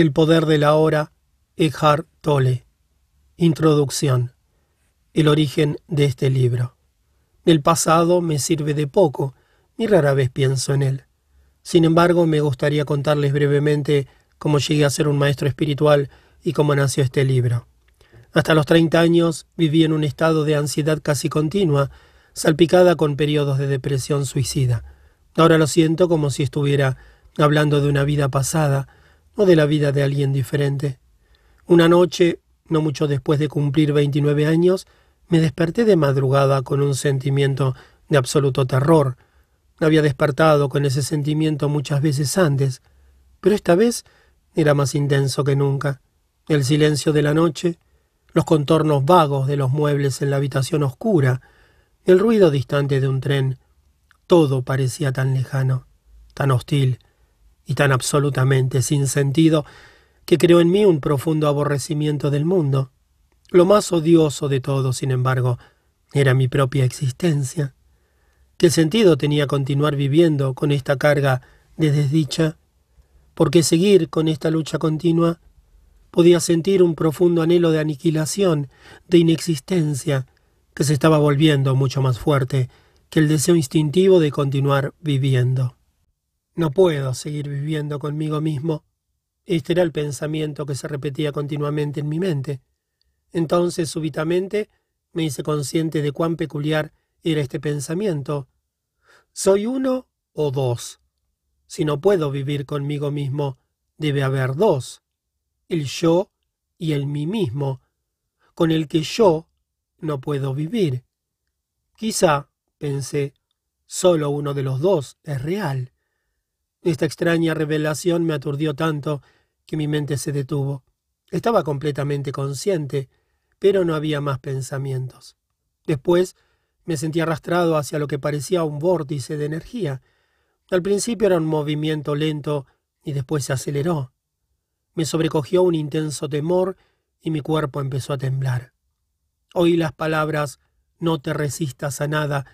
El poder de la hora, Eckhart Tolle. Introducción. El origen de este libro. El pasado me sirve de poco, ni rara vez pienso en él. Sin embargo, me gustaría contarles brevemente cómo llegué a ser un maestro espiritual y cómo nació este libro. Hasta los 30 años viví en un estado de ansiedad casi continua, salpicada con periodos de depresión suicida. Ahora lo siento como si estuviera hablando de una vida pasada, de la vida de alguien diferente. Una noche, no mucho después de cumplir 29 años, me desperté de madrugada con un sentimiento de absoluto terror. Había despertado con ese sentimiento muchas veces antes, pero esta vez era más intenso que nunca. El silencio de la noche, los contornos vagos de los muebles en la habitación oscura, el ruido distante de un tren, todo parecía tan lejano, tan hostil y tan absolutamente sin sentido que creó en mí un profundo aborrecimiento del mundo. Lo más odioso de todo, sin embargo, era mi propia existencia. ¿Qué sentido tenía continuar viviendo con esta carga de desdicha? Porque seguir con esta lucha continua podía sentir un profundo anhelo de aniquilación, de inexistencia, que se estaba volviendo mucho más fuerte que el deseo instintivo de continuar viviendo. No puedo seguir viviendo conmigo mismo. Este era el pensamiento que se repetía continuamente en mi mente. Entonces, súbitamente, me hice consciente de cuán peculiar era este pensamiento. ¿Soy uno o dos? Si no puedo vivir conmigo mismo, debe haber dos el yo y el mí mismo, con el que yo no puedo vivir. Quizá, pensé, solo uno de los dos es real. Esta extraña revelación me aturdió tanto que mi mente se detuvo. Estaba completamente consciente, pero no había más pensamientos. Después me sentí arrastrado hacia lo que parecía un vórtice de energía. Al principio era un movimiento lento y después se aceleró. Me sobrecogió un intenso temor y mi cuerpo empezó a temblar. Oí las palabras no te resistas a nada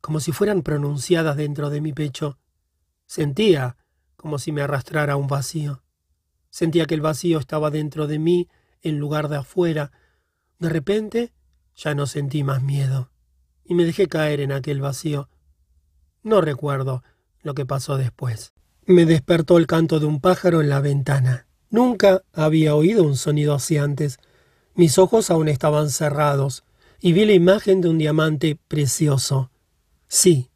como si fueran pronunciadas dentro de mi pecho. Sentía como si me arrastrara a un vacío. Sentía que el vacío estaba dentro de mí en lugar de afuera. De repente ya no sentí más miedo y me dejé caer en aquel vacío. No recuerdo lo que pasó después. Me despertó el canto de un pájaro en la ventana. Nunca había oído un sonido así antes. Mis ojos aún estaban cerrados y vi la imagen de un diamante precioso. Sí,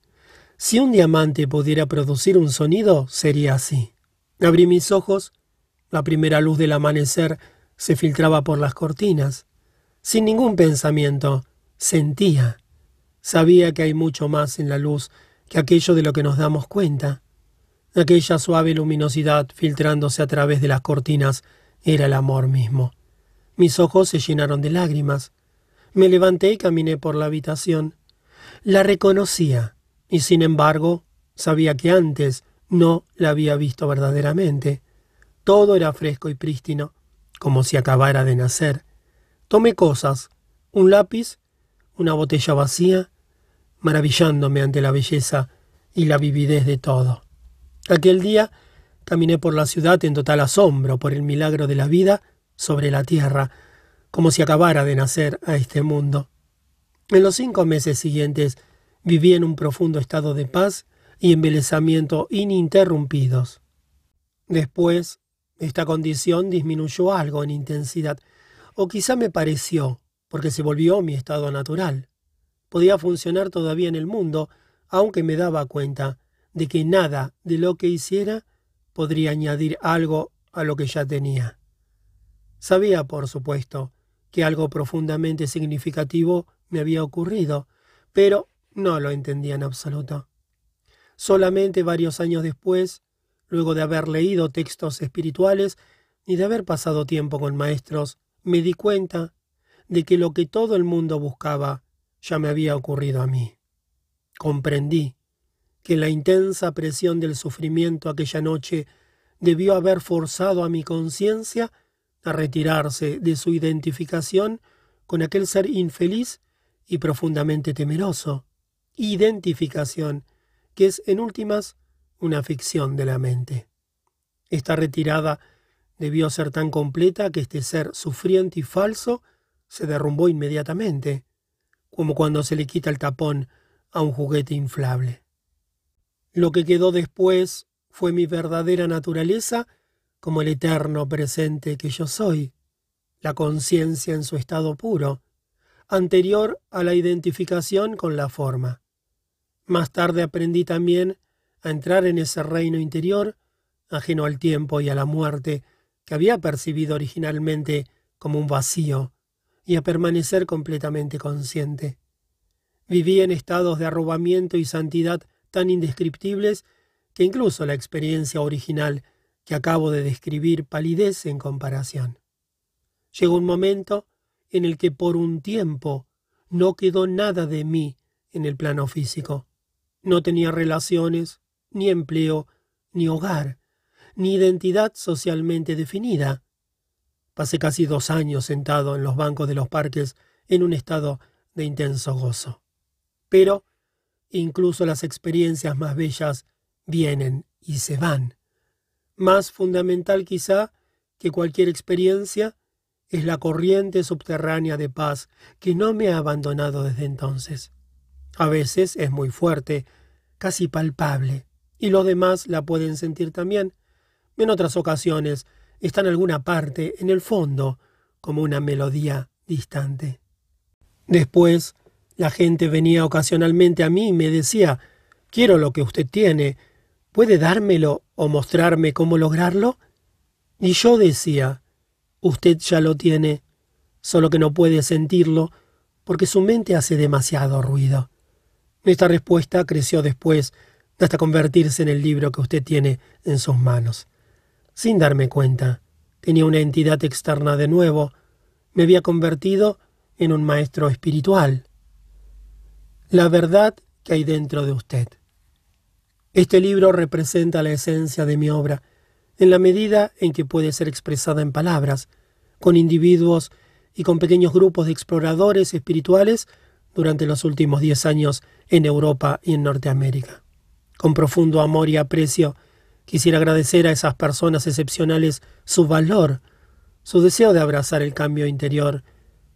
si un diamante pudiera producir un sonido, sería así. Abrí mis ojos. La primera luz del amanecer se filtraba por las cortinas. Sin ningún pensamiento, sentía. Sabía que hay mucho más en la luz que aquello de lo que nos damos cuenta. Aquella suave luminosidad filtrándose a través de las cortinas era el amor mismo. Mis ojos se llenaron de lágrimas. Me levanté y caminé por la habitación. La reconocía, y sin embargo sabía que antes no la había visto verdaderamente. Todo era fresco y prístino, como si acabara de nacer. Tomé cosas, un lápiz, una botella vacía, maravillándome ante la belleza y la vividez de todo. Aquel día caminé por la ciudad en total asombro por el milagro de la vida sobre la tierra, como si acabara de nacer a este mundo. En los cinco meses siguientes viví en un profundo estado de paz y embelezamiento ininterrumpidos. Después, esta condición disminuyó algo en intensidad, o quizá me pareció, porque se volvió mi estado natural. Podía funcionar todavía en el mundo, aunque me daba cuenta de que nada de lo que hiciera podría añadir algo a lo que ya tenía. Sabía, por supuesto, que algo profundamente significativo me había ocurrido, pero no lo entendía en absoluto. Solamente varios años después, luego de haber leído textos espirituales y de haber pasado tiempo con maestros, me di cuenta de que lo que todo el mundo buscaba ya me había ocurrido a mí. Comprendí que la intensa presión del sufrimiento aquella noche debió haber forzado a mi conciencia a retirarse de su identificación con aquel ser infeliz y profundamente temeroso, identificación que es en últimas una ficción de la mente. Esta retirada debió ser tan completa que este ser sufriente y falso se derrumbó inmediatamente, como cuando se le quita el tapón a un juguete inflable. Lo que quedó después fue mi verdadera naturaleza como el eterno presente que yo soy, la conciencia en su estado puro, anterior a la identificación con la forma. Más tarde aprendí también a entrar en ese reino interior, ajeno al tiempo y a la muerte, que había percibido originalmente como un vacío, y a permanecer completamente consciente. Viví en estados de arrobamiento y santidad tan indescriptibles que incluso la experiencia original que acabo de describir palidece en comparación. Llegó un momento en el que por un tiempo no quedó nada de mí en el plano físico. No tenía relaciones, ni empleo, ni hogar, ni identidad socialmente definida. Pasé casi dos años sentado en los bancos de los parques en un estado de intenso gozo. Pero incluso las experiencias más bellas vienen y se van. Más fundamental quizá que cualquier experiencia es la corriente subterránea de paz que no me ha abandonado desde entonces. A veces es muy fuerte, casi palpable, y los demás la pueden sentir también. En otras ocasiones está en alguna parte, en el fondo, como una melodía distante. Después, la gente venía ocasionalmente a mí y me decía, quiero lo que usted tiene, ¿puede dármelo o mostrarme cómo lograrlo? Y yo decía, usted ya lo tiene, solo que no puede sentirlo porque su mente hace demasiado ruido. Esta respuesta creció después hasta convertirse en el libro que usted tiene en sus manos. Sin darme cuenta, tenía una entidad externa de nuevo, me había convertido en un maestro espiritual. La verdad que hay dentro de usted. Este libro representa la esencia de mi obra, en la medida en que puede ser expresada en palabras, con individuos y con pequeños grupos de exploradores espirituales durante los últimos diez años en Europa y en Norteamérica. Con profundo amor y aprecio, quisiera agradecer a esas personas excepcionales su valor, su deseo de abrazar el cambio interior,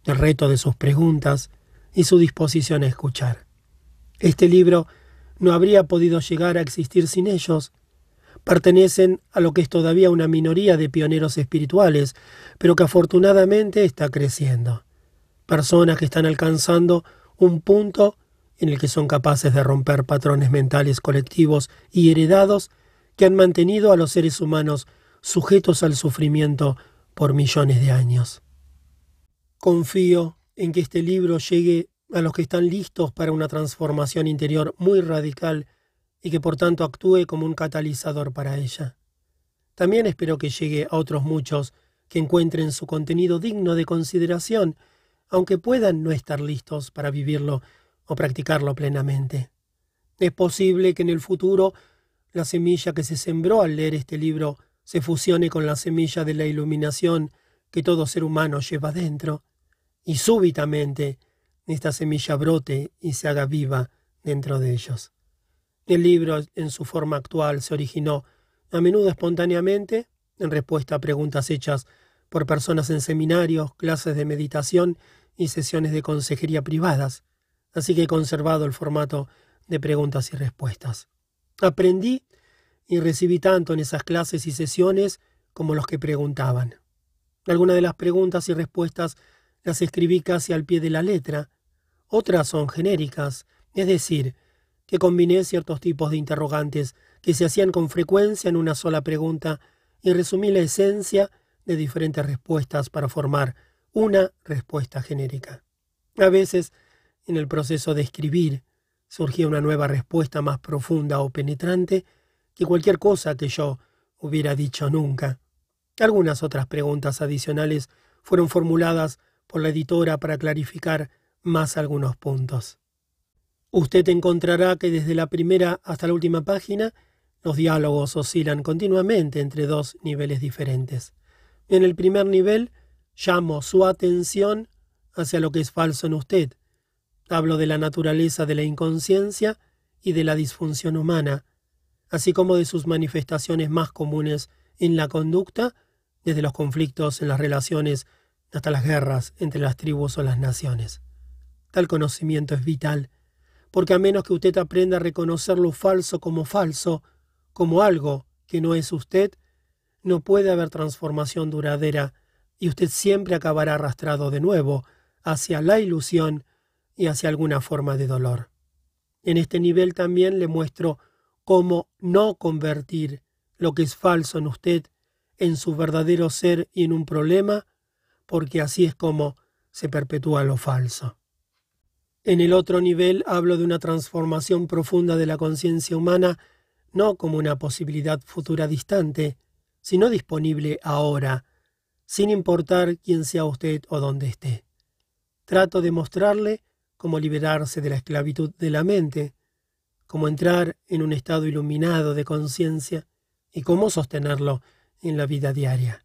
el reto de sus preguntas y su disposición a escuchar. Este libro no habría podido llegar a existir sin ellos. Pertenecen a lo que es todavía una minoría de pioneros espirituales, pero que afortunadamente está creciendo. Personas que están alcanzando un punto en el que son capaces de romper patrones mentales colectivos y heredados que han mantenido a los seres humanos sujetos al sufrimiento por millones de años. Confío en que este libro llegue a los que están listos para una transformación interior muy radical y que por tanto actúe como un catalizador para ella. También espero que llegue a otros muchos que encuentren su contenido digno de consideración, aunque puedan no estar listos para vivirlo o practicarlo plenamente. Es posible que en el futuro la semilla que se sembró al leer este libro se fusione con la semilla de la iluminación que todo ser humano lleva dentro, y súbitamente esta semilla brote y se haga viva dentro de ellos. El libro en su forma actual se originó a menudo espontáneamente en respuesta a preguntas hechas por personas en seminarios, clases de meditación y sesiones de consejería privadas, así que he conservado el formato de preguntas y respuestas. Aprendí y recibí tanto en esas clases y sesiones como los que preguntaban. Algunas de las preguntas y respuestas las escribí casi al pie de la letra, otras son genéricas, es decir, que combiné ciertos tipos de interrogantes que se hacían con frecuencia en una sola pregunta y resumí la esencia de diferentes respuestas para formar una respuesta genérica. A veces, en el proceso de escribir, surgía una nueva respuesta más profunda o penetrante que cualquier cosa que yo hubiera dicho nunca. Algunas otras preguntas adicionales fueron formuladas por la editora para clarificar más algunos puntos. Usted encontrará que desde la primera hasta la última página los diálogos oscilan continuamente entre dos niveles diferentes. En el primer nivel llamo su atención hacia lo que es falso en usted. Hablo de la naturaleza de la inconsciencia y de la disfunción humana, así como de sus manifestaciones más comunes en la conducta desde los conflictos en las relaciones hasta las guerras entre las tribus o las naciones. Tal conocimiento es vital, porque a menos que usted aprenda a reconocer lo falso como falso, como algo que no es usted, no puede haber transformación duradera y usted siempre acabará arrastrado de nuevo hacia la ilusión y hacia alguna forma de dolor. En este nivel también le muestro cómo no convertir lo que es falso en usted en su verdadero ser y en un problema, porque así es como se perpetúa lo falso. En el otro nivel hablo de una transformación profunda de la conciencia humana, no como una posibilidad futura distante, sino disponible ahora, sin importar quién sea usted o dónde esté. Trato de mostrarle cómo liberarse de la esclavitud de la mente, cómo entrar en un estado iluminado de conciencia y cómo sostenerlo en la vida diaria.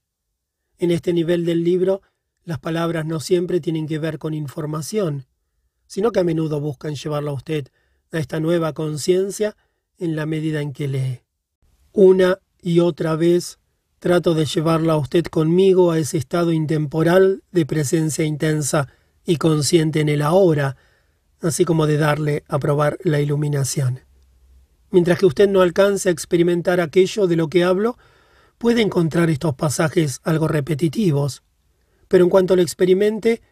En este nivel del libro, las palabras no siempre tienen que ver con información, sino que a menudo buscan llevarlo a usted a esta nueva conciencia en la medida en que lee. Una y otra vez trato de llevarla a usted conmigo a ese estado intemporal de presencia intensa y consciente en el ahora, así como de darle a probar la iluminación. Mientras que usted no alcance a experimentar aquello de lo que hablo, puede encontrar estos pasajes algo repetitivos, pero en cuanto lo experimente,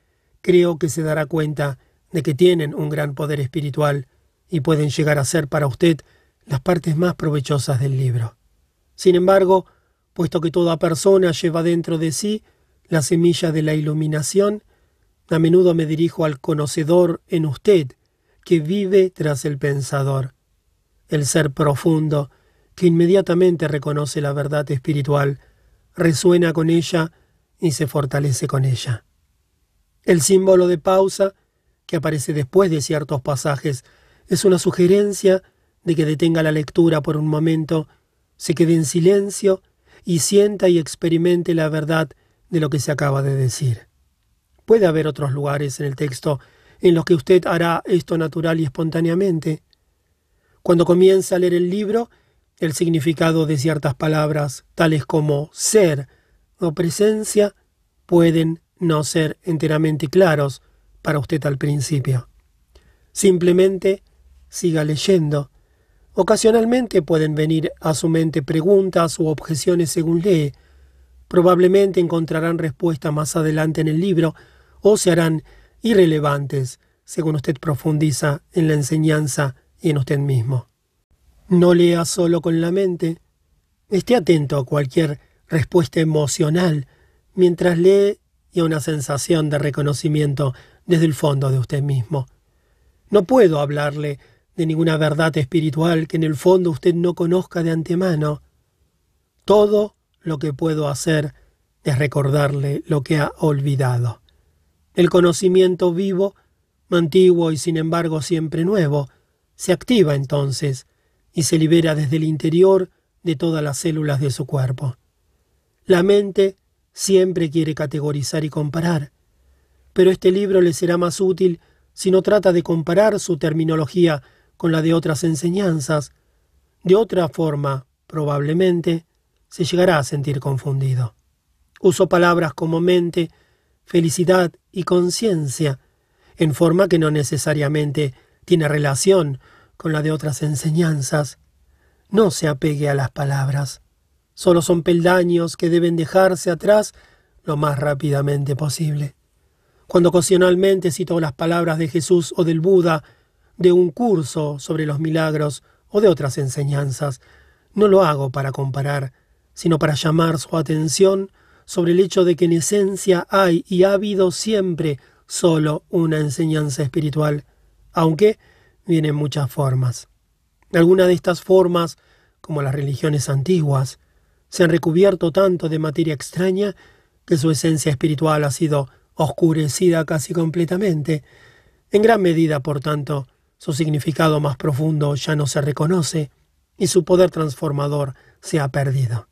creo que se dará cuenta de que tienen un gran poder espiritual y pueden llegar a ser para usted las partes más provechosas del libro. Sin embargo, puesto que toda persona lleva dentro de sí la semilla de la iluminación, a menudo me dirijo al conocedor en usted, que vive tras el pensador, el ser profundo, que inmediatamente reconoce la verdad espiritual, resuena con ella y se fortalece con ella. El símbolo de pausa, que aparece después de ciertos pasajes, es una sugerencia de que detenga la lectura por un momento, se quede en silencio y sienta y experimente la verdad de lo que se acaba de decir. Puede haber otros lugares en el texto en los que usted hará esto natural y espontáneamente. Cuando comienza a leer el libro, el significado de ciertas palabras, tales como ser o presencia, pueden no ser enteramente claros para usted al principio. Simplemente siga leyendo. Ocasionalmente pueden venir a su mente preguntas u objeciones según lee. Probablemente encontrarán respuesta más adelante en el libro, o se harán irrelevantes según usted profundiza en la enseñanza y en usted mismo. No lea solo con la mente. Esté atento a cualquier respuesta emocional mientras lee y a una sensación de reconocimiento desde el fondo de usted mismo. No puedo hablarle de ninguna verdad espiritual que en el fondo usted no conozca de antemano. Todo lo que puedo hacer es recordarle lo que ha olvidado. El conocimiento vivo, antiguo y sin embargo siempre nuevo, se activa entonces y se libera desde el interior de todas las células de su cuerpo. La mente siempre quiere categorizar y comparar, pero este libro le será más útil si no trata de comparar su terminología con la de otras enseñanzas. De otra forma, probablemente, se llegará a sentir confundido. Uso palabras como mente, felicidad y conciencia, en forma que no necesariamente tiene relación con la de otras enseñanzas. No se apegue a las palabras. Solo son peldaños que deben dejarse atrás lo más rápidamente posible. Cuando ocasionalmente cito las palabras de Jesús o del Buda, de un curso sobre los milagros o de otras enseñanzas, no lo hago para comparar, sino para llamar su atención sobre el hecho de que en esencia hay y ha habido siempre solo una enseñanza espiritual, aunque viene en muchas formas. Algunas de estas formas, como las religiones antiguas, se han recubierto tanto de materia extraña que su esencia espiritual ha sido oscurecida casi completamente. En gran medida, por tanto, su significado más profundo ya no se reconoce y su poder transformador se ha perdido.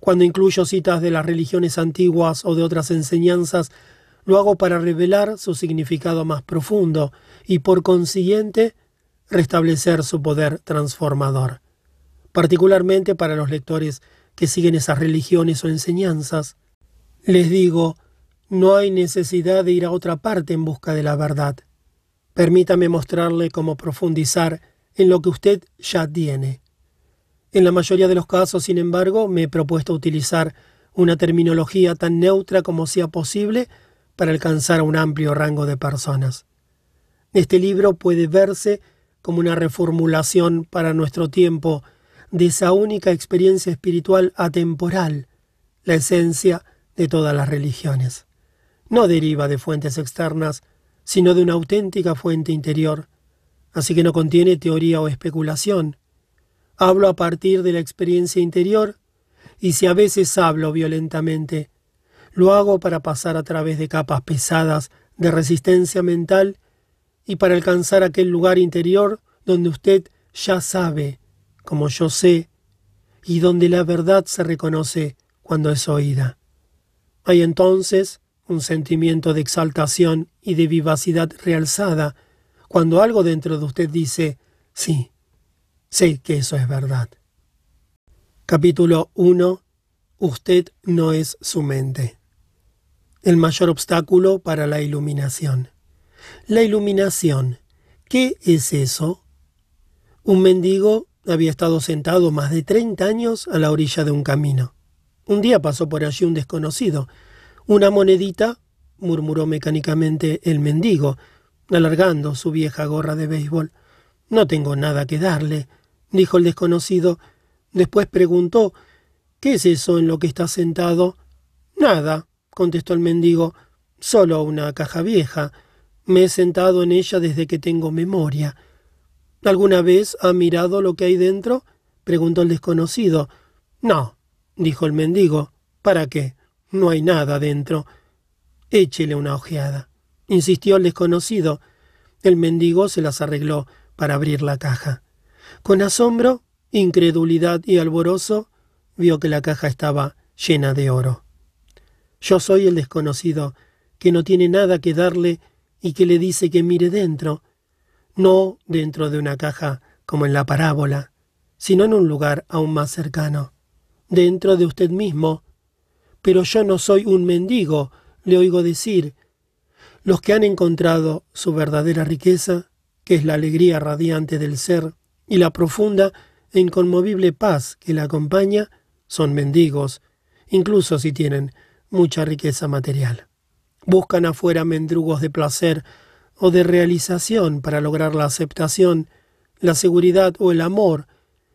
Cuando incluyo citas de las religiones antiguas o de otras enseñanzas, lo hago para revelar su significado más profundo y por consiguiente restablecer su poder transformador, particularmente para los lectores que siguen esas religiones o enseñanzas. Les digo, no hay necesidad de ir a otra parte en busca de la verdad. Permítame mostrarle cómo profundizar en lo que usted ya tiene. En la mayoría de los casos, sin embargo, me he propuesto utilizar una terminología tan neutra como sea posible para alcanzar a un amplio rango de personas. Este libro puede verse como una reformulación para nuestro tiempo de esa única experiencia espiritual atemporal, la esencia de todas las religiones. No deriva de fuentes externas, sino de una auténtica fuente interior, así que no contiene teoría o especulación, Hablo a partir de la experiencia interior y si a veces hablo violentamente, lo hago para pasar a través de capas pesadas de resistencia mental y para alcanzar aquel lugar interior donde usted ya sabe, como yo sé, y donde la verdad se reconoce cuando es oída. Hay entonces un sentimiento de exaltación y de vivacidad realzada cuando algo dentro de usted dice, sí, Sé que eso es verdad. Capítulo 1. Usted no es su mente. El mayor obstáculo para la iluminación. La iluminación. ¿Qué es eso? Un mendigo había estado sentado más de treinta años a la orilla de un camino. Un día pasó por allí un desconocido. Una monedita, murmuró mecánicamente el mendigo, alargando su vieja gorra de béisbol. No tengo nada que darle dijo el desconocido. Después preguntó ¿Qué es eso en lo que está sentado? Nada, contestó el mendigo, solo una caja vieja. Me he sentado en ella desde que tengo memoria. ¿Alguna vez ha mirado lo que hay dentro? preguntó el desconocido. No, dijo el mendigo. ¿Para qué? No hay nada dentro. Échele una ojeada, insistió el desconocido. El mendigo se las arregló para abrir la caja. Con asombro, incredulidad y alborozo, vio que la caja estaba llena de oro. Yo soy el desconocido, que no tiene nada que darle y que le dice que mire dentro, no dentro de una caja como en la parábola, sino en un lugar aún más cercano, dentro de usted mismo. Pero yo no soy un mendigo, le oigo decir. Los que han encontrado su verdadera riqueza, que es la alegría radiante del ser, y la profunda e inconmovible paz que la acompaña son mendigos, incluso si tienen mucha riqueza material. Buscan afuera mendrugos de placer o de realización para lograr la aceptación, la seguridad o el amor,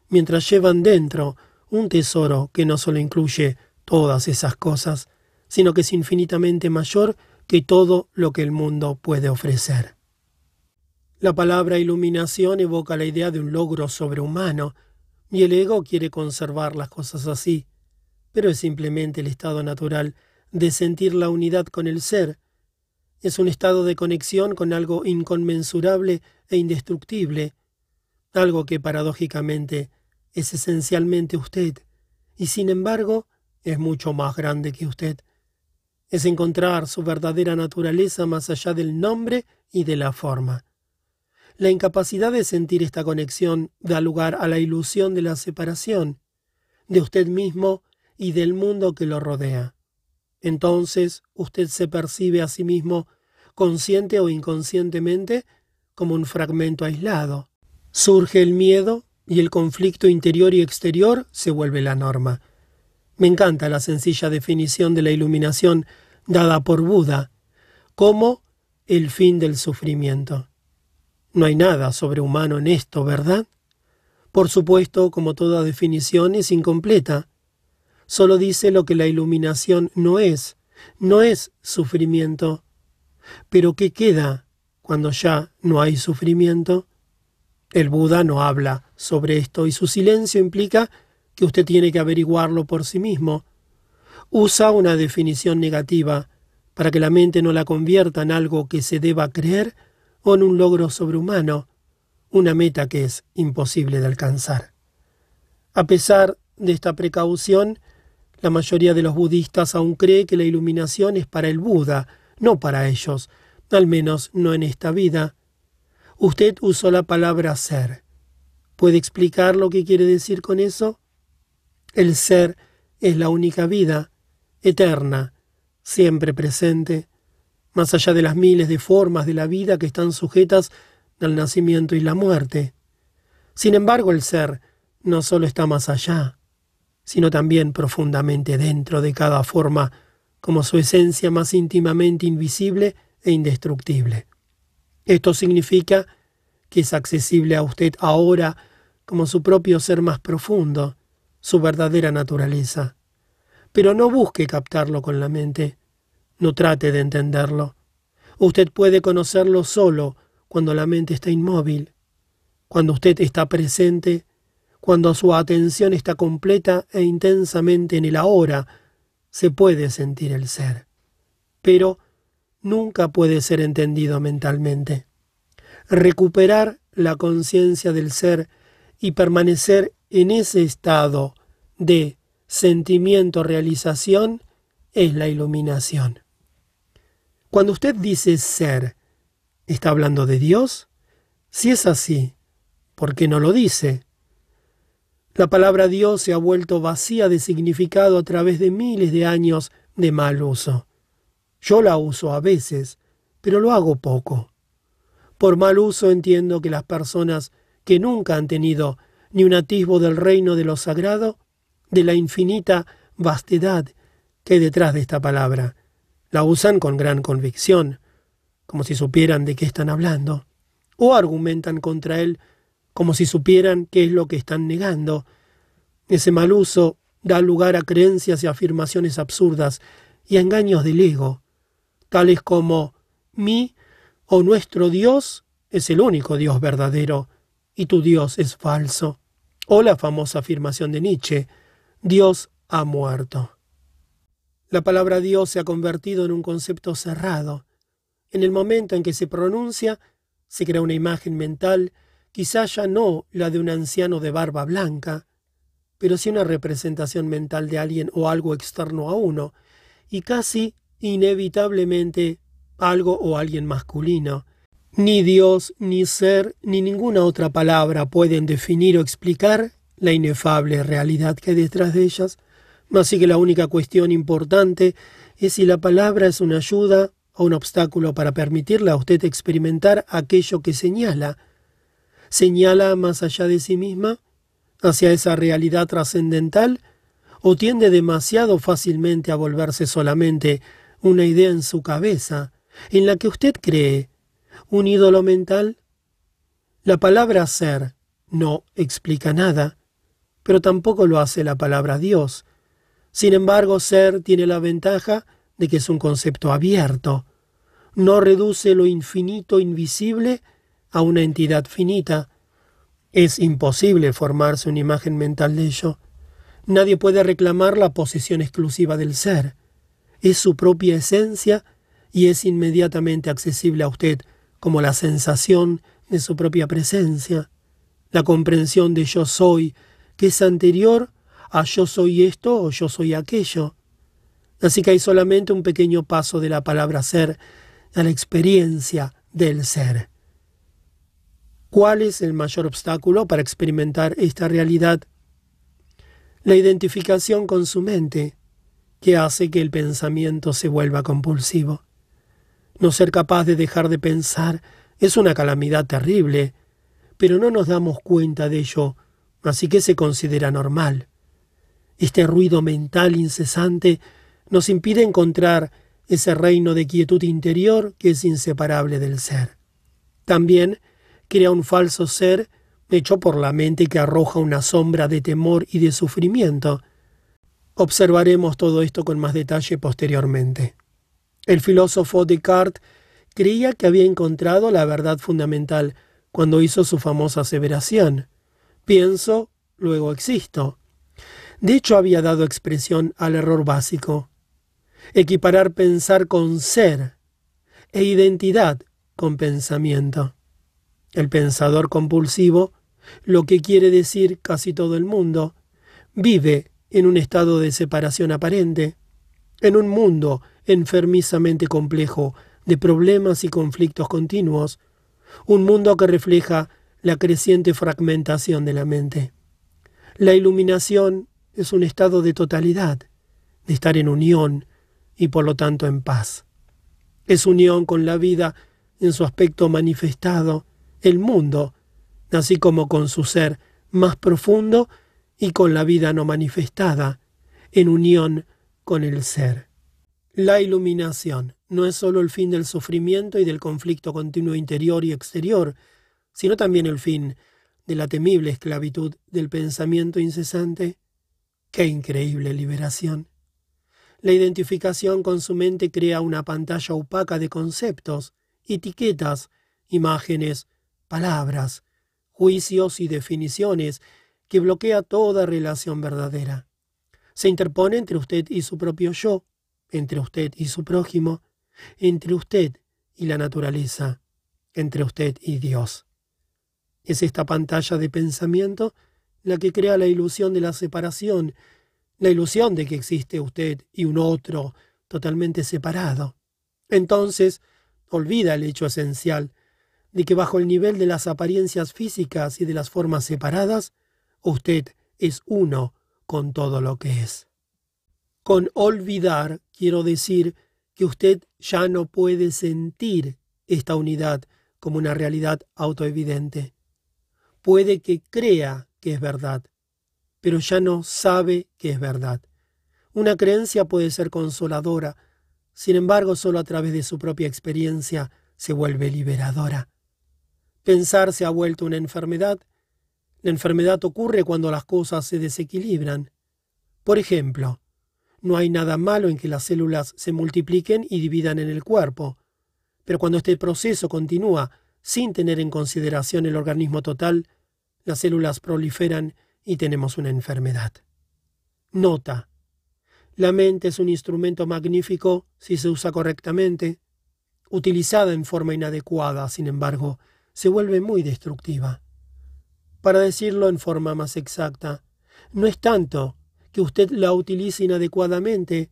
mientras llevan dentro un tesoro que no solo incluye todas esas cosas, sino que es infinitamente mayor que todo lo que el mundo puede ofrecer. La palabra iluminación evoca la idea de un logro sobrehumano, y el ego quiere conservar las cosas así, pero es simplemente el estado natural de sentir la unidad con el ser. Es un estado de conexión con algo inconmensurable e indestructible, algo que paradójicamente es esencialmente usted, y sin embargo es mucho más grande que usted. Es encontrar su verdadera naturaleza más allá del nombre y de la forma. La incapacidad de sentir esta conexión da lugar a la ilusión de la separación, de usted mismo y del mundo que lo rodea. Entonces usted se percibe a sí mismo, consciente o inconscientemente, como un fragmento aislado. Surge el miedo y el conflicto interior y exterior se vuelve la norma. Me encanta la sencilla definición de la iluminación dada por Buda como el fin del sufrimiento. No hay nada sobrehumano en esto, ¿verdad? Por supuesto, como toda definición, es incompleta. Solo dice lo que la iluminación no es, no es sufrimiento. Pero ¿qué queda cuando ya no hay sufrimiento? El Buda no habla sobre esto y su silencio implica que usted tiene que averiguarlo por sí mismo. Usa una definición negativa para que la mente no la convierta en algo que se deba creer o en un logro sobrehumano, una meta que es imposible de alcanzar. A pesar de esta precaución, la mayoría de los budistas aún cree que la iluminación es para el Buda, no para ellos, al menos no en esta vida. Usted usó la palabra ser. ¿Puede explicar lo que quiere decir con eso? El ser es la única vida, eterna, siempre presente, más allá de las miles de formas de la vida que están sujetas al nacimiento y la muerte. Sin embargo, el ser no solo está más allá, sino también profundamente dentro de cada forma, como su esencia más íntimamente invisible e indestructible. Esto significa que es accesible a usted ahora como su propio ser más profundo, su verdadera naturaleza. Pero no busque captarlo con la mente, no trate de entenderlo. Usted puede conocerlo solo cuando la mente está inmóvil, cuando usted está presente, cuando su atención está completa e intensamente en el ahora, se puede sentir el ser. Pero nunca puede ser entendido mentalmente. Recuperar la conciencia del ser y permanecer en ese estado de sentimiento-realización es la iluminación. Cuando usted dice ser, ¿está hablando de Dios? Si es así, ¿por qué no lo dice? La palabra Dios se ha vuelto vacía de significado a través de miles de años de mal uso. Yo la uso a veces, pero lo hago poco. Por mal uso entiendo que las personas que nunca han tenido ni un atisbo del reino de lo sagrado, de la infinita vastedad que hay detrás de esta palabra, la usan con gran convicción, como si supieran de qué están hablando, o argumentan contra él como si supieran qué es lo que están negando. Ese mal uso da lugar a creencias y afirmaciones absurdas y a engaños del ego, tales como mi o nuestro Dios es el único Dios verdadero y tu Dios es falso, o la famosa afirmación de Nietzsche, Dios ha muerto. La palabra Dios se ha convertido en un concepto cerrado. En el momento en que se pronuncia, se crea una imagen mental, quizá ya no la de un anciano de barba blanca, pero sí una representación mental de alguien o algo externo a uno, y casi inevitablemente algo o alguien masculino. Ni Dios, ni ser, ni ninguna otra palabra pueden definir o explicar la inefable realidad que hay detrás de ellas, así que la única cuestión importante es si la palabra es una ayuda o un obstáculo para permitirle a usted experimentar aquello que señala. ¿Señala más allá de sí misma, hacia esa realidad trascendental, o tiende demasiado fácilmente a volverse solamente una idea en su cabeza, en la que usted cree, un ídolo mental? La palabra ser no explica nada, pero tampoco lo hace la palabra Dios. Sin embargo, ser tiene la ventaja de que es un concepto abierto. No reduce lo infinito invisible a una entidad finita. Es imposible formarse una imagen mental de ello. Nadie puede reclamar la posición exclusiva del ser. Es su propia esencia y es inmediatamente accesible a usted como la sensación de su propia presencia, la comprensión de yo soy, que es anterior a yo soy esto o yo soy aquello. Así que hay solamente un pequeño paso de la palabra ser a la experiencia del ser. ¿Cuál es el mayor obstáculo para experimentar esta realidad? La identificación con su mente, que hace que el pensamiento se vuelva compulsivo. No ser capaz de dejar de pensar es una calamidad terrible, pero no nos damos cuenta de ello, así que se considera normal. Este ruido mental incesante nos impide encontrar ese reino de quietud interior que es inseparable del ser. También crea un falso ser hecho por la mente que arroja una sombra de temor y de sufrimiento. Observaremos todo esto con más detalle posteriormente. El filósofo Descartes creía que había encontrado la verdad fundamental cuando hizo su famosa aseveración. Pienso, luego existo. De hecho, había dado expresión al error básico. Equiparar pensar con ser e identidad con pensamiento. El pensador compulsivo, lo que quiere decir casi todo el mundo, vive en un estado de separación aparente, en un mundo enfermizamente complejo de problemas y conflictos continuos, un mundo que refleja la creciente fragmentación de la mente. La iluminación es un estado de totalidad, de estar en unión y por lo tanto en paz. Es unión con la vida en su aspecto manifestado, el mundo, así como con su ser más profundo y con la vida no manifestada, en unión con el ser. La iluminación no es sólo el fin del sufrimiento y del conflicto continuo interior y exterior, sino también el fin de la temible esclavitud del pensamiento incesante. ¡Qué increíble liberación! La identificación con su mente crea una pantalla opaca de conceptos, etiquetas, imágenes, palabras, juicios y definiciones que bloquea toda relación verdadera. Se interpone entre usted y su propio yo, entre usted y su prójimo, entre usted y la naturaleza, entre usted y Dios. Es esta pantalla de pensamiento la que crea la ilusión de la separación, la ilusión de que existe usted y un otro totalmente separado. Entonces, olvida el hecho esencial de que bajo el nivel de las apariencias físicas y de las formas separadas, usted es uno con todo lo que es. Con olvidar quiero decir que usted ya no puede sentir esta unidad como una realidad autoevidente. Puede que crea que es verdad, pero ya no sabe que es verdad. Una creencia puede ser consoladora, sin embargo solo a través de su propia experiencia se vuelve liberadora. Pensar se ha vuelto una enfermedad. La enfermedad ocurre cuando las cosas se desequilibran. Por ejemplo, no hay nada malo en que las células se multipliquen y dividan en el cuerpo, pero cuando este proceso continúa sin tener en consideración el organismo total, las células proliferan y tenemos una enfermedad. Nota. La mente es un instrumento magnífico si se usa correctamente. Utilizada en forma inadecuada, sin embargo, se vuelve muy destructiva. Para decirlo en forma más exacta, no es tanto que usted la utilice inadecuadamente,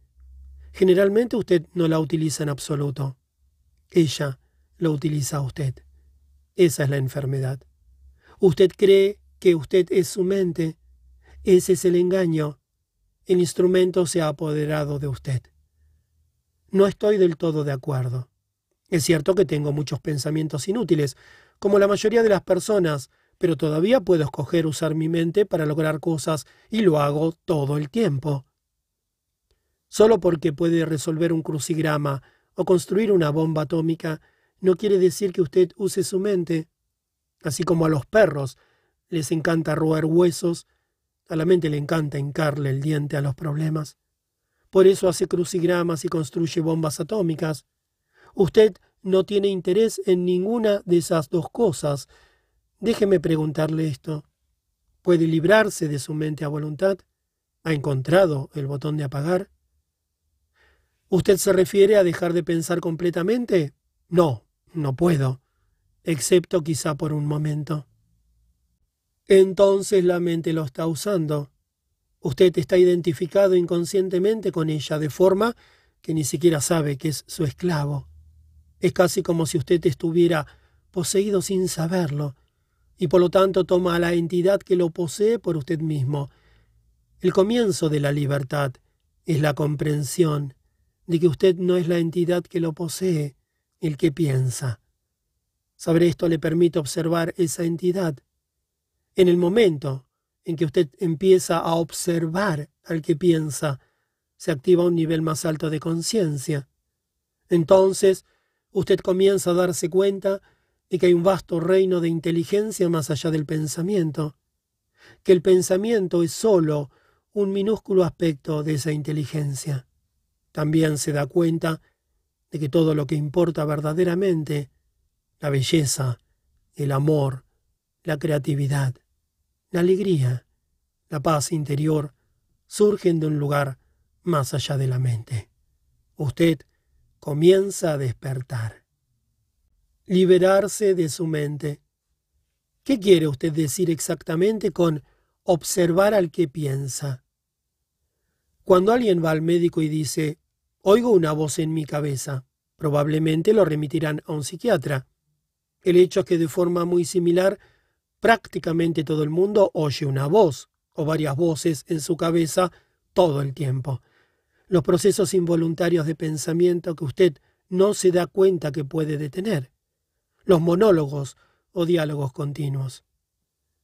generalmente usted no la utiliza en absoluto. Ella la utiliza a usted. Esa es la enfermedad. Usted cree que usted es su mente. Ese es el engaño. El instrumento se ha apoderado de usted. No estoy del todo de acuerdo. Es cierto que tengo muchos pensamientos inútiles, como la mayoría de las personas, pero todavía puedo escoger usar mi mente para lograr cosas y lo hago todo el tiempo. Solo porque puede resolver un crucigrama o construir una bomba atómica, no quiere decir que usted use su mente. Así como a los perros les encanta roer huesos, a la mente le encanta hincarle el diente a los problemas. Por eso hace crucigramas y construye bombas atómicas. Usted no tiene interés en ninguna de esas dos cosas. Déjeme preguntarle esto. ¿Puede librarse de su mente a voluntad? ¿Ha encontrado el botón de apagar? ¿Usted se refiere a dejar de pensar completamente? No, no puedo, excepto quizá por un momento. Entonces la mente lo está usando. Usted está identificado inconscientemente con ella de forma que ni siquiera sabe que es su esclavo. Es casi como si usted estuviera poseído sin saberlo, y por lo tanto toma a la entidad que lo posee por usted mismo. El comienzo de la libertad es la comprensión de que usted no es la entidad que lo posee, el que piensa. Saber esto le permite observar esa entidad. En el momento en que usted empieza a observar al que piensa, se activa un nivel más alto de conciencia. Entonces, usted comienza a darse cuenta de que hay un vasto reino de inteligencia más allá del pensamiento, que el pensamiento es sólo un minúsculo aspecto de esa inteligencia. También se da cuenta de que todo lo que importa verdaderamente, la belleza, el amor, la creatividad, la alegría, la paz interior, surgen de un lugar más allá de la mente. Usted comienza a despertar. Liberarse de su mente. ¿Qué quiere usted decir exactamente con observar al que piensa? Cuando alguien va al médico y dice, oigo una voz en mi cabeza, probablemente lo remitirán a un psiquiatra. El hecho es que de forma muy similar, prácticamente todo el mundo oye una voz, o varias voces en su cabeza todo el tiempo. Los procesos involuntarios de pensamiento que usted no se da cuenta que puede detener. Los monólogos o diálogos continuos.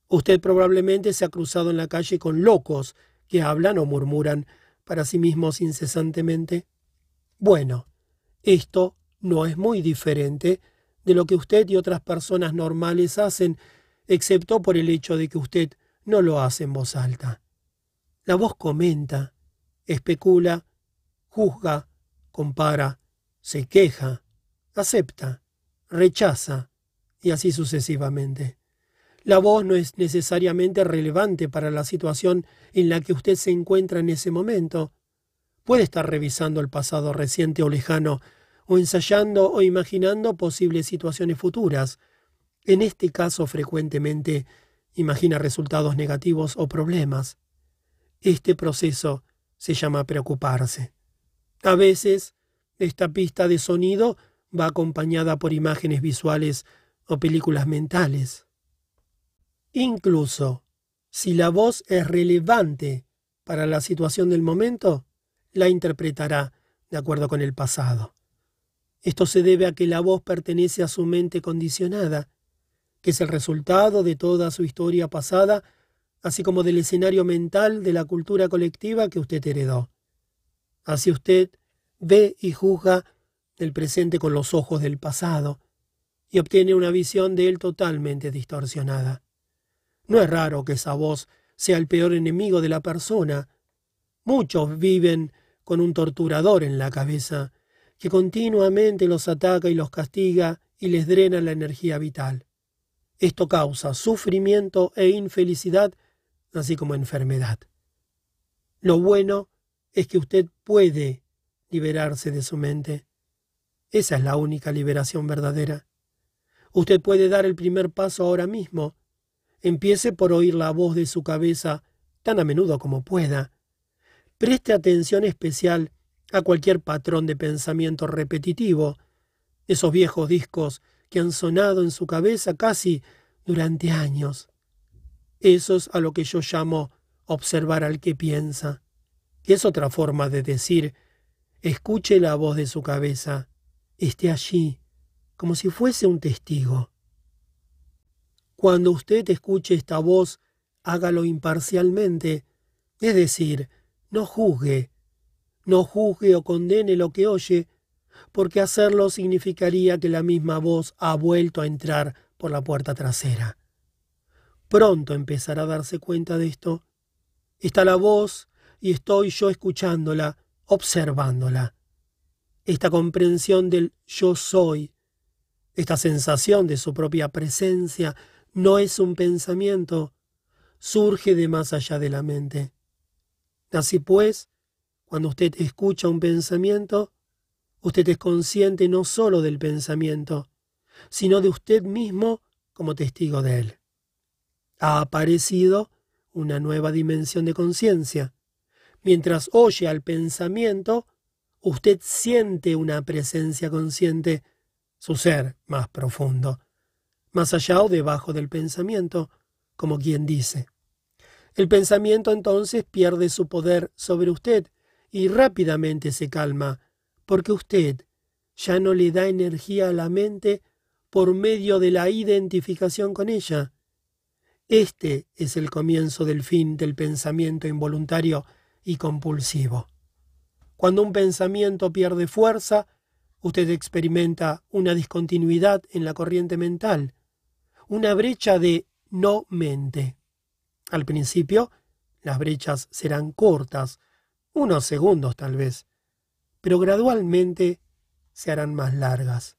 Usted probablemente se ha cruzado en la calle con locos que hablan o murmuran para sí mismos incesantemente. Bueno, esto no es muy diferente de lo que usted y otras personas normales hacen, excepto por el hecho de que usted no lo hace en voz alta. La voz comenta, especula, juzga, compara, se queja, acepta, rechaza, y así sucesivamente. La voz no es necesariamente relevante para la situación en la que usted se encuentra en ese momento. Puede estar revisando el pasado reciente o lejano, o ensayando o imaginando posibles situaciones futuras. En este caso frecuentemente imagina resultados negativos o problemas. Este proceso se llama preocuparse. A veces, esta pista de sonido va acompañada por imágenes visuales o películas mentales. Incluso si la voz es relevante para la situación del momento, la interpretará de acuerdo con el pasado. Esto se debe a que la voz pertenece a su mente condicionada, que es el resultado de toda su historia pasada, así como del escenario mental de la cultura colectiva que usted heredó. Así usted ve y juzga el presente con los ojos del pasado y obtiene una visión de él totalmente distorsionada. No es raro que esa voz sea el peor enemigo de la persona. Muchos viven con un torturador en la cabeza, que continuamente los ataca y los castiga y les drena la energía vital. Esto causa sufrimiento e infelicidad, así como enfermedad. Lo bueno es que usted puede liberarse de su mente. Esa es la única liberación verdadera. Usted puede dar el primer paso ahora mismo Empiece por oír la voz de su cabeza tan a menudo como pueda. Preste atención especial a cualquier patrón de pensamiento repetitivo, esos viejos discos que han sonado en su cabeza casi durante años. Eso es a lo que yo llamo observar al que piensa. Es otra forma de decir, escuche la voz de su cabeza, esté allí, como si fuese un testigo. Cuando usted escuche esta voz, hágalo imparcialmente, es decir, no juzgue, no juzgue o condene lo que oye, porque hacerlo significaría que la misma voz ha vuelto a entrar por la puerta trasera. Pronto empezará a darse cuenta de esto. Está la voz y estoy yo escuchándola, observándola. Esta comprensión del yo soy, esta sensación de su propia presencia, no es un pensamiento, surge de más allá de la mente. Así pues, cuando usted escucha un pensamiento, usted es consciente no sólo del pensamiento, sino de usted mismo como testigo de él. Ha aparecido una nueva dimensión de conciencia. Mientras oye al pensamiento, usted siente una presencia consciente, su ser más profundo más allá o debajo del pensamiento, como quien dice. El pensamiento entonces pierde su poder sobre usted y rápidamente se calma, porque usted ya no le da energía a la mente por medio de la identificación con ella. Este es el comienzo del fin del pensamiento involuntario y compulsivo. Cuando un pensamiento pierde fuerza, usted experimenta una discontinuidad en la corriente mental, una brecha de no mente. Al principio, las brechas serán cortas, unos segundos tal vez, pero gradualmente se harán más largas.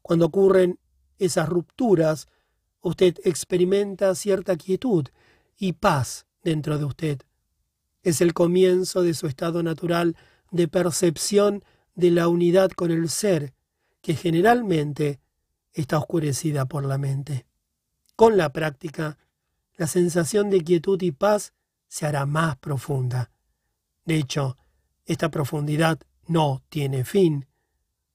Cuando ocurren esas rupturas, usted experimenta cierta quietud y paz dentro de usted. Es el comienzo de su estado natural de percepción de la unidad con el ser, que generalmente está oscurecida por la mente. Con la práctica, la sensación de quietud y paz se hará más profunda. De hecho, esta profundidad no tiene fin.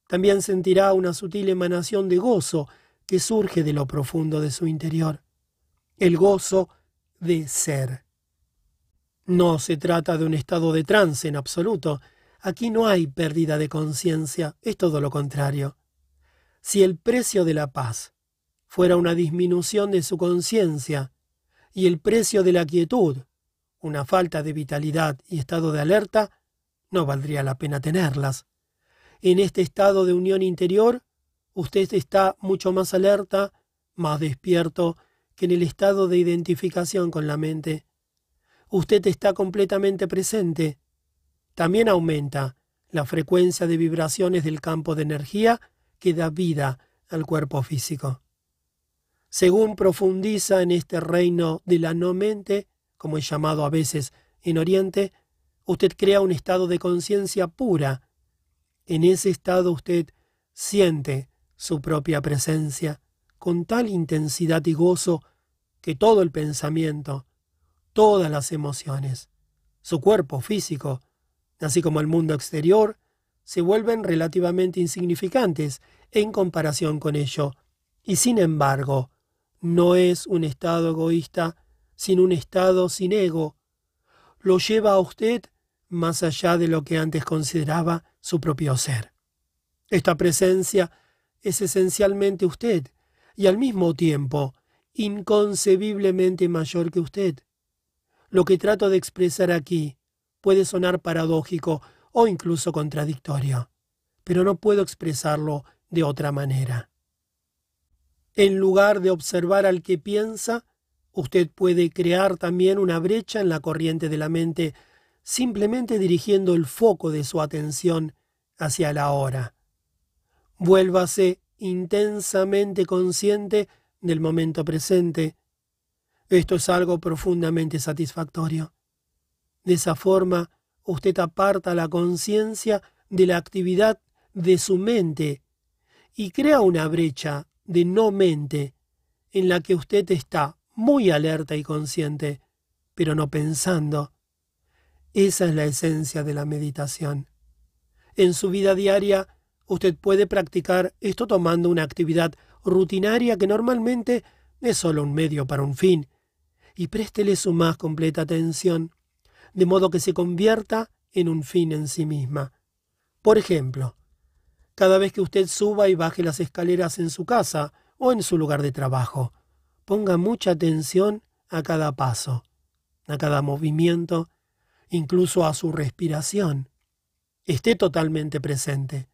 También sentirá una sutil emanación de gozo que surge de lo profundo de su interior. El gozo de ser. No se trata de un estado de trance en absoluto. Aquí no hay pérdida de conciencia, es todo lo contrario. Si el precio de la paz fuera una disminución de su conciencia y el precio de la quietud, una falta de vitalidad y estado de alerta, no valdría la pena tenerlas. En este estado de unión interior, usted está mucho más alerta, más despierto que en el estado de identificación con la mente. Usted está completamente presente. También aumenta la frecuencia de vibraciones del campo de energía que da vida al cuerpo físico. Según profundiza en este reino de la no mente, como es llamado a veces en Oriente, usted crea un estado de conciencia pura. En ese estado usted siente su propia presencia con tal intensidad y gozo que todo el pensamiento, todas las emociones, su cuerpo físico, así como el mundo exterior, se vuelven relativamente insignificantes en comparación con ello, y sin embargo, no es un estado egoísta, sino un estado sin ego. Lo lleva a usted más allá de lo que antes consideraba su propio ser. Esta presencia es esencialmente usted y al mismo tiempo inconcebiblemente mayor que usted. Lo que trato de expresar aquí puede sonar paradójico o incluso contradictorio, pero no puedo expresarlo de otra manera. En lugar de observar al que piensa, usted puede crear también una brecha en la corriente de la mente simplemente dirigiendo el foco de su atención hacia la hora. Vuélvase intensamente consciente del momento presente. Esto es algo profundamente satisfactorio. De esa forma, usted aparta la conciencia de la actividad de su mente y crea una brecha de no mente en la que usted está muy alerta y consciente, pero no pensando. Esa es la esencia de la meditación. En su vida diaria, usted puede practicar esto tomando una actividad rutinaria que normalmente es solo un medio para un fin, y préstele su más completa atención, de modo que se convierta en un fin en sí misma. Por ejemplo, cada vez que usted suba y baje las escaleras en su casa o en su lugar de trabajo, ponga mucha atención a cada paso, a cada movimiento, incluso a su respiración. Esté totalmente presente.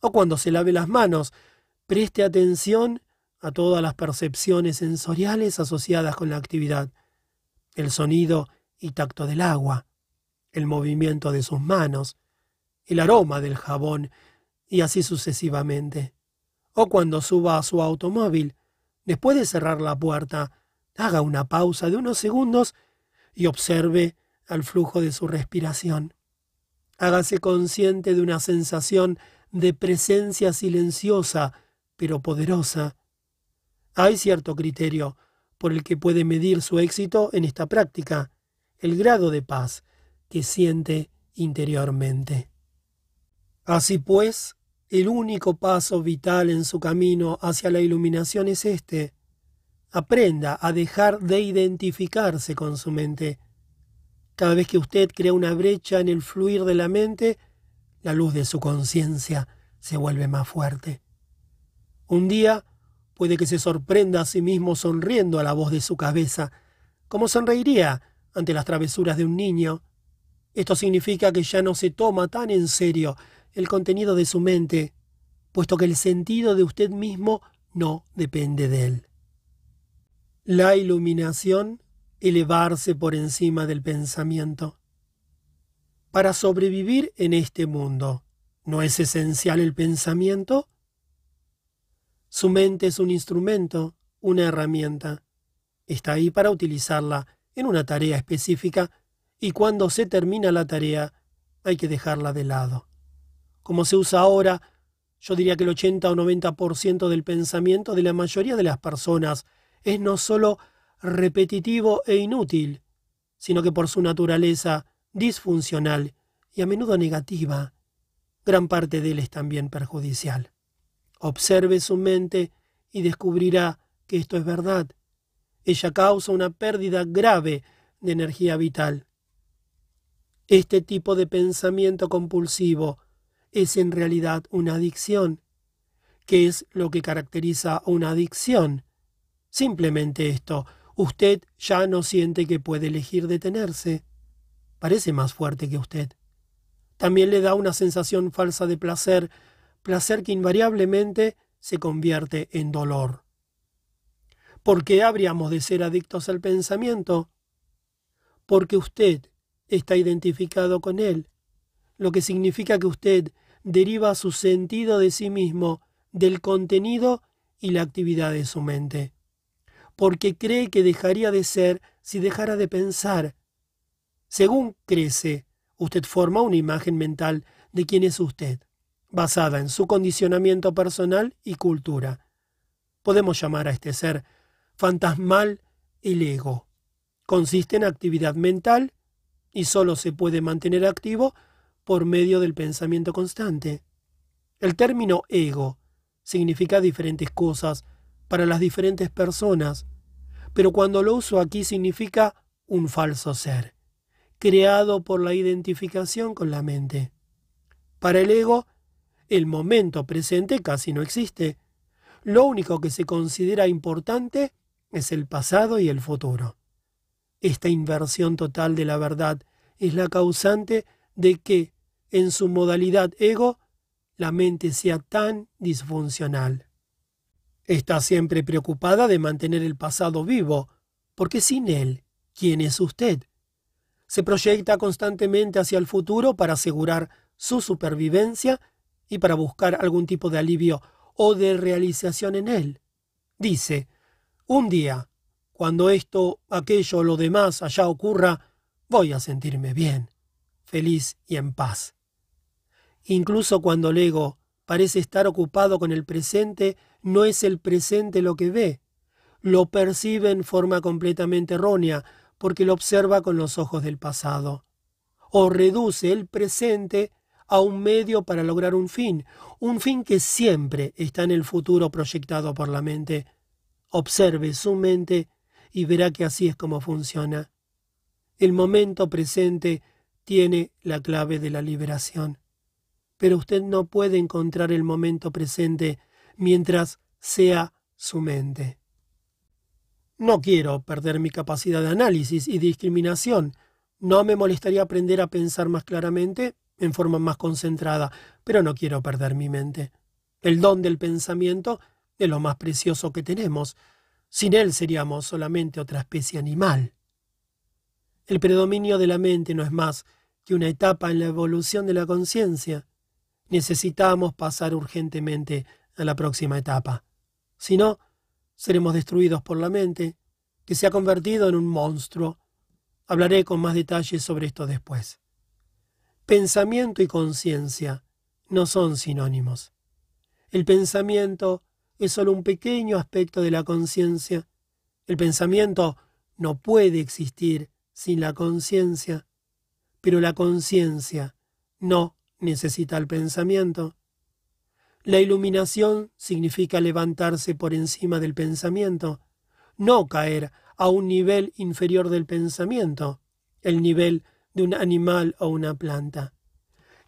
O cuando se lave las manos, preste atención a todas las percepciones sensoriales asociadas con la actividad, el sonido y tacto del agua, el movimiento de sus manos, el aroma del jabón y así sucesivamente. O cuando suba a su automóvil, después de cerrar la puerta, haga una pausa de unos segundos y observe al flujo de su respiración. Hágase consciente de una sensación de presencia silenciosa, pero poderosa. Hay cierto criterio por el que puede medir su éxito en esta práctica, el grado de paz que siente interiormente. Así pues, el único paso vital en su camino hacia la iluminación es este. Aprenda a dejar de identificarse con su mente cada vez que usted crea una brecha en el fluir de la mente, la luz de su conciencia se vuelve más fuerte. Un día puede que se sorprenda a sí mismo sonriendo a la voz de su cabeza, como sonreiría ante las travesuras de un niño. Esto significa que ya no se toma tan en serio el contenido de su mente, puesto que el sentido de usted mismo no depende de él. La iluminación elevarse por encima del pensamiento. Para sobrevivir en este mundo, ¿no es esencial el pensamiento? Su mente es un instrumento, una herramienta. Está ahí para utilizarla en una tarea específica y cuando se termina la tarea hay que dejarla de lado. Como se usa ahora, yo diría que el 80 o 90% del pensamiento de la mayoría de las personas es no solo repetitivo e inútil, sino que por su naturaleza disfuncional y a menudo negativa, gran parte de él es también perjudicial. Observe su mente y descubrirá que esto es verdad. Ella causa una pérdida grave de energía vital. Este tipo de pensamiento compulsivo es en realidad una adicción. ¿Qué es lo que caracteriza una adicción? Simplemente esto, usted ya no siente que puede elegir detenerse. Parece más fuerte que usted. También le da una sensación falsa de placer, placer que invariablemente se convierte en dolor. ¿Por qué habríamos de ser adictos al pensamiento? Porque usted está identificado con él, lo que significa que usted deriva su sentido de sí mismo del contenido y la actividad de su mente, porque cree que dejaría de ser si dejara de pensar. Según crece, usted forma una imagen mental de quién es usted, basada en su condicionamiento personal y cultura. Podemos llamar a este ser fantasmal el ego. Consiste en actividad mental y solo se puede mantener activo por medio del pensamiento constante. El término ego significa diferentes cosas para las diferentes personas, pero cuando lo uso aquí significa un falso ser, creado por la identificación con la mente. Para el ego, el momento presente casi no existe. Lo único que se considera importante es el pasado y el futuro. Esta inversión total de la verdad es la causante de que, en su modalidad ego, la mente sea tan disfuncional. Está siempre preocupada de mantener el pasado vivo, porque sin él, ¿quién es usted? Se proyecta constantemente hacia el futuro para asegurar su supervivencia y para buscar algún tipo de alivio o de realización en él. Dice, un día, cuando esto, aquello, o lo demás allá ocurra, voy a sentirme bien, feliz y en paz. Incluso cuando el ego parece estar ocupado con el presente, no es el presente lo que ve, lo percibe en forma completamente errónea, porque lo observa con los ojos del pasado. O reduce el presente a un medio para lograr un fin, un fin que siempre está en el futuro proyectado por la mente, Observe su mente y verá que así es como funciona. El momento presente tiene la clave de la liberación. Pero usted no puede encontrar el momento presente mientras sea su mente. No quiero perder mi capacidad de análisis y discriminación. No me molestaría aprender a pensar más claramente, en forma más concentrada, pero no quiero perder mi mente. El don del pensamiento lo más precioso que tenemos. Sin él seríamos solamente otra especie animal. El predominio de la mente no es más que una etapa en la evolución de la conciencia. Necesitamos pasar urgentemente a la próxima etapa. Si no, seremos destruidos por la mente, que se ha convertido en un monstruo. Hablaré con más detalles sobre esto después. Pensamiento y conciencia no son sinónimos. El pensamiento es solo un pequeño aspecto de la conciencia. El pensamiento no puede existir sin la conciencia, pero la conciencia no necesita el pensamiento. La iluminación significa levantarse por encima del pensamiento, no caer a un nivel inferior del pensamiento, el nivel de un animal o una planta.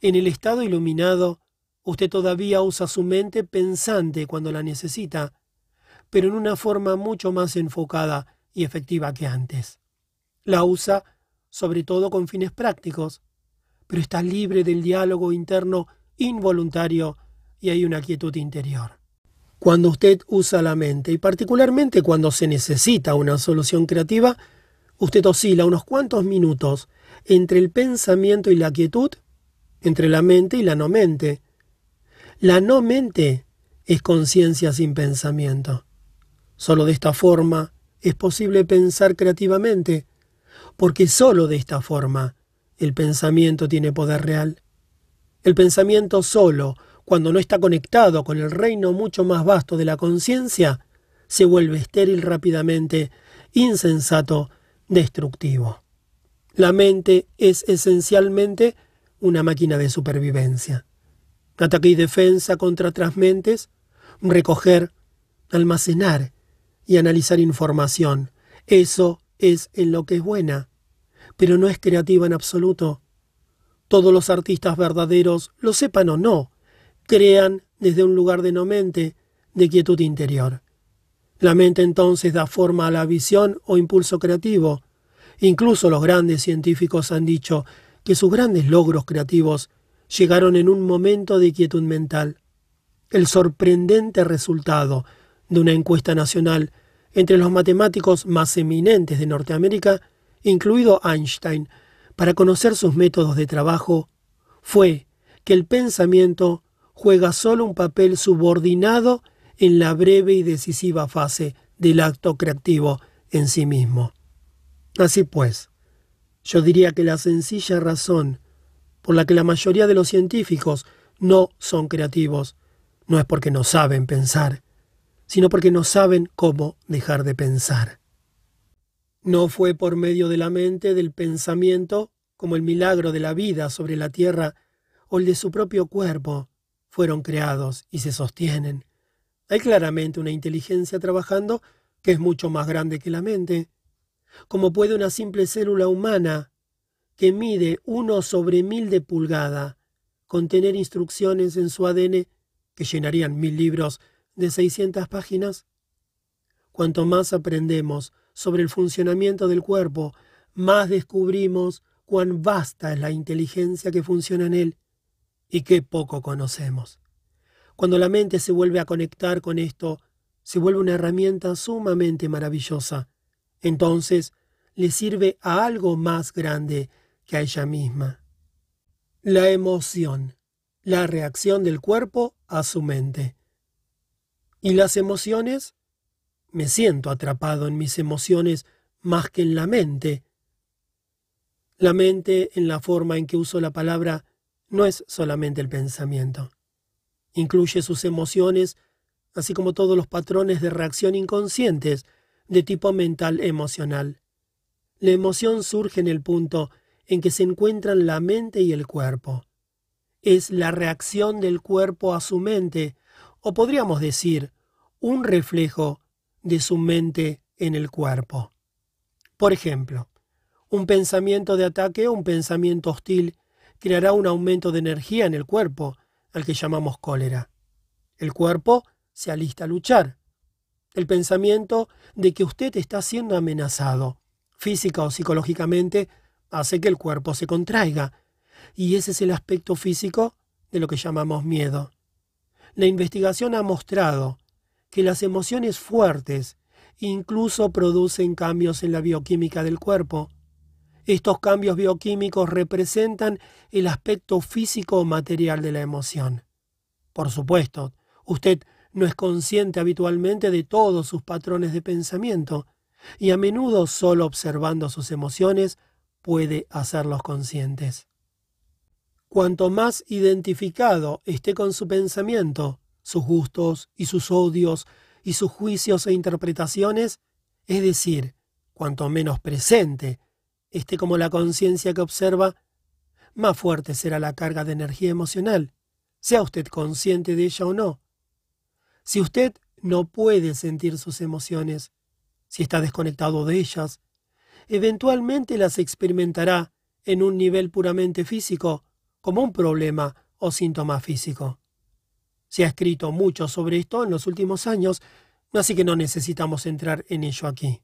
En el estado iluminado, Usted todavía usa su mente pensante cuando la necesita, pero en una forma mucho más enfocada y efectiva que antes. La usa sobre todo con fines prácticos, pero está libre del diálogo interno involuntario y hay una quietud interior. Cuando usted usa la mente, y particularmente cuando se necesita una solución creativa, usted oscila unos cuantos minutos entre el pensamiento y la quietud, entre la mente y la no mente, la no mente es conciencia sin pensamiento. Solo de esta forma es posible pensar creativamente, porque solo de esta forma el pensamiento tiene poder real. El pensamiento solo, cuando no está conectado con el reino mucho más vasto de la conciencia, se vuelve estéril rápidamente, insensato, destructivo. La mente es esencialmente una máquina de supervivencia ataque y defensa contra otras mentes, recoger, almacenar y analizar información. Eso es en lo que es buena, pero no es creativa en absoluto. Todos los artistas verdaderos, lo sepan o no, crean desde un lugar de no mente, de quietud interior. La mente entonces da forma a la visión o impulso creativo. Incluso los grandes científicos han dicho que sus grandes logros creativos llegaron en un momento de quietud mental. El sorprendente resultado de una encuesta nacional entre los matemáticos más eminentes de Norteamérica, incluido Einstein, para conocer sus métodos de trabajo, fue que el pensamiento juega solo un papel subordinado en la breve y decisiva fase del acto creativo en sí mismo. Así pues, yo diría que la sencilla razón por la que la mayoría de los científicos no son creativos no es porque no saben pensar, sino porque no saben cómo dejar de pensar. No fue por medio de la mente del pensamiento como el milagro de la vida sobre la tierra o el de su propio cuerpo fueron creados y se sostienen. Hay claramente una inteligencia trabajando que es mucho más grande que la mente. Como puede una simple célula humana que mide uno sobre mil de pulgada contener instrucciones en su ADN que llenarían mil libros de 600 páginas? Cuanto más aprendemos sobre el funcionamiento del cuerpo, más descubrimos cuán vasta es la inteligencia que funciona en él y qué poco conocemos. Cuando la mente se vuelve a conectar con esto, se vuelve una herramienta sumamente maravillosa. Entonces, le sirve a algo más grande que a ella misma. La emoción, la reacción del cuerpo a su mente. ¿Y las emociones? Me siento atrapado en mis emociones más que en la mente. La mente, en la forma en que uso la palabra, no es solamente el pensamiento. Incluye sus emociones, así como todos los patrones de reacción inconscientes de tipo mental emocional. La emoción surge en el punto en que se encuentran la mente y el cuerpo. Es la reacción del cuerpo a su mente, o podríamos decir, un reflejo de su mente en el cuerpo. Por ejemplo, un pensamiento de ataque o un pensamiento hostil creará un aumento de energía en el cuerpo, al que llamamos cólera. El cuerpo se alista a luchar. El pensamiento de que usted está siendo amenazado, física o psicológicamente, hace que el cuerpo se contraiga, y ese es el aspecto físico de lo que llamamos miedo. La investigación ha mostrado que las emociones fuertes incluso producen cambios en la bioquímica del cuerpo. Estos cambios bioquímicos representan el aspecto físico o material de la emoción. Por supuesto, usted no es consciente habitualmente de todos sus patrones de pensamiento, y a menudo solo observando sus emociones puede hacerlos conscientes. Cuanto más identificado esté con su pensamiento, sus gustos y sus odios y sus juicios e interpretaciones, es decir, cuanto menos presente esté como la conciencia que observa, más fuerte será la carga de energía emocional, sea usted consciente de ella o no. Si usted no puede sentir sus emociones, si está desconectado de ellas, eventualmente las experimentará en un nivel puramente físico, como un problema o síntoma físico. Se ha escrito mucho sobre esto en los últimos años, así que no necesitamos entrar en ello aquí.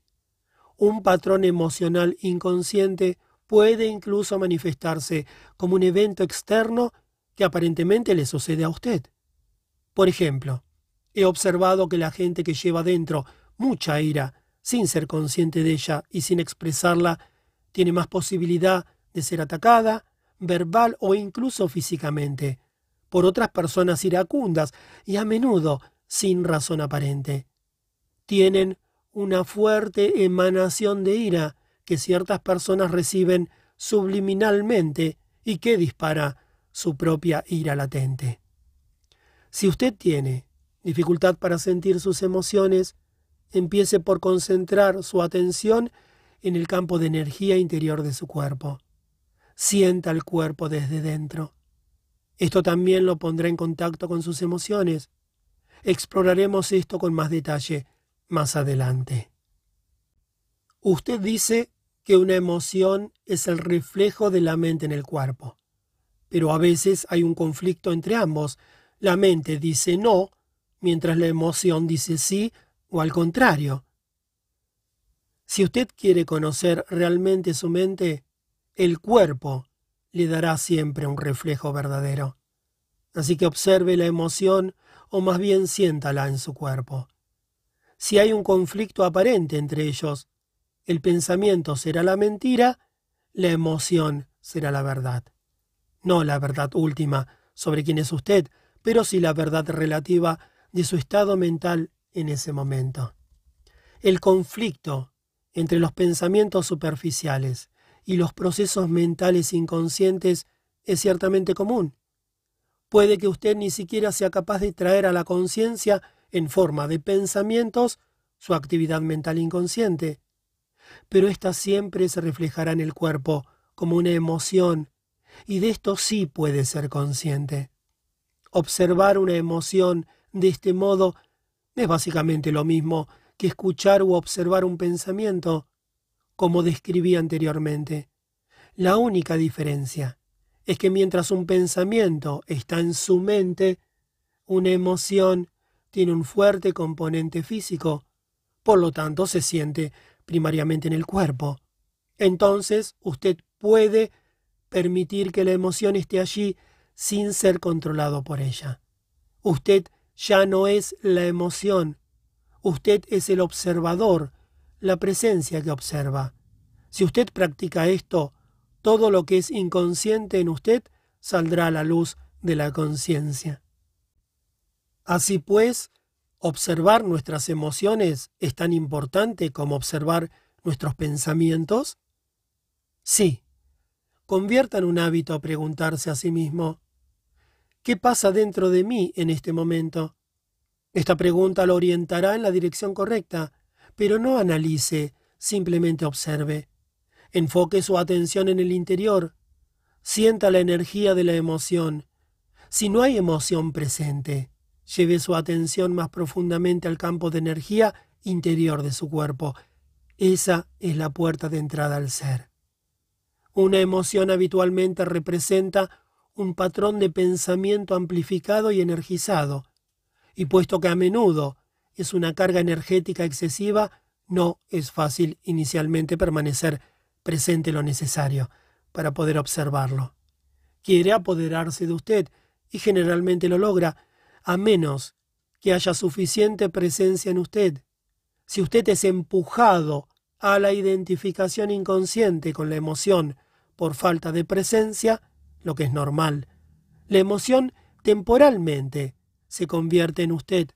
Un patrón emocional inconsciente puede incluso manifestarse como un evento externo que aparentemente le sucede a usted. Por ejemplo, he observado que la gente que lleva dentro mucha ira sin ser consciente de ella y sin expresarla, tiene más posibilidad de ser atacada, verbal o incluso físicamente, por otras personas iracundas y a menudo sin razón aparente. Tienen una fuerte emanación de ira que ciertas personas reciben subliminalmente y que dispara su propia ira latente. Si usted tiene dificultad para sentir sus emociones, empiece por concentrar su atención en el campo de energía interior de su cuerpo. Sienta el cuerpo desde dentro. Esto también lo pondrá en contacto con sus emociones. Exploraremos esto con más detalle más adelante. Usted dice que una emoción es el reflejo de la mente en el cuerpo. pero a veces hay un conflicto entre ambos. La mente dice no, mientras la emoción dice sí o al contrario. Si usted quiere conocer realmente su mente, el cuerpo le dará siempre un reflejo verdadero. Así que observe la emoción o más bien siéntala en su cuerpo. Si hay un conflicto aparente entre ellos, el pensamiento será la mentira, la emoción será la verdad. No la verdad última sobre quién es usted, pero sí la verdad relativa de su estado mental en ese momento. El conflicto entre los pensamientos superficiales y los procesos mentales inconscientes es ciertamente común. Puede que usted ni siquiera sea capaz de traer a la conciencia en forma de pensamientos su actividad mental inconsciente, pero ésta siempre se reflejará en el cuerpo como una emoción, y de esto sí puede ser consciente. Observar una emoción de este modo es básicamente lo mismo que escuchar u observar un pensamiento, como describí anteriormente. La única diferencia es que mientras un pensamiento está en su mente, una emoción tiene un fuerte componente físico, por lo tanto se siente primariamente en el cuerpo. Entonces usted puede permitir que la emoción esté allí sin ser controlado por ella. Usted ya no es la emoción, usted es el observador, la presencia que observa. Si usted practica esto, todo lo que es inconsciente en usted saldrá a la luz de la conciencia. Así pues, observar nuestras emociones es tan importante como observar nuestros pensamientos? Sí. Convierta en un hábito preguntarse a sí mismo, ¿qué pasa dentro de mí en este momento? Esta pregunta lo orientará en la dirección correcta, pero no analice, simplemente observe. Enfoque su atención en el interior. Sienta la energía de la emoción. Si no hay emoción presente, lleve su atención más profundamente al campo de energía interior de su cuerpo. Esa es la puerta de entrada al ser. Una emoción habitualmente representa un patrón de pensamiento amplificado y energizado, y puesto que a menudo es una carga energética excesiva, no es fácil inicialmente permanecer presente lo necesario para poder observarlo. Quiere apoderarse de usted y generalmente lo logra a menos que haya suficiente presencia en usted. Si usted es empujado a la identificación inconsciente con la emoción por falta de presencia, lo que es normal, la emoción temporalmente se convierte en usted.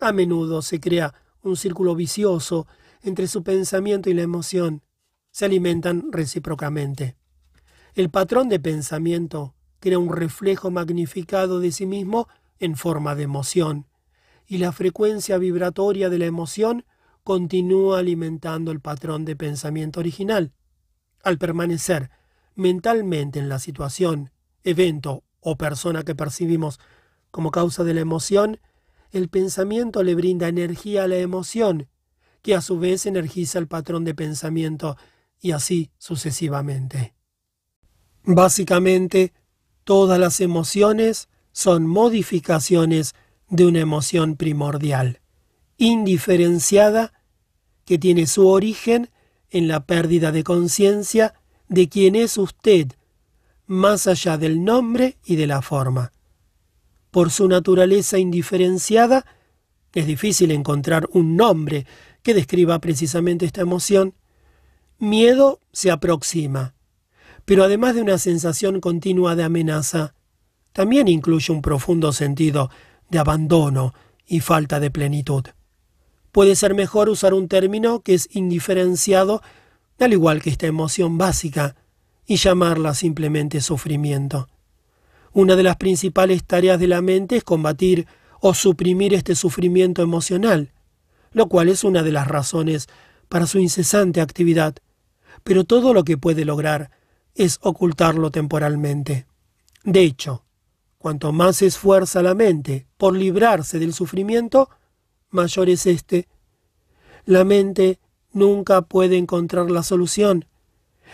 A menudo se crea un círculo vicioso entre su pensamiento y la emoción se alimentan recíprocamente. El patrón de pensamiento crea un reflejo magnificado de sí mismo en forma de emoción, y la frecuencia vibratoria de la emoción continúa alimentando el patrón de pensamiento original. Al permanecer mentalmente en la situación, evento o persona que percibimos como causa de la emoción, el pensamiento le brinda energía a la emoción, que a su vez energiza el patrón de pensamiento y así sucesivamente. Básicamente, todas las emociones son modificaciones de una emoción primordial, indiferenciada, que tiene su origen en la pérdida de conciencia de quién es usted, más allá del nombre y de la forma. Por su naturaleza indiferenciada, es difícil encontrar un nombre que describa precisamente esta emoción, Miedo se aproxima, pero además de una sensación continua de amenaza, también incluye un profundo sentido de abandono y falta de plenitud. Puede ser mejor usar un término que es indiferenciado, al igual que esta emoción básica, y llamarla simplemente sufrimiento. Una de las principales tareas de la mente es combatir o suprimir este sufrimiento emocional, lo cual es una de las razones para su incesante actividad pero todo lo que puede lograr es ocultarlo temporalmente. De hecho, cuanto más se esfuerza la mente por librarse del sufrimiento, mayor es éste. La mente nunca puede encontrar la solución,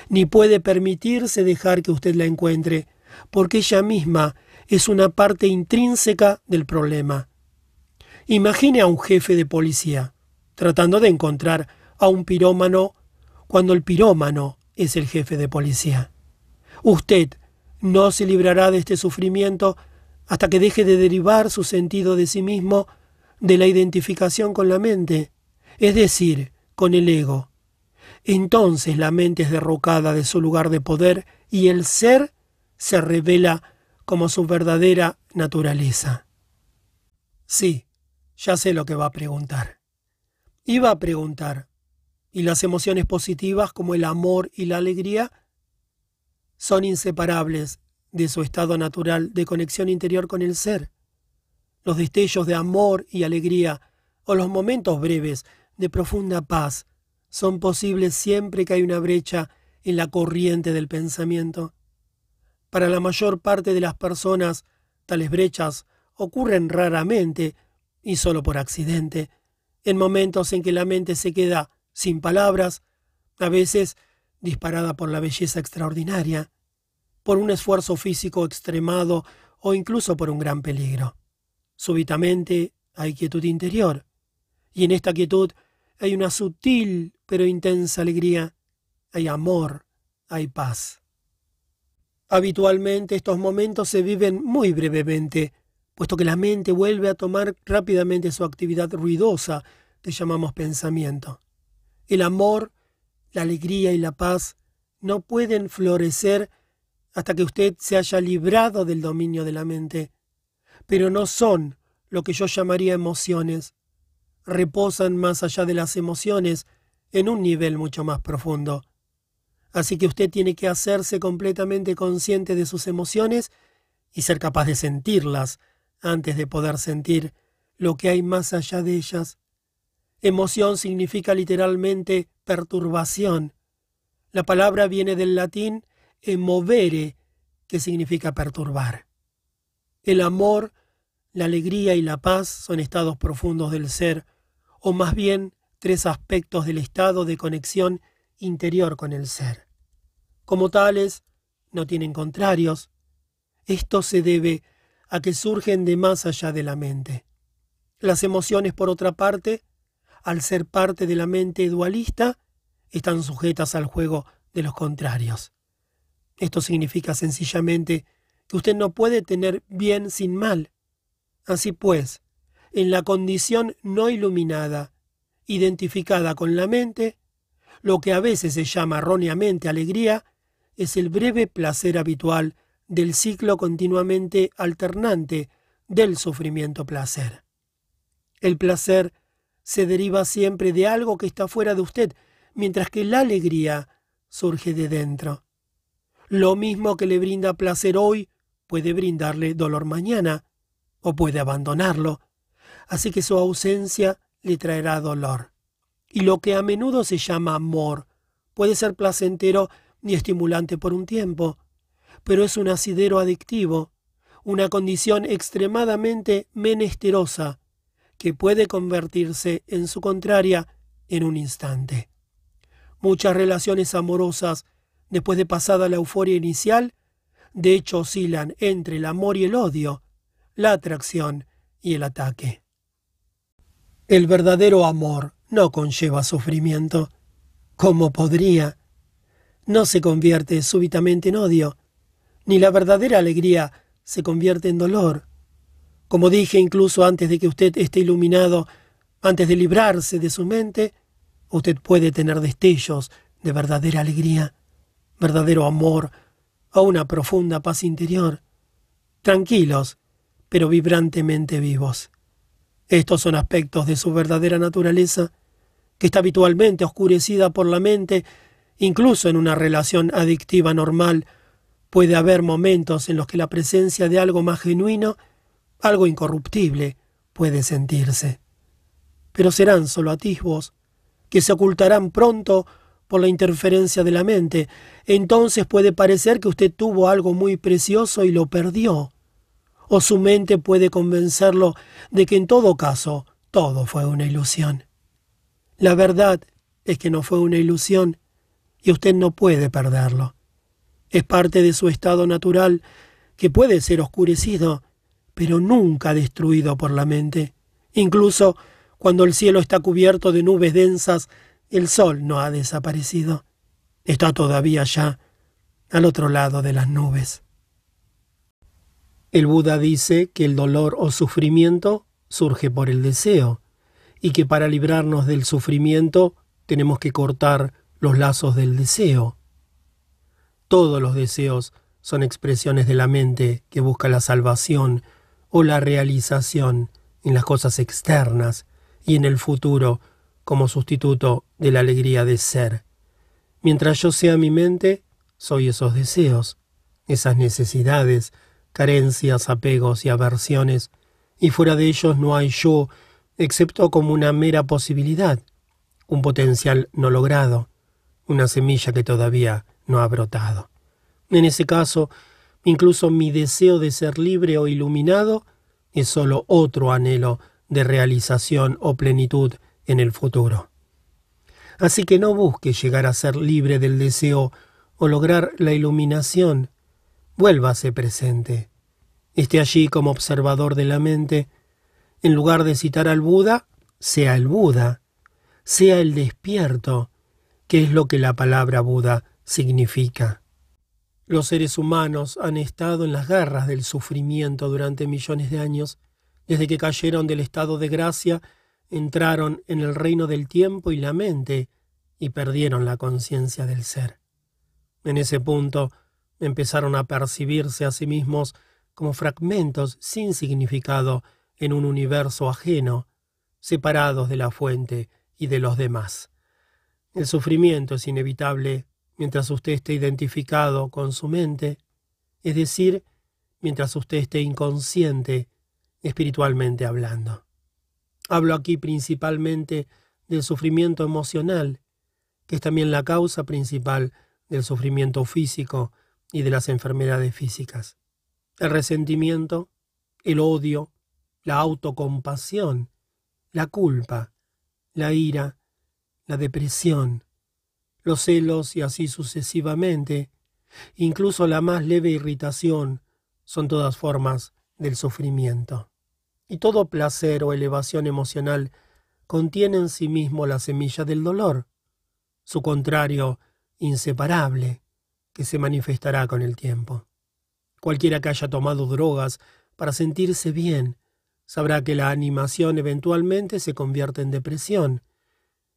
ni puede permitirse dejar que usted la encuentre, porque ella misma es una parte intrínseca del problema. Imagine a un jefe de policía tratando de encontrar a un pirómano cuando el pirómano es el jefe de policía. Usted no se librará de este sufrimiento hasta que deje de derivar su sentido de sí mismo de la identificación con la mente, es decir, con el ego. Entonces la mente es derrocada de su lugar de poder y el ser se revela como su verdadera naturaleza. Sí, ya sé lo que va a preguntar. Iba a preguntar, ¿y las emociones positivas como el amor y la alegría son inseparables de su estado natural de conexión interior con el ser? Los destellos de amor y alegría o los momentos breves de profunda paz son posibles siempre que hay una brecha en la corriente del pensamiento. Para la mayor parte de las personas, tales brechas ocurren raramente y solo por accidente, en momentos en que la mente se queda sin palabras, a veces disparada por la belleza extraordinaria, por un esfuerzo físico extremado o incluso por un gran peligro. Súbitamente hay quietud interior, y en esta quietud hay una sutil pero intensa alegría, hay amor, hay paz. Habitualmente estos momentos se viven muy brevemente, puesto que la mente vuelve a tomar rápidamente su actividad ruidosa que llamamos pensamiento. El amor, la alegría y la paz no pueden florecer hasta que usted se haya librado del dominio de la mente, pero no son lo que yo llamaría emociones. Reposan más allá de las emociones en un nivel mucho más profundo. Así que usted tiene que hacerse completamente consciente de sus emociones y ser capaz de sentirlas antes de poder sentir lo que hay más allá de ellas. Emoción significa literalmente perturbación. La palabra viene del latín emovere, que significa perturbar. El amor, la alegría y la paz son estados profundos del ser, o más bien tres aspectos del estado de conexión interior con el ser. Como tales, no tienen contrarios. Esto se debe a que surgen de más allá de la mente. Las emociones, por otra parte, al ser parte de la mente dualista, están sujetas al juego de los contrarios. Esto significa sencillamente que usted no puede tener bien sin mal. Así pues, en la condición no iluminada, identificada con la mente, lo que a veces se llama erróneamente alegría, es el breve placer habitual del ciclo continuamente alternante del sufrimiento-placer. El placer se deriva siempre de algo que está fuera de usted, mientras que la alegría surge de dentro. Lo mismo que le brinda placer hoy puede brindarle dolor mañana, o puede abandonarlo, así que su ausencia le traerá dolor. Y lo que a menudo se llama amor puede ser placentero y estimulante por un tiempo, pero es un asidero adictivo, una condición extremadamente menesterosa que puede convertirse en su contraria en un instante. Muchas relaciones amorosas, después de pasada la euforia inicial, de hecho oscilan entre el amor y el odio, la atracción y el ataque. El verdadero amor no conlleva sufrimiento. ¿Cómo podría? No se convierte súbitamente en odio, ni la verdadera alegría se convierte en dolor. Como dije incluso antes de que usted esté iluminado, antes de librarse de su mente, usted puede tener destellos de verdadera alegría, verdadero amor o una profunda paz interior. Tranquilos, pero vibrantemente vivos. Estos son aspectos de su verdadera naturaleza, que está habitualmente oscurecida por la mente, incluso en una relación adictiva normal, puede haber momentos en los que la presencia de algo más genuino algo incorruptible puede sentirse. Pero serán solo atisbos, que se ocultarán pronto por la interferencia de la mente. Entonces puede parecer que usted tuvo algo muy precioso y lo perdió. O su mente puede convencerlo de que en todo caso todo fue una ilusión. La verdad es que no fue una ilusión y usted no puede perderlo. Es parte de su estado natural que puede ser oscurecido, pero nunca destruido por la mente. Incluso cuando el cielo está cubierto de nubes densas, el sol no ha desaparecido. Está todavía allá, al otro lado de las nubes. El Buda dice que el dolor o sufrimiento surge por el deseo, y que para librarnos del sufrimiento tenemos que cortar los lazos del deseo. Todos los deseos son expresiones de la mente que busca la salvación o la realización en las cosas externas y en el futuro como sustituto de la alegría de ser. Mientras yo sea mi mente, soy esos deseos, esas necesidades, carencias, apegos y aversiones, y fuera de ellos no hay yo, excepto como una mera posibilidad, un potencial no logrado, una semilla que todavía no ha brotado. En ese caso, incluso mi deseo de ser libre o iluminado es sólo otro anhelo de realización o plenitud en el futuro. Así que no busque llegar a ser libre del deseo o lograr la iluminación. Vuélvase presente. Esté allí como observador de la mente. En lugar de citar al Buda, sea el Buda, sea el despierto, que es lo que la palabra Buda significa. Los seres humanos han estado en las garras del sufrimiento durante millones de años, desde que cayeron del estado de gracia, entraron en el reino del tiempo y la mente, y perdieron la conciencia del ser. En ese punto empezaron a percibirse a sí mismos como fragmentos sin significado en un universo ajeno, separados de la fuente y de los demás. El sufrimiento es inevitable mientras usted esté identificado con su mente, es decir, mientras usted esté inconsciente, espiritualmente hablando. Hablo aquí principalmente del sufrimiento emocional, que es también la causa principal del sufrimiento físico y de las enfermedades físicas. El resentimiento, el odio, la autocompasión, la culpa, la ira, la depresión, los celos y así sucesivamente, incluso la más leve irritación, son todas formas del sufrimiento. Y todo placer o elevación emocional contiene en sí mismo la semilla del dolor, su contrario inseparable, que se manifestará con el tiempo. Cualquiera que haya tomado drogas para sentirse bien, sabrá que la animación eventualmente se convierte en depresión,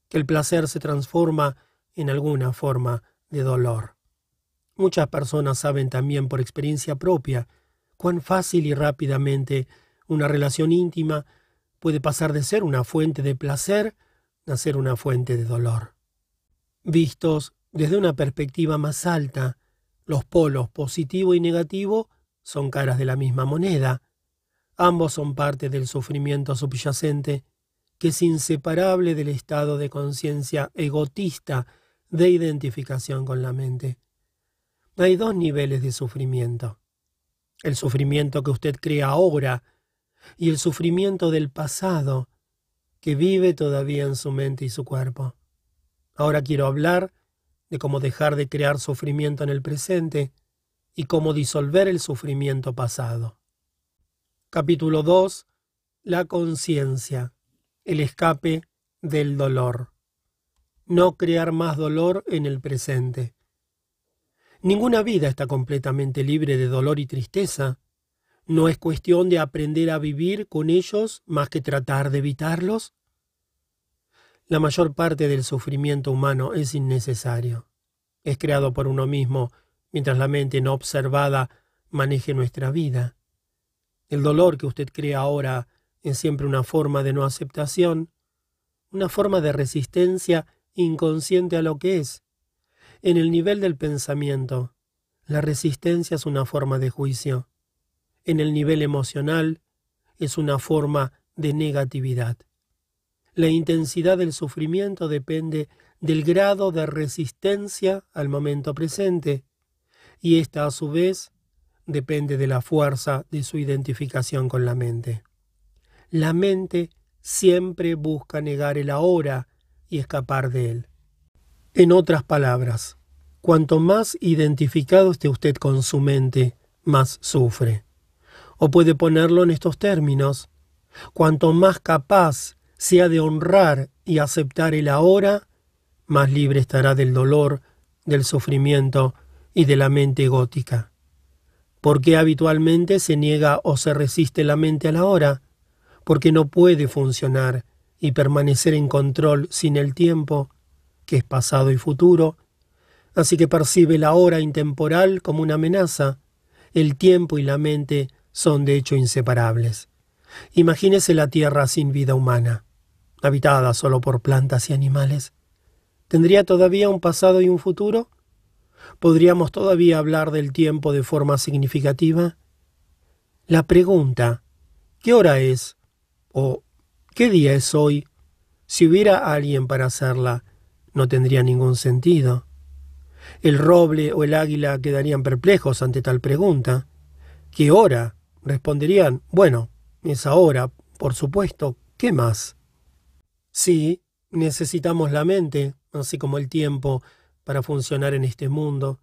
que el placer se transforma en alguna forma de dolor. Muchas personas saben también por experiencia propia cuán fácil y rápidamente una relación íntima puede pasar de ser una fuente de placer a ser una fuente de dolor. Vistos desde una perspectiva más alta, los polos positivo y negativo son caras de la misma moneda. Ambos son parte del sufrimiento subyacente, que es inseparable del estado de conciencia egotista de identificación con la mente. Hay dos niveles de sufrimiento. El sufrimiento que usted crea ahora y el sufrimiento del pasado que vive todavía en su mente y su cuerpo. Ahora quiero hablar de cómo dejar de crear sufrimiento en el presente y cómo disolver el sufrimiento pasado. Capítulo 2. La conciencia. El escape del dolor no crear más dolor en el presente. Ninguna vida está completamente libre de dolor y tristeza. ¿No es cuestión de aprender a vivir con ellos más que tratar de evitarlos? La mayor parte del sufrimiento humano es innecesario. Es creado por uno mismo mientras la mente no observada maneje nuestra vida. El dolor que usted crea ahora es siempre una forma de no aceptación, una forma de resistencia inconsciente a lo que es. En el nivel del pensamiento, la resistencia es una forma de juicio. En el nivel emocional, es una forma de negatividad. La intensidad del sufrimiento depende del grado de resistencia al momento presente, y esta a su vez depende de la fuerza de su identificación con la mente. La mente siempre busca negar el ahora y escapar de él. En otras palabras, cuanto más identificado esté usted con su mente, más sufre. O puede ponerlo en estos términos. Cuanto más capaz sea de honrar y aceptar el ahora, más libre estará del dolor, del sufrimiento y de la mente gótica. ¿Por qué habitualmente se niega o se resiste la mente a la hora? Porque no puede funcionar y permanecer en control sin el tiempo, que es pasado y futuro, así que percibe la hora intemporal como una amenaza. El tiempo y la mente son de hecho inseparables. Imagínese la Tierra sin vida humana, habitada solo por plantas y animales. ¿Tendría todavía un pasado y un futuro? ¿Podríamos todavía hablar del tiempo de forma significativa? La pregunta, ¿qué hora es? o ¿qué día es hoy? Si hubiera alguien para hacerla, no tendría ningún sentido. El roble o el águila quedarían perplejos ante tal pregunta. ¿Qué hora? Responderían, bueno, es ahora, por supuesto, ¿qué más? Sí, necesitamos la mente, así como el tiempo, para funcionar en este mundo,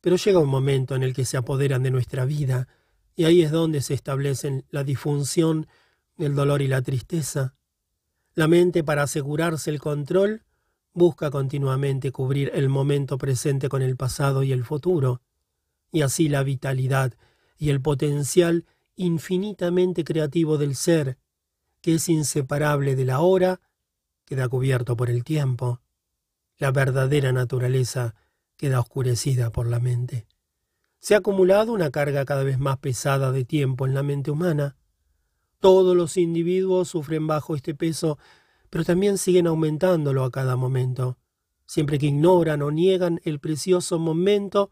pero llega un momento en el que se apoderan de nuestra vida, y ahí es donde se establecen la disfunción, el dolor y la tristeza. La mente, para asegurarse el control, busca continuamente cubrir el momento presente con el pasado y el futuro, y así la vitalidad y el potencial infinitamente creativo del ser, que es inseparable de la hora, queda cubierto por el tiempo. La verdadera naturaleza queda oscurecida por la mente. Se ha acumulado una carga cada vez más pesada de tiempo en la mente humana. Todos los individuos sufren bajo este peso pero también siguen aumentándolo a cada momento, siempre que ignoran o niegan el precioso momento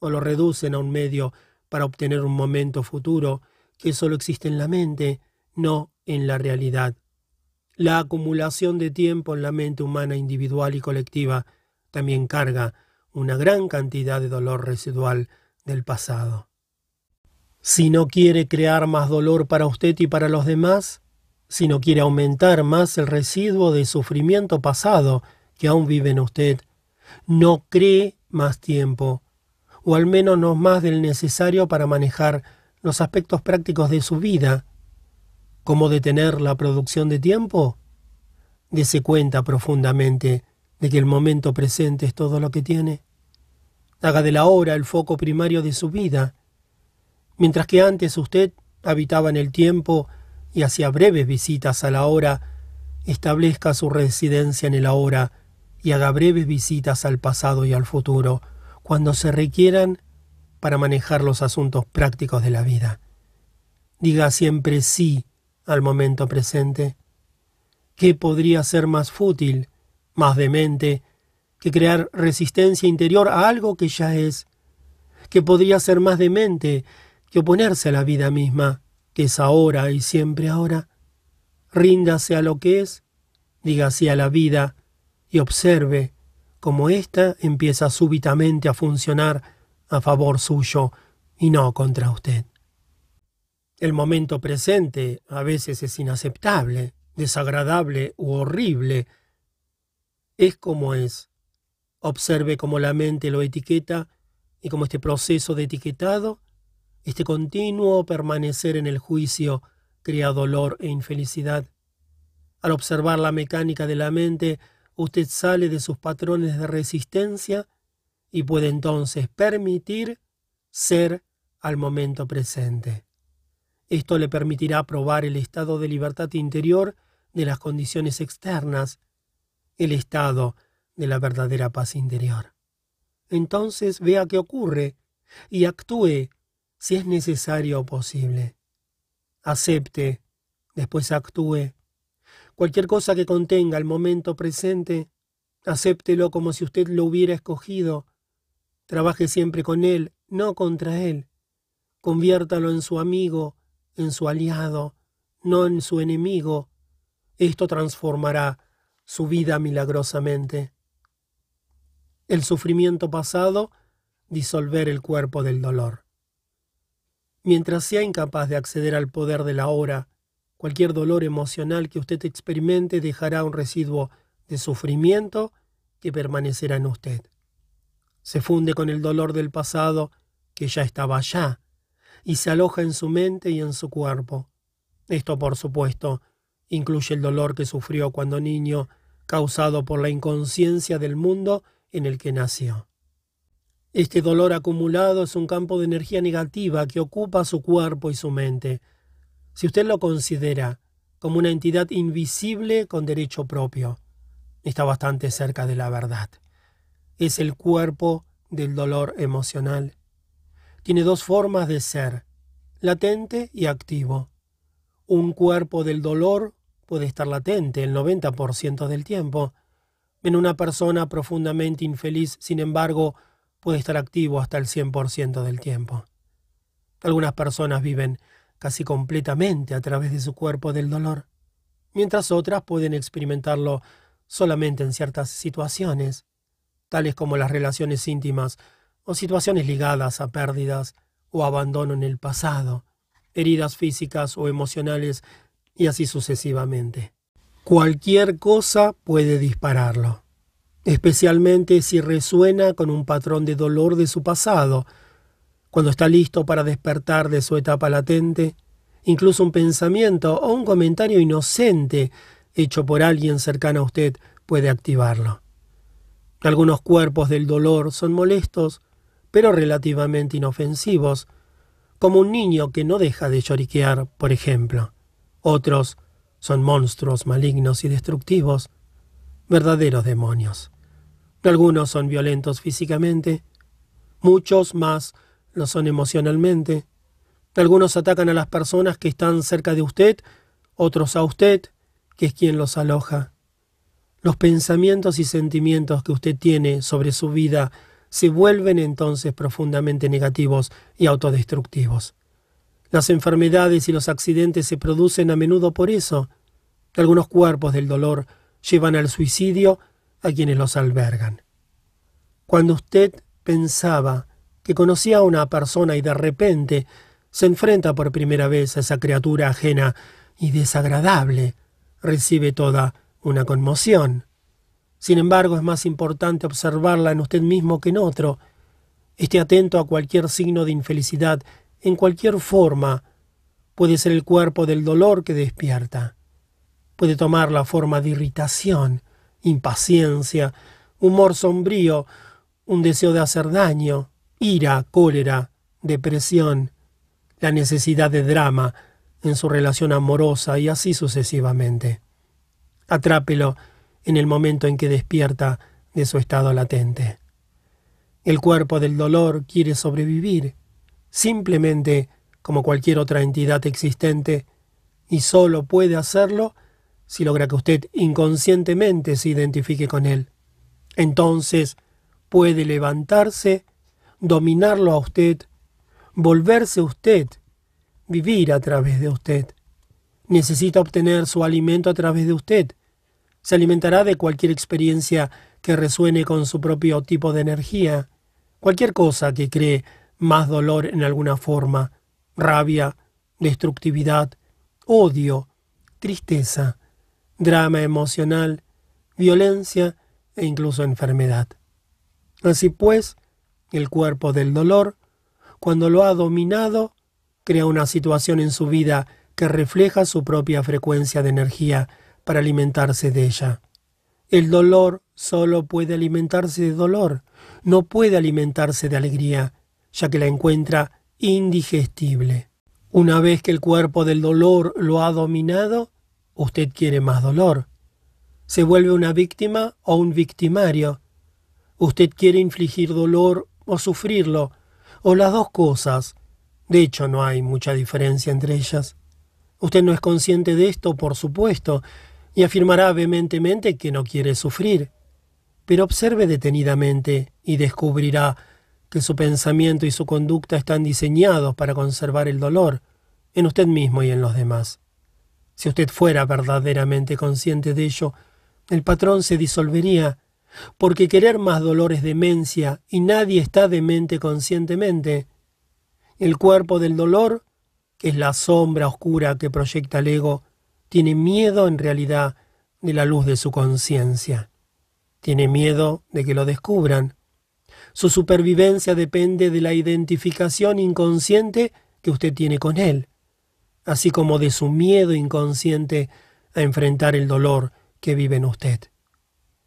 o lo reducen a un medio para obtener un momento futuro que solo existe en la mente, no en la realidad. La acumulación de tiempo en la mente humana individual y colectiva también carga una gran cantidad de dolor residual del pasado. Si no quiere crear más dolor para usted y para los demás, si no quiere aumentar más el residuo de sufrimiento pasado que aún vive en usted, no cree más tiempo, o al menos no más del necesario para manejar los aspectos prácticos de su vida. ¿Cómo detener la producción de tiempo? Dese cuenta profundamente de que el momento presente es todo lo que tiene. Haga de la hora el foco primario de su vida. Mientras que antes usted habitaba en el tiempo y hacia breves visitas a la hora, establezca su residencia en el ahora y haga breves visitas al pasado y al futuro, cuando se requieran para manejar los asuntos prácticos de la vida. Diga siempre sí al momento presente. ¿Qué podría ser más fútil, más demente, que crear resistencia interior a algo que ya es? ¿Qué podría ser más demente que oponerse a la vida misma? que es ahora y siempre ahora, ríndase a lo que es, dígase a la vida y observe cómo ésta empieza súbitamente a funcionar a favor suyo y no contra usted. El momento presente a veces es inaceptable, desagradable u horrible. Es como es. Observe cómo la mente lo etiqueta y cómo este proceso de etiquetado este continuo permanecer en el juicio crea dolor e infelicidad. Al observar la mecánica de la mente, usted sale de sus patrones de resistencia y puede entonces permitir ser al momento presente. Esto le permitirá probar el estado de libertad interior de las condiciones externas, el estado de la verdadera paz interior. Entonces vea qué ocurre y actúe si es necesario o posible. Acepte, después actúe. Cualquier cosa que contenga el momento presente, acéptelo como si usted lo hubiera escogido. Trabaje siempre con él, no contra él. Conviértalo en su amigo, en su aliado, no en su enemigo. Esto transformará su vida milagrosamente. El sufrimiento pasado, disolver el cuerpo del dolor. Mientras sea incapaz de acceder al poder de la hora, cualquier dolor emocional que usted experimente dejará un residuo de sufrimiento que permanecerá en usted. Se funde con el dolor del pasado que ya estaba allá, y se aloja en su mente y en su cuerpo. Esto, por supuesto, incluye el dolor que sufrió cuando niño, causado por la inconsciencia del mundo en el que nació. Este dolor acumulado es un campo de energía negativa que ocupa su cuerpo y su mente. Si usted lo considera como una entidad invisible con derecho propio, está bastante cerca de la verdad. Es el cuerpo del dolor emocional. Tiene dos formas de ser, latente y activo. Un cuerpo del dolor puede estar latente el 90% del tiempo. En una persona profundamente infeliz, sin embargo, puede estar activo hasta el 100% del tiempo. Algunas personas viven casi completamente a través de su cuerpo del dolor, mientras otras pueden experimentarlo solamente en ciertas situaciones, tales como las relaciones íntimas o situaciones ligadas a pérdidas o abandono en el pasado, heridas físicas o emocionales y así sucesivamente. Cualquier cosa puede dispararlo especialmente si resuena con un patrón de dolor de su pasado, cuando está listo para despertar de su etapa latente, incluso un pensamiento o un comentario inocente hecho por alguien cercano a usted puede activarlo. Algunos cuerpos del dolor son molestos, pero relativamente inofensivos, como un niño que no deja de lloriquear, por ejemplo. Otros son monstruos malignos y destructivos, verdaderos demonios. Algunos son violentos físicamente, muchos más lo son emocionalmente. Algunos atacan a las personas que están cerca de usted, otros a usted, que es quien los aloja. Los pensamientos y sentimientos que usted tiene sobre su vida se vuelven entonces profundamente negativos y autodestructivos. Las enfermedades y los accidentes se producen a menudo por eso. Algunos cuerpos del dolor llevan al suicidio a quienes los albergan. Cuando usted pensaba que conocía a una persona y de repente se enfrenta por primera vez a esa criatura ajena y desagradable, recibe toda una conmoción. Sin embargo, es más importante observarla en usted mismo que en otro. Esté atento a cualquier signo de infelicidad en cualquier forma. Puede ser el cuerpo del dolor que despierta. Puede tomar la forma de irritación, impaciencia, humor sombrío, un deseo de hacer daño, ira, cólera, depresión, la necesidad de drama en su relación amorosa y así sucesivamente. Atrápelo en el momento en que despierta de su estado latente. El cuerpo del dolor quiere sobrevivir, simplemente como cualquier otra entidad existente, y solo puede hacerlo si logra que usted inconscientemente se identifique con él. Entonces puede levantarse, dominarlo a usted, volverse usted, vivir a través de usted. Necesita obtener su alimento a través de usted. Se alimentará de cualquier experiencia que resuene con su propio tipo de energía, cualquier cosa que cree más dolor en alguna forma, rabia, destructividad, odio, tristeza, drama emocional, violencia e incluso enfermedad. Así pues, el cuerpo del dolor, cuando lo ha dominado, crea una situación en su vida que refleja su propia frecuencia de energía para alimentarse de ella. El dolor solo puede alimentarse de dolor, no puede alimentarse de alegría, ya que la encuentra indigestible. Una vez que el cuerpo del dolor lo ha dominado, usted quiere más dolor. Se vuelve una víctima o un victimario. Usted quiere infligir dolor o sufrirlo, o las dos cosas. De hecho, no hay mucha diferencia entre ellas. Usted no es consciente de esto, por supuesto, y afirmará vehementemente que no quiere sufrir. Pero observe detenidamente y descubrirá que su pensamiento y su conducta están diseñados para conservar el dolor en usted mismo y en los demás. Si usted fuera verdaderamente consciente de ello, el patrón se disolvería, porque querer más dolor es demencia y nadie está demente conscientemente. El cuerpo del dolor, que es la sombra oscura que proyecta el ego, tiene miedo en realidad de la luz de su conciencia. Tiene miedo de que lo descubran. Su supervivencia depende de la identificación inconsciente que usted tiene con él, así como de su miedo inconsciente a enfrentar el dolor que vive en usted.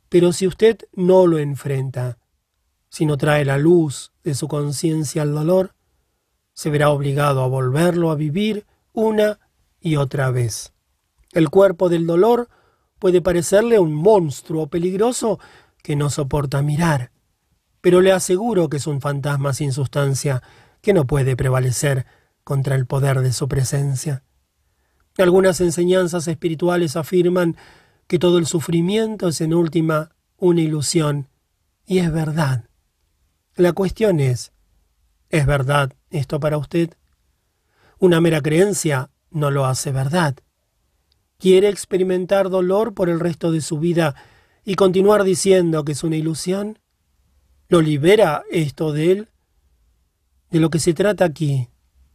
Pero si usted no lo enfrenta, si no trae la luz de su conciencia al dolor, se verá obligado a volverlo a vivir una y otra vez. El cuerpo del dolor puede parecerle un monstruo peligroso que no soporta mirar, pero le aseguro que es un fantasma sin sustancia que no puede prevalecer contra el poder de su presencia. Algunas enseñanzas espirituales afirman que todo el sufrimiento es en última una ilusión, y es verdad. La cuestión es, ¿es verdad esto para usted? Una mera creencia no lo hace verdad. ¿Quiere experimentar dolor por el resto de su vida y continuar diciendo que es una ilusión? ¿Lo libera esto de él? De lo que se trata aquí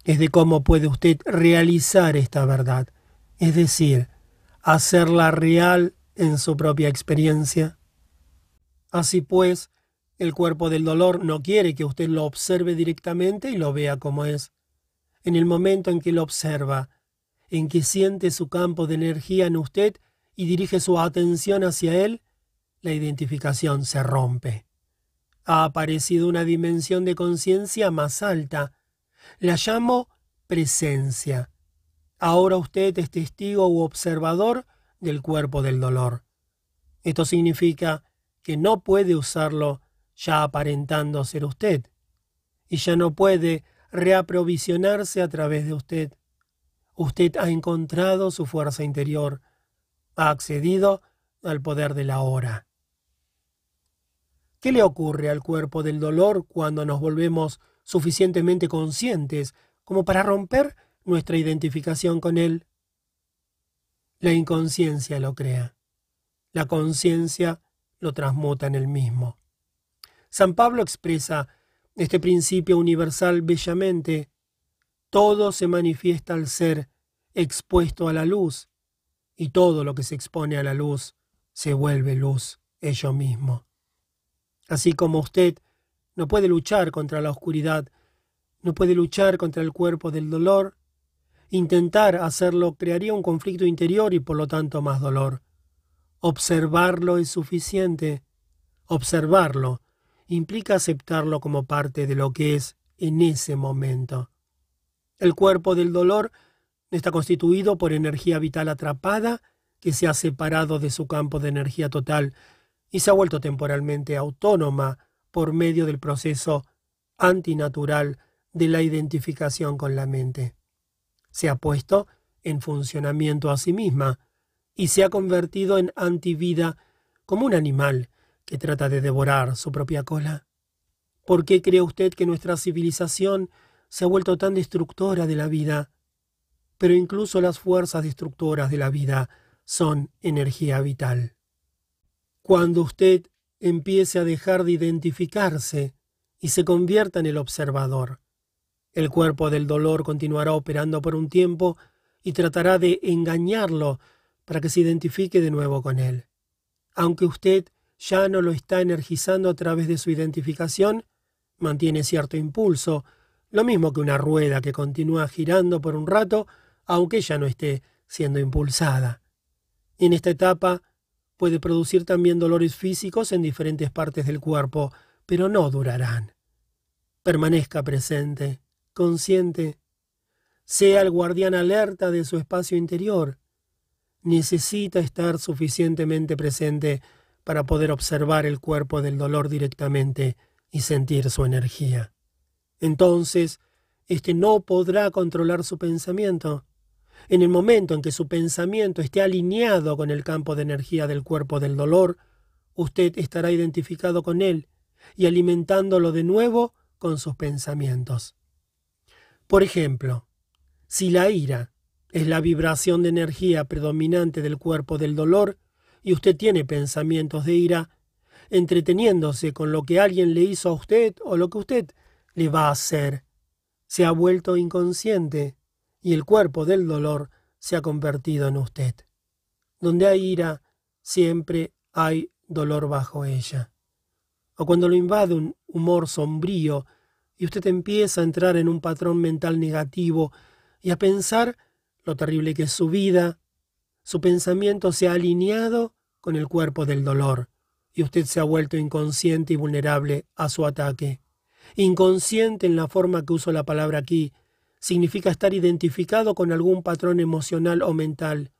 es de cómo puede usted realizar esta verdad, es decir, hacerla real en su propia experiencia. Así pues, el cuerpo del dolor no quiere que usted lo observe directamente y lo vea como es. En el momento en que lo observa, en que siente su campo de energía en usted y dirige su atención hacia él, la identificación se rompe. Ha aparecido una dimensión de conciencia más alta, la llamo presencia. Ahora usted es testigo u observador del cuerpo del dolor. Esto significa que no puede usarlo ya aparentando ser usted, y ya no puede reaprovisionarse a través de usted. Usted ha encontrado su fuerza interior, ha accedido al poder de la hora. ¿Qué le ocurre al cuerpo del dolor cuando nos volvemos suficientemente conscientes como para romper nuestra identificación con él. La inconsciencia lo crea. La conciencia lo transmuta en el mismo. San Pablo expresa este principio universal bellamente. Todo se manifiesta al ser expuesto a la luz, y todo lo que se expone a la luz se vuelve luz ello mismo. Así como usted no puede luchar contra la oscuridad, no puede luchar contra el cuerpo del dolor. Intentar hacerlo crearía un conflicto interior y por lo tanto más dolor. Observarlo es suficiente. Observarlo implica aceptarlo como parte de lo que es en ese momento. El cuerpo del dolor está constituido por energía vital atrapada que se ha separado de su campo de energía total y se ha vuelto temporalmente autónoma por medio del proceso antinatural de la identificación con la mente. Se ha puesto en funcionamiento a sí misma y se ha convertido en antivida como un animal que trata de devorar su propia cola. ¿Por qué cree usted que nuestra civilización se ha vuelto tan destructora de la vida? Pero incluso las fuerzas destructoras de la vida son energía vital. Cuando usted empiece a dejar de identificarse y se convierta en el observador. El cuerpo del dolor continuará operando por un tiempo y tratará de engañarlo para que se identifique de nuevo con él. Aunque usted ya no lo está energizando a través de su identificación, mantiene cierto impulso, lo mismo que una rueda que continúa girando por un rato, aunque ya no esté siendo impulsada. En esta etapa Puede producir también dolores físicos en diferentes partes del cuerpo, pero no durarán. Permanezca presente, consciente. Sea el guardián alerta de su espacio interior. Necesita estar suficientemente presente para poder observar el cuerpo del dolor directamente y sentir su energía. Entonces, éste no podrá controlar su pensamiento. En el momento en que su pensamiento esté alineado con el campo de energía del cuerpo del dolor, usted estará identificado con él y alimentándolo de nuevo con sus pensamientos. Por ejemplo, si la ira es la vibración de energía predominante del cuerpo del dolor y usted tiene pensamientos de ira, entreteniéndose con lo que alguien le hizo a usted o lo que usted le va a hacer, se ha vuelto inconsciente y el cuerpo del dolor se ha convertido en usted. Donde hay ira, siempre hay dolor bajo ella. O cuando lo invade un humor sombrío, y usted empieza a entrar en un patrón mental negativo y a pensar lo terrible que es su vida, su pensamiento se ha alineado con el cuerpo del dolor y usted se ha vuelto inconsciente y vulnerable a su ataque. Inconsciente en la forma que uso la palabra aquí significa estar identificado con algún patrón emocional o mental.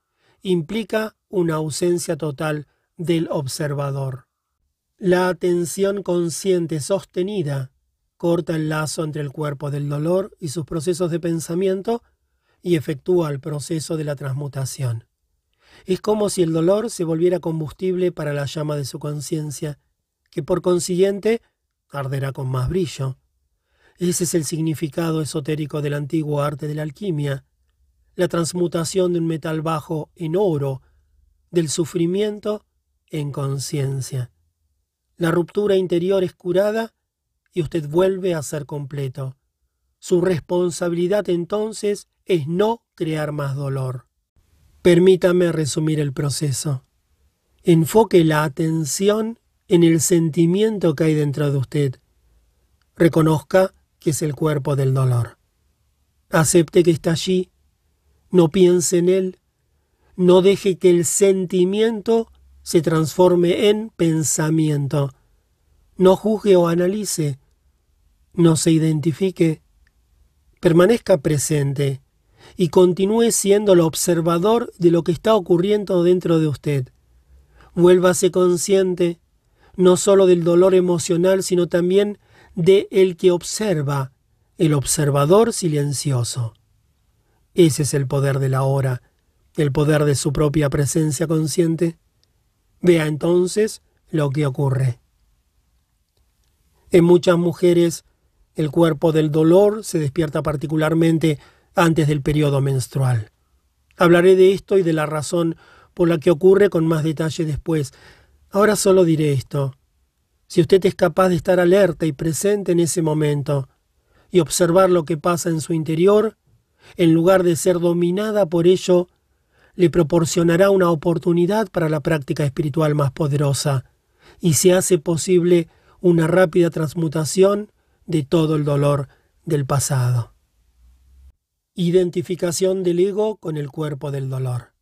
Implica una ausencia total del observador. La atención consciente sostenida corta el lazo entre el cuerpo del dolor y sus procesos de pensamiento y efectúa el proceso de la transmutación. Es como si el dolor se volviera combustible para la llama de su conciencia, que por consiguiente arderá con más brillo. Ese es el significado esotérico del antiguo arte de la alquimia, la transmutación de un metal bajo en oro, del sufrimiento en conciencia. La ruptura interior es curada y usted vuelve a ser completo. Su responsabilidad entonces es no crear más dolor. Permítame resumir el proceso. Enfoque la atención en el sentimiento que hay dentro de usted. Reconozca que es el cuerpo del dolor. Acepte que está allí. No piense en él. No deje que el sentimiento se transforme en pensamiento. No juzgue o analice. No se identifique. Permanezca presente y continúe siendo el observador de lo que está ocurriendo dentro de usted. Vuélvase consciente no solo del dolor emocional, sino también de el que observa, el observador silencioso. Ese es el poder de la hora, el poder de su propia presencia consciente. Vea entonces lo que ocurre. En muchas mujeres, el cuerpo del dolor se despierta particularmente antes del periodo menstrual. Hablaré de esto y de la razón por la que ocurre con más detalle después. Ahora solo diré esto. Si usted es capaz de estar alerta y presente en ese momento y observar lo que pasa en su interior, en lugar de ser dominada por ello, le proporcionará una oportunidad para la práctica espiritual más poderosa y se hace posible una rápida transmutación de todo el dolor del pasado. Identificación del ego con el cuerpo del dolor.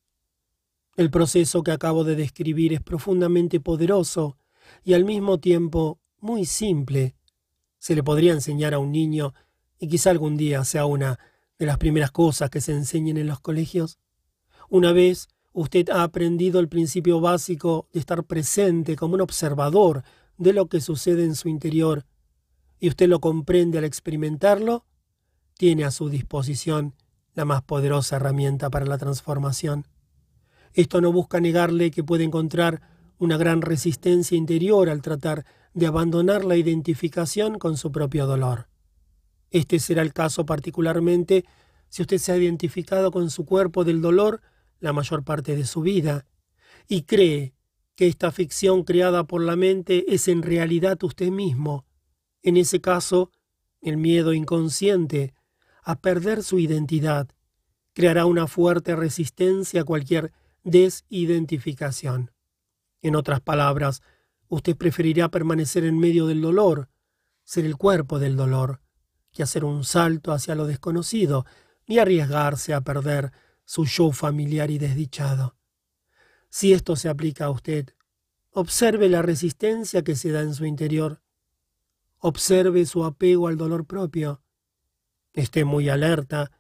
El proceso que acabo de describir es profundamente poderoso y al mismo tiempo muy simple. Se le podría enseñar a un niño y quizá algún día sea una de las primeras cosas que se enseñen en los colegios. Una vez usted ha aprendido el principio básico de estar presente como un observador de lo que sucede en su interior, y usted lo comprende al experimentarlo, tiene a su disposición la más poderosa herramienta para la transformación. Esto no busca negarle que puede encontrar una gran resistencia interior al tratar de abandonar la identificación con su propio dolor. Este será el caso particularmente si usted se ha identificado con su cuerpo del dolor la mayor parte de su vida, y cree que esta ficción creada por la mente es en realidad usted mismo. En ese caso, el miedo inconsciente a perder su identidad creará una fuerte resistencia a cualquier desidentificación. En otras palabras, usted preferirá permanecer en medio del dolor, ser el cuerpo del dolor, que hacer un salto hacia lo desconocido y arriesgarse a perder su yo familiar y desdichado. Si esto se aplica a usted, observe la resistencia que se da en su interior. Observe su apego al dolor propio. Esté muy alerta.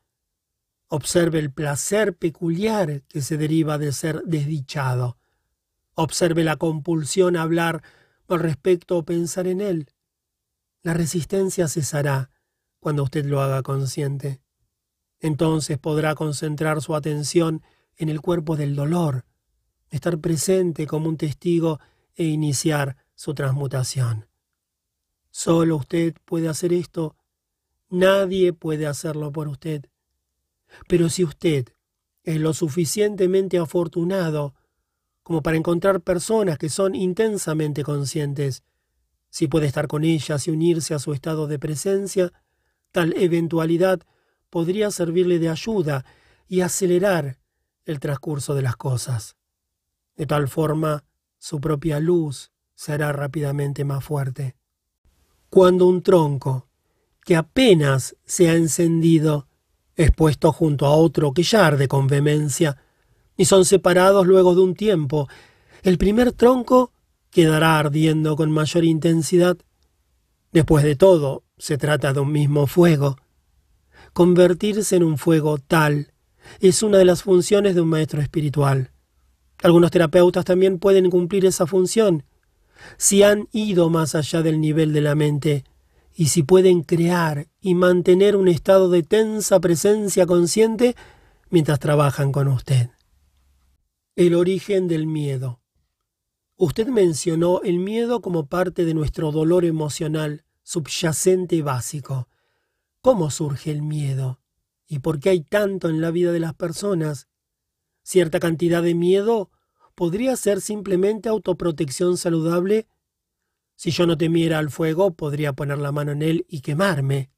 Observe el placer peculiar que se deriva de ser desdichado. Observe la compulsión a hablar al respecto o pensar en él. La resistencia cesará cuando usted lo haga consciente. Entonces podrá concentrar su atención en el cuerpo del dolor, estar presente como un testigo e iniciar su transmutación. Solo usted puede hacer esto. Nadie puede hacerlo por usted. Pero si usted es lo suficientemente afortunado como para encontrar personas que son intensamente conscientes, si puede estar con ellas y unirse a su estado de presencia, tal eventualidad podría servirle de ayuda y acelerar el transcurso de las cosas. De tal forma, su propia luz será rápidamente más fuerte. Cuando un tronco que apenas se ha encendido es puesto junto a otro que ya arde con vehemencia, y son separados luego de un tiempo. El primer tronco quedará ardiendo con mayor intensidad. Después de todo, se trata de un mismo fuego. Convertirse en un fuego tal es una de las funciones de un maestro espiritual. Algunos terapeutas también pueden cumplir esa función si han ido más allá del nivel de la mente y si pueden crear y mantener un estado de tensa presencia consciente mientras trabajan con usted. El origen del miedo. Usted mencionó el miedo como parte de nuestro dolor emocional subyacente y básico. ¿Cómo surge el miedo? ¿Y por qué hay tanto en la vida de las personas? Cierta cantidad de miedo podría ser simplemente autoprotección saludable si yo no temiera al fuego, podría poner la mano en él y quemarme.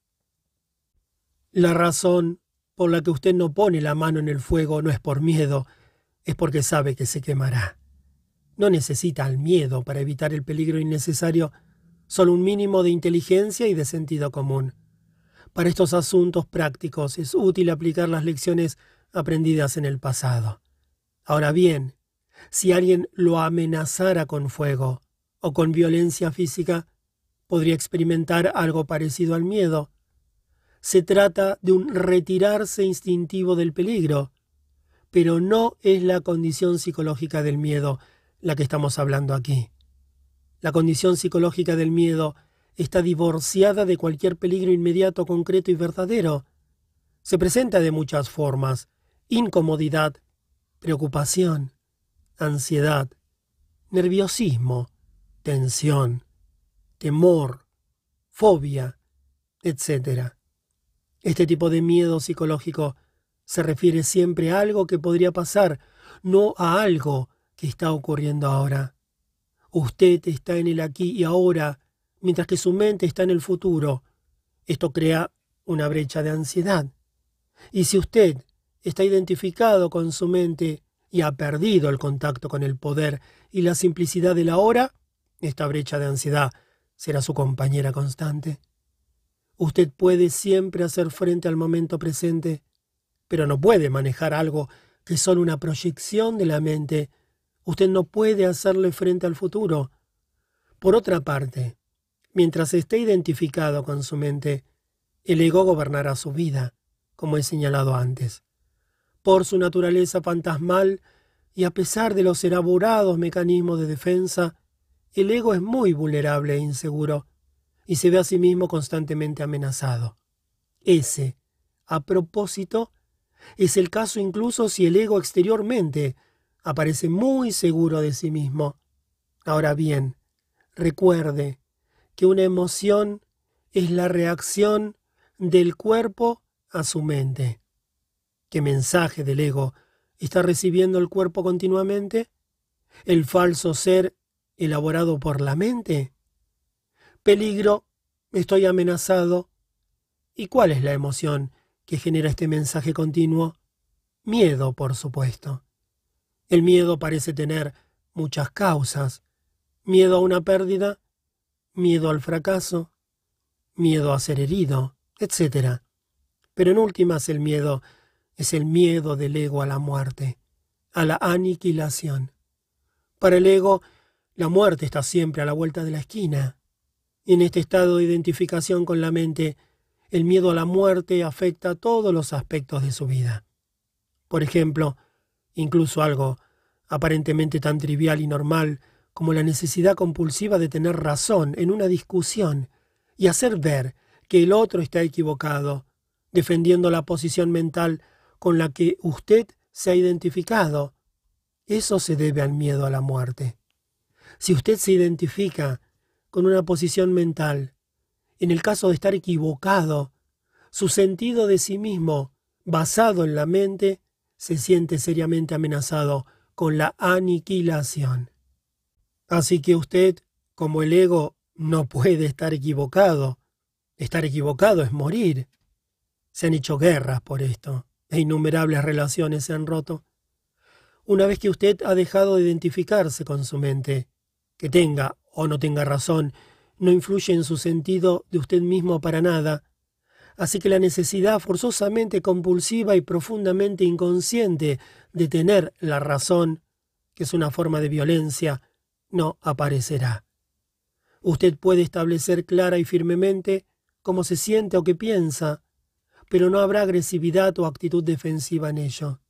La razón por la que usted no pone la mano en el fuego no es por miedo, es porque sabe que se quemará. No necesita el miedo para evitar el peligro innecesario, solo un mínimo de inteligencia y de sentido común. Para estos asuntos prácticos es útil aplicar las lecciones aprendidas en el pasado. Ahora bien, si alguien lo amenazara con fuego, o con violencia física, podría experimentar algo parecido al miedo. Se trata de un retirarse instintivo del peligro, pero no es la condición psicológica del miedo la que estamos hablando aquí. La condición psicológica del miedo está divorciada de cualquier peligro inmediato, concreto y verdadero. Se presenta de muchas formas. Incomodidad, preocupación, ansiedad, nerviosismo, tensión, temor, fobia, etc. Este tipo de miedo psicológico se refiere siempre a algo que podría pasar, no a algo que está ocurriendo ahora. Usted está en el aquí y ahora, mientras que su mente está en el futuro. Esto crea una brecha de ansiedad. Y si usted está identificado con su mente y ha perdido el contacto con el poder y la simplicidad de la hora, esta brecha de ansiedad será su compañera constante. Usted puede siempre hacer frente al momento presente, pero no puede manejar algo que es solo una proyección de la mente. Usted no puede hacerle frente al futuro. Por otra parte, mientras esté identificado con su mente, el ego gobernará su vida, como he señalado antes. Por su naturaleza fantasmal y a pesar de los elaborados mecanismos de defensa, el ego es muy vulnerable e inseguro y se ve a sí mismo constantemente amenazado. Ese, a propósito, es el caso incluso si el ego exteriormente aparece muy seguro de sí mismo. Ahora bien, recuerde que una emoción es la reacción del cuerpo a su mente. ¿Qué mensaje del ego está recibiendo el cuerpo continuamente? El falso ser elaborado por la mente? Peligro, estoy amenazado. ¿Y cuál es la emoción que genera este mensaje continuo? Miedo, por supuesto. El miedo parece tener muchas causas. Miedo a una pérdida, miedo al fracaso, miedo a ser herido, etc. Pero en últimas el miedo es el miedo del ego a la muerte, a la aniquilación. Para el ego la muerte está siempre a la vuelta de la esquina. En este estado de identificación con la mente, el miedo a la muerte afecta todos los aspectos de su vida. Por ejemplo, incluso algo aparentemente tan trivial y normal como la necesidad compulsiva de tener razón en una discusión y hacer ver que el otro está equivocado, defendiendo la posición mental con la que usted se ha identificado. Eso se debe al miedo a la muerte. Si usted se identifica con una posición mental, en el caso de estar equivocado, su sentido de sí mismo, basado en la mente, se siente seriamente amenazado con la aniquilación. Así que usted, como el ego, no puede estar equivocado. Estar equivocado es morir. Se han hecho guerras por esto, e innumerables relaciones se han roto. Una vez que usted ha dejado de identificarse con su mente, que tenga o no tenga razón no influye en su sentido de usted mismo para nada, Así que la necesidad forzosamente compulsiva y profundamente inconsciente de tener la razón, que es una forma de violencia, no aparecerá. Usted puede establecer clara y firmemente cómo se siente o qué piensa, pero no habrá agresividad o actitud defensiva en ello.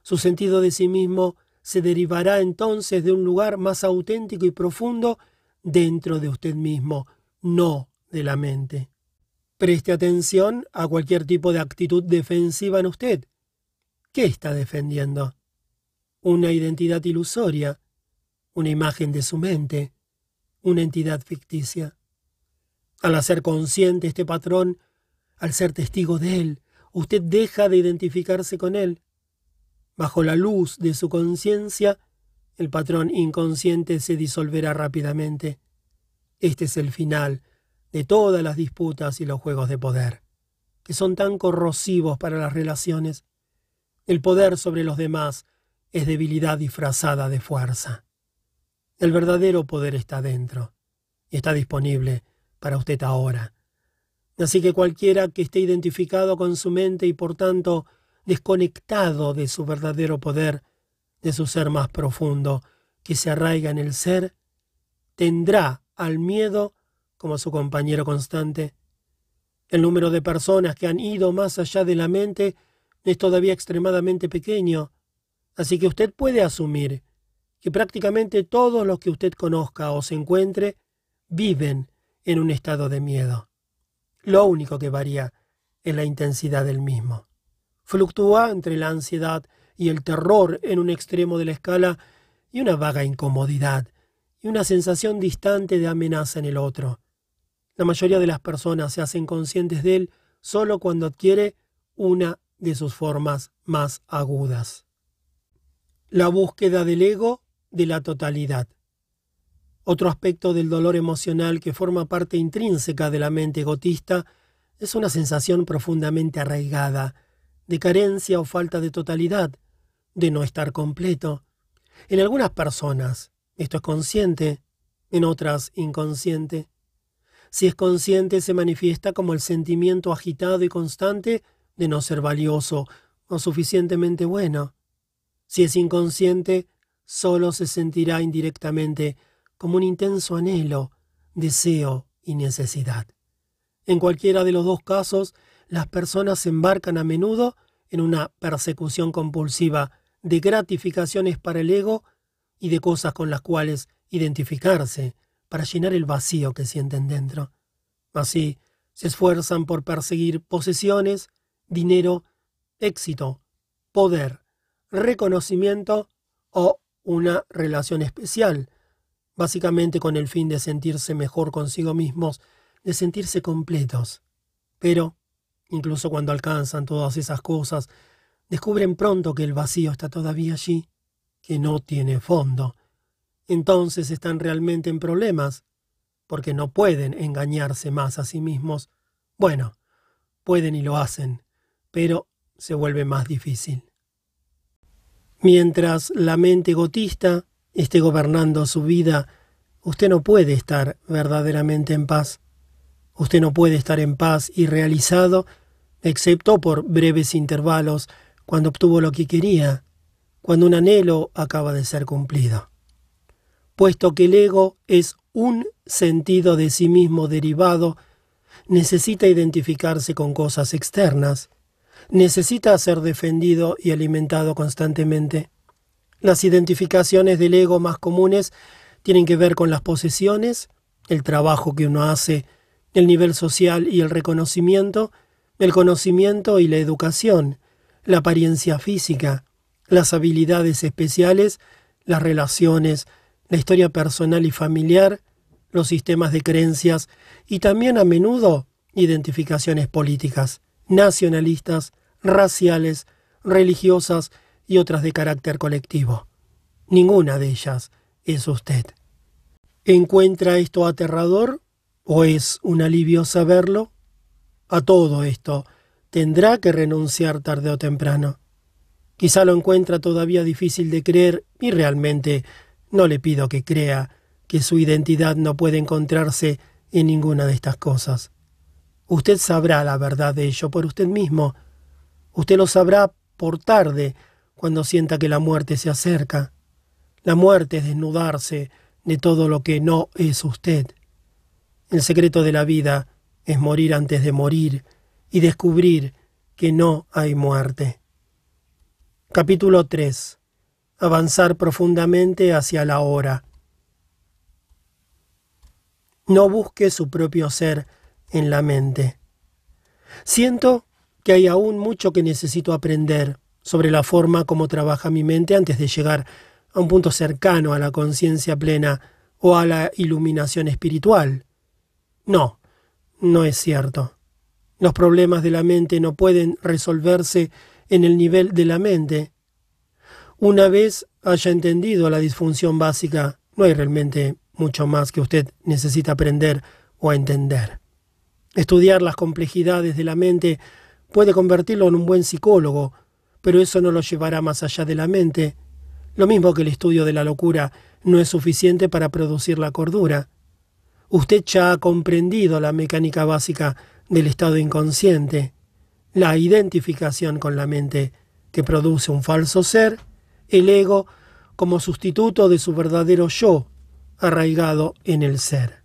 Su sentido de sí mismo se derivará entonces de un lugar más auténtico y profundo dentro de usted mismo, no de la mente. Preste atención a cualquier tipo de actitud defensiva en usted. ¿Qué está defendiendo? Una identidad ilusoria, una imagen de su mente, una entidad ficticia. Al hacer consciente este patrón, al ser testigo de él, usted deja de identificarse con él. Bajo la luz de su conciencia, el patrón inconsciente se disolverá rápidamente. Este es el final de todas las disputas y los juegos de poder, que son tan corrosivos para las relaciones. El poder sobre los demás es debilidad disfrazada de fuerza. El verdadero poder está dentro y está disponible para usted ahora. Así que cualquiera que esté identificado con su mente y por tanto desconectado de su verdadero poder, de su ser más profundo, que se arraiga en el ser, tendrá al miedo como su compañero constante. El número de personas que han ido más allá de la mente es todavía extremadamente pequeño, así que usted puede asumir que prácticamente todos los que usted conozca o se encuentre viven en un estado de miedo. Lo único que varía es la intensidad del mismo. Fluctúa entre la ansiedad y el terror en un extremo de la escala y una vaga incomodidad y una sensación distante de amenaza en el otro. La mayoría de las personas se hacen conscientes de él solo cuando adquiere una de sus formas más agudas. La búsqueda del ego de la totalidad. Otro aspecto del dolor emocional que forma parte intrínseca de la mente egotista es una sensación profundamente arraigada, de carencia o falta de totalidad, de no estar completo. En algunas personas esto es consciente, en otras inconsciente. Si es consciente, se manifiesta como el sentimiento agitado y constante de no ser valioso o suficientemente bueno. Si es inconsciente, solo se sentirá indirectamente como un intenso anhelo, deseo y necesidad. En cualquiera de los dos casos, las personas se embarcan a menudo en una persecución compulsiva de gratificaciones para el ego y de cosas con las cuales identificarse, para llenar el vacío que sienten dentro. Así, se esfuerzan por perseguir posesiones, dinero, éxito, poder, reconocimiento o una relación especial, básicamente con el fin de sentirse mejor consigo mismos, de sentirse completos. Pero, incluso cuando alcanzan todas esas cosas, descubren pronto que el vacío está todavía allí, que no tiene fondo, entonces están realmente en problemas, porque no pueden engañarse más a sí mismos. Bueno, pueden y lo hacen, pero se vuelve más difícil. Mientras la mente gotista esté gobernando su vida, usted no puede estar verdaderamente en paz. Usted no puede estar en paz y realizado, excepto por breves intervalos, cuando obtuvo lo que quería, cuando un anhelo acaba de ser cumplido puesto que el ego es un sentido de sí mismo derivado, necesita identificarse con cosas externas, necesita ser defendido y alimentado constantemente. Las identificaciones del ego más comunes tienen que ver con las posesiones, el trabajo que uno hace, el nivel social y el reconocimiento, el conocimiento y la educación, la apariencia física, las habilidades especiales, las relaciones, la historia personal y familiar, los sistemas de creencias y también a menudo identificaciones políticas, nacionalistas, raciales, religiosas y otras de carácter colectivo. Ninguna de ellas es usted. ¿Encuentra esto aterrador o es un alivio saberlo? A todo esto tendrá que renunciar tarde o temprano. Quizá lo encuentra todavía difícil de creer y realmente no le pido que crea que su identidad no puede encontrarse en ninguna de estas cosas. Usted sabrá la verdad de ello por usted mismo. Usted lo sabrá por tarde, cuando sienta que la muerte se acerca. La muerte es desnudarse de todo lo que no es usted. El secreto de la vida es morir antes de morir y descubrir que no hay muerte. Capítulo 3. Avanzar profundamente hacia la hora. No busque su propio ser en la mente. Siento que hay aún mucho que necesito aprender sobre la forma como trabaja mi mente antes de llegar a un punto cercano a la conciencia plena o a la iluminación espiritual. No, no es cierto. Los problemas de la mente no pueden resolverse en el nivel de la mente. Una vez haya entendido la disfunción básica, no hay realmente mucho más que usted necesita aprender o entender. Estudiar las complejidades de la mente puede convertirlo en un buen psicólogo, pero eso no lo llevará más allá de la mente. Lo mismo que el estudio de la locura no es suficiente para producir la cordura. Usted ya ha comprendido la mecánica básica del estado inconsciente, la identificación con la mente que produce un falso ser, el ego como sustituto de su verdadero yo, arraigado en el ser.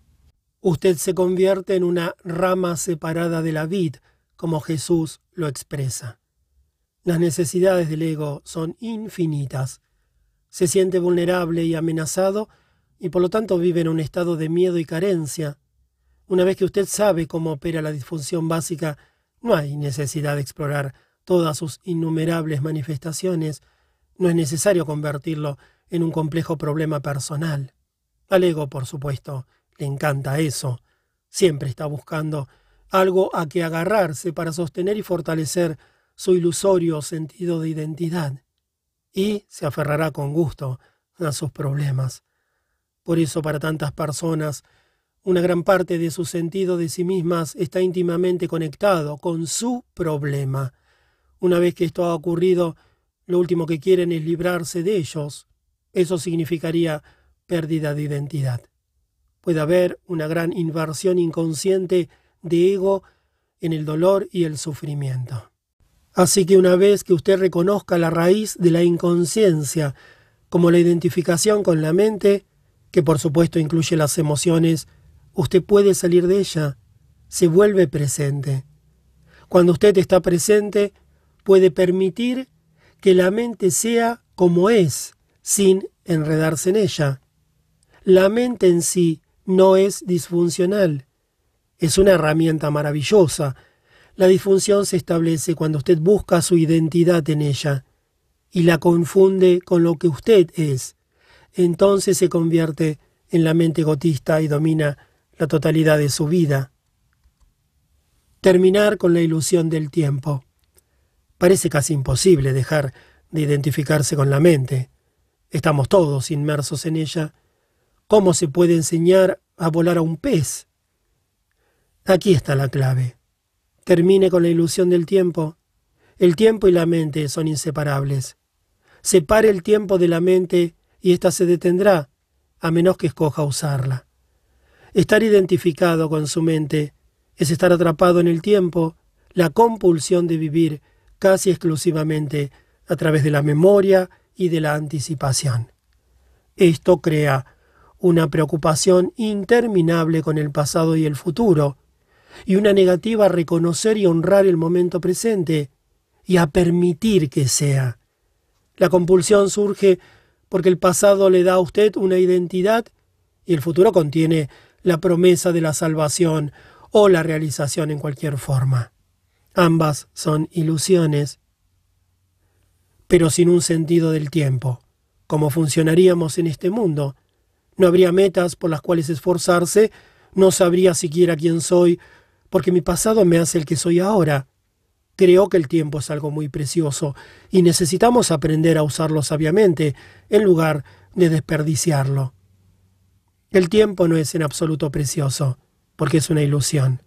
Usted se convierte en una rama separada de la vid, como Jesús lo expresa. Las necesidades del ego son infinitas. Se siente vulnerable y amenazado y por lo tanto vive en un estado de miedo y carencia. Una vez que usted sabe cómo opera la disfunción básica, no hay necesidad de explorar todas sus innumerables manifestaciones, no es necesario convertirlo en un complejo problema personal. Al ego, por supuesto, le encanta eso. Siempre está buscando algo a que agarrarse para sostener y fortalecer su ilusorio sentido de identidad. Y se aferrará con gusto a sus problemas. Por eso para tantas personas, una gran parte de su sentido de sí mismas está íntimamente conectado con su problema. Una vez que esto ha ocurrido, lo último que quieren es librarse de ellos. Eso significaría pérdida de identidad. Puede haber una gran inversión inconsciente de ego en el dolor y el sufrimiento. Así que una vez que usted reconozca la raíz de la inconsciencia como la identificación con la mente, que por supuesto incluye las emociones, usted puede salir de ella, se vuelve presente. Cuando usted está presente, puede permitir que la mente sea como es, sin enredarse en ella. La mente en sí no es disfuncional. Es una herramienta maravillosa. La disfunción se establece cuando usted busca su identidad en ella y la confunde con lo que usted es. Entonces se convierte en la mente gotista y domina la totalidad de su vida. Terminar con la ilusión del tiempo. Parece casi imposible dejar de identificarse con la mente. Estamos todos inmersos en ella ¿Cómo se puede enseñar a volar a un pez? Aquí está la clave. Termine con la ilusión del tiempo. El tiempo y la mente son inseparables. Separe el tiempo de la mente y ésta se detendrá, a menos que escoja usarla. Estar identificado con su mente es estar atrapado en el tiempo, la compulsión de vivir casi exclusivamente a través de la memoria y de la anticipación. Esto crea una preocupación interminable con el pasado y el futuro, y una negativa a reconocer y honrar el momento presente, y a permitir que sea. La compulsión surge porque el pasado le da a usted una identidad y el futuro contiene la promesa de la salvación o la realización en cualquier forma. Ambas son ilusiones, pero sin un sentido del tiempo. ¿Cómo funcionaríamos en este mundo? no habría metas por las cuales esforzarse, no sabría siquiera quién soy, porque mi pasado me hace el que soy ahora. Creo que el tiempo es algo muy precioso y necesitamos aprender a usarlo sabiamente en lugar de desperdiciarlo. El tiempo no es en absoluto precioso, porque es una ilusión.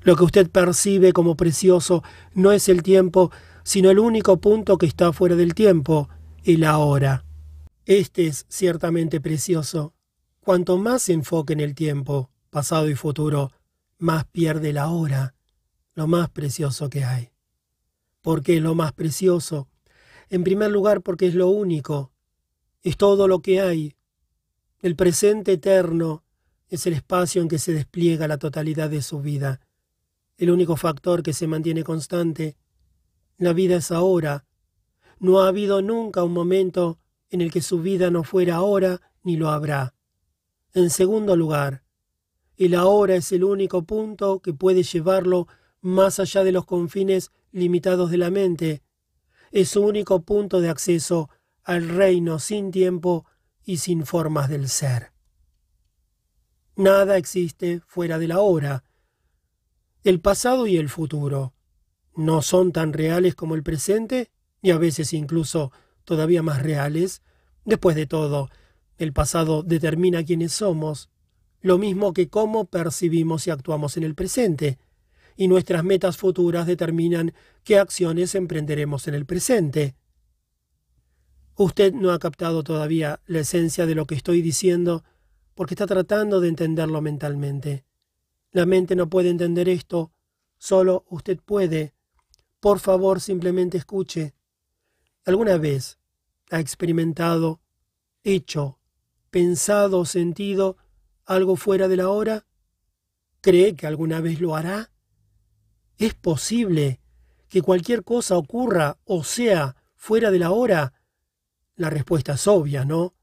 Lo que usted percibe como precioso no es el tiempo, sino el único punto que está fuera del tiempo, el ahora. Este es ciertamente precioso. Cuanto más se enfoque en el tiempo, pasado y futuro, más pierde la hora, lo más precioso que hay. ¿Por qué lo más precioso? En primer lugar, porque es lo único, es todo lo que hay. El presente eterno es el espacio en que se despliega la totalidad de su vida. El único factor que se mantiene constante. La vida es ahora. No ha habido nunca un momento en el que su vida no fuera ahora ni lo habrá. En segundo lugar, el ahora es el único punto que puede llevarlo más allá de los confines limitados de la mente. Es su único punto de acceso al reino sin tiempo y sin formas del ser. Nada existe fuera de la hora. El pasado y el futuro no son tan reales como el presente y a veces incluso todavía más reales. Después de todo, el pasado determina quiénes somos, lo mismo que cómo percibimos y actuamos en el presente, y nuestras metas futuras determinan qué acciones emprenderemos en el presente. Usted no ha captado todavía la esencia de lo que estoy diciendo porque está tratando de entenderlo mentalmente. La mente no puede entender esto, solo usted puede. Por favor, simplemente escuche. ¿Alguna vez ha experimentado, hecho, pensado sentido algo fuera de la hora? ¿Cree que alguna vez lo hará? ¿Es posible que cualquier cosa ocurra o sea fuera de la hora? La respuesta es obvia, ¿no?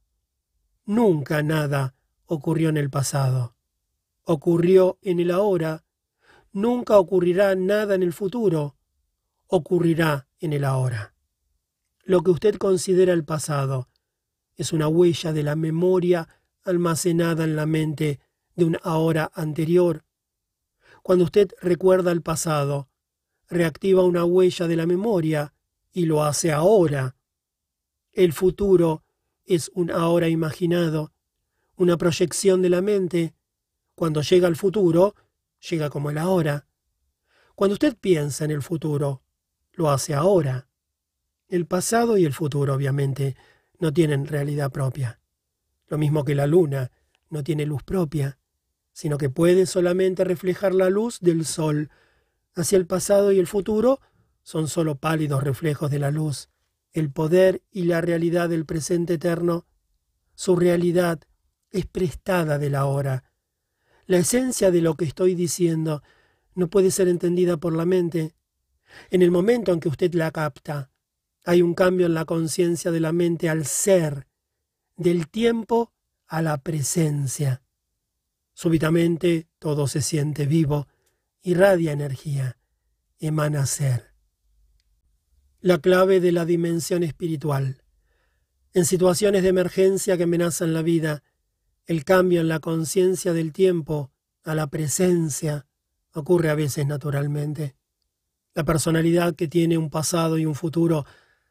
Nunca nada ocurrió en el pasado. Ocurrió en el ahora. Nunca ocurrirá nada en el futuro. Ocurrirá en el ahora. Lo que usted considera el pasado es una huella de la memoria almacenada en la mente de un ahora anterior. Cuando usted recuerda el pasado, reactiva una huella de la memoria y lo hace ahora. El futuro es un ahora imaginado, una proyección de la mente. Cuando llega al futuro, llega como el ahora. Cuando usted piensa en el futuro, lo hace ahora. El pasado y el futuro, obviamente, no tienen realidad propia. Lo mismo que la luna no tiene luz propia, sino que puede solamente reflejar la luz del sol. Hacia el pasado y el futuro son solo pálidos reflejos de la luz el poder y la realidad del presente eterno, su realidad es prestada de la hora. La esencia de lo que estoy diciendo no puede ser entendida por la mente. En el momento en que usted la capta, hay un cambio en la conciencia de la mente al ser, del tiempo a la presencia. Súbitamente todo se siente vivo, irradia energía, emana ser la clave de la dimensión espiritual. En situaciones de emergencia que amenazan la vida, el cambio en la conciencia del tiempo a la presencia ocurre a veces naturalmente. La personalidad que tiene un pasado y un futuro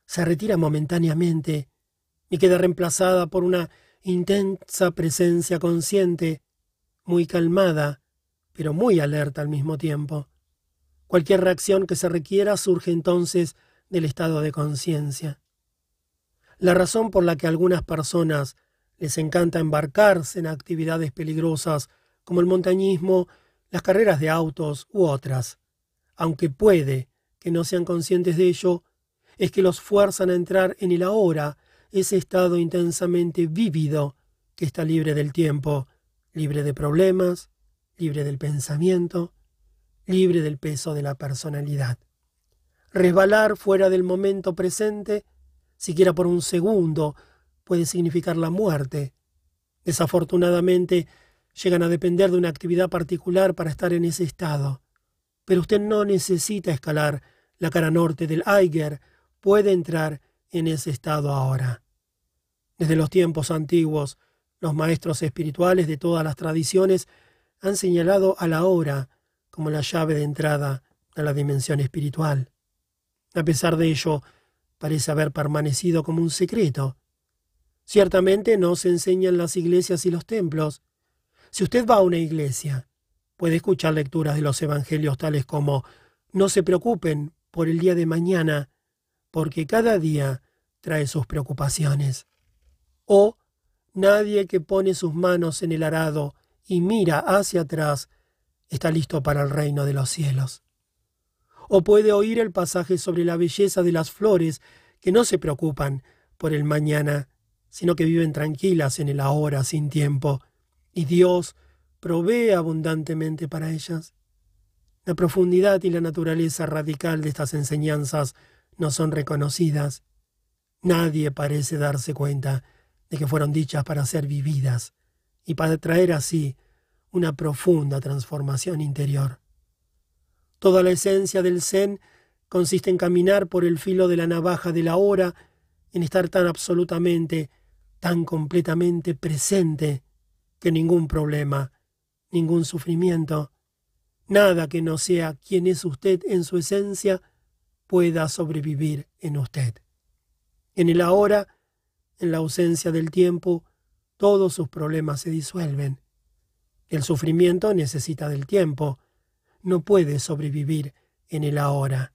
se retira momentáneamente y queda reemplazada por una intensa presencia consciente, muy calmada, pero muy alerta al mismo tiempo. Cualquier reacción que se requiera surge entonces del estado de conciencia. La razón por la que a algunas personas les encanta embarcarse en actividades peligrosas como el montañismo, las carreras de autos u otras, aunque puede que no sean conscientes de ello, es que los fuerzan a entrar en el ahora, ese estado intensamente vívido que está libre del tiempo, libre de problemas, libre del pensamiento, libre del peso de la personalidad. Resbalar fuera del momento presente, siquiera por un segundo, puede significar la muerte. Desafortunadamente, llegan a depender de una actividad particular para estar en ese estado. Pero usted no necesita escalar la cara norte del Eiger, puede entrar en ese estado ahora. Desde los tiempos antiguos, los maestros espirituales de todas las tradiciones han señalado a la hora como la llave de entrada a la dimensión espiritual. A pesar de ello, parece haber permanecido como un secreto. Ciertamente no se enseña en las iglesias y los templos. Si usted va a una iglesia, puede escuchar lecturas de los evangelios tales como No se preocupen por el día de mañana, porque cada día trae sus preocupaciones. O Nadie que pone sus manos en el arado y mira hacia atrás está listo para el reino de los cielos. O puede oír el pasaje sobre la belleza de las flores que no se preocupan por el mañana, sino que viven tranquilas en el ahora sin tiempo, y Dios provee abundantemente para ellas. La profundidad y la naturaleza radical de estas enseñanzas no son reconocidas. Nadie parece darse cuenta de que fueron dichas para ser vividas y para traer así una profunda transformación interior. Toda la esencia del Zen consiste en caminar por el filo de la navaja de la hora, en estar tan absolutamente, tan completamente presente, que ningún problema, ningún sufrimiento, nada que no sea quien es usted en su esencia, pueda sobrevivir en usted. En el ahora, en la ausencia del tiempo, todos sus problemas se disuelven. El sufrimiento necesita del tiempo, no puede sobrevivir en el ahora.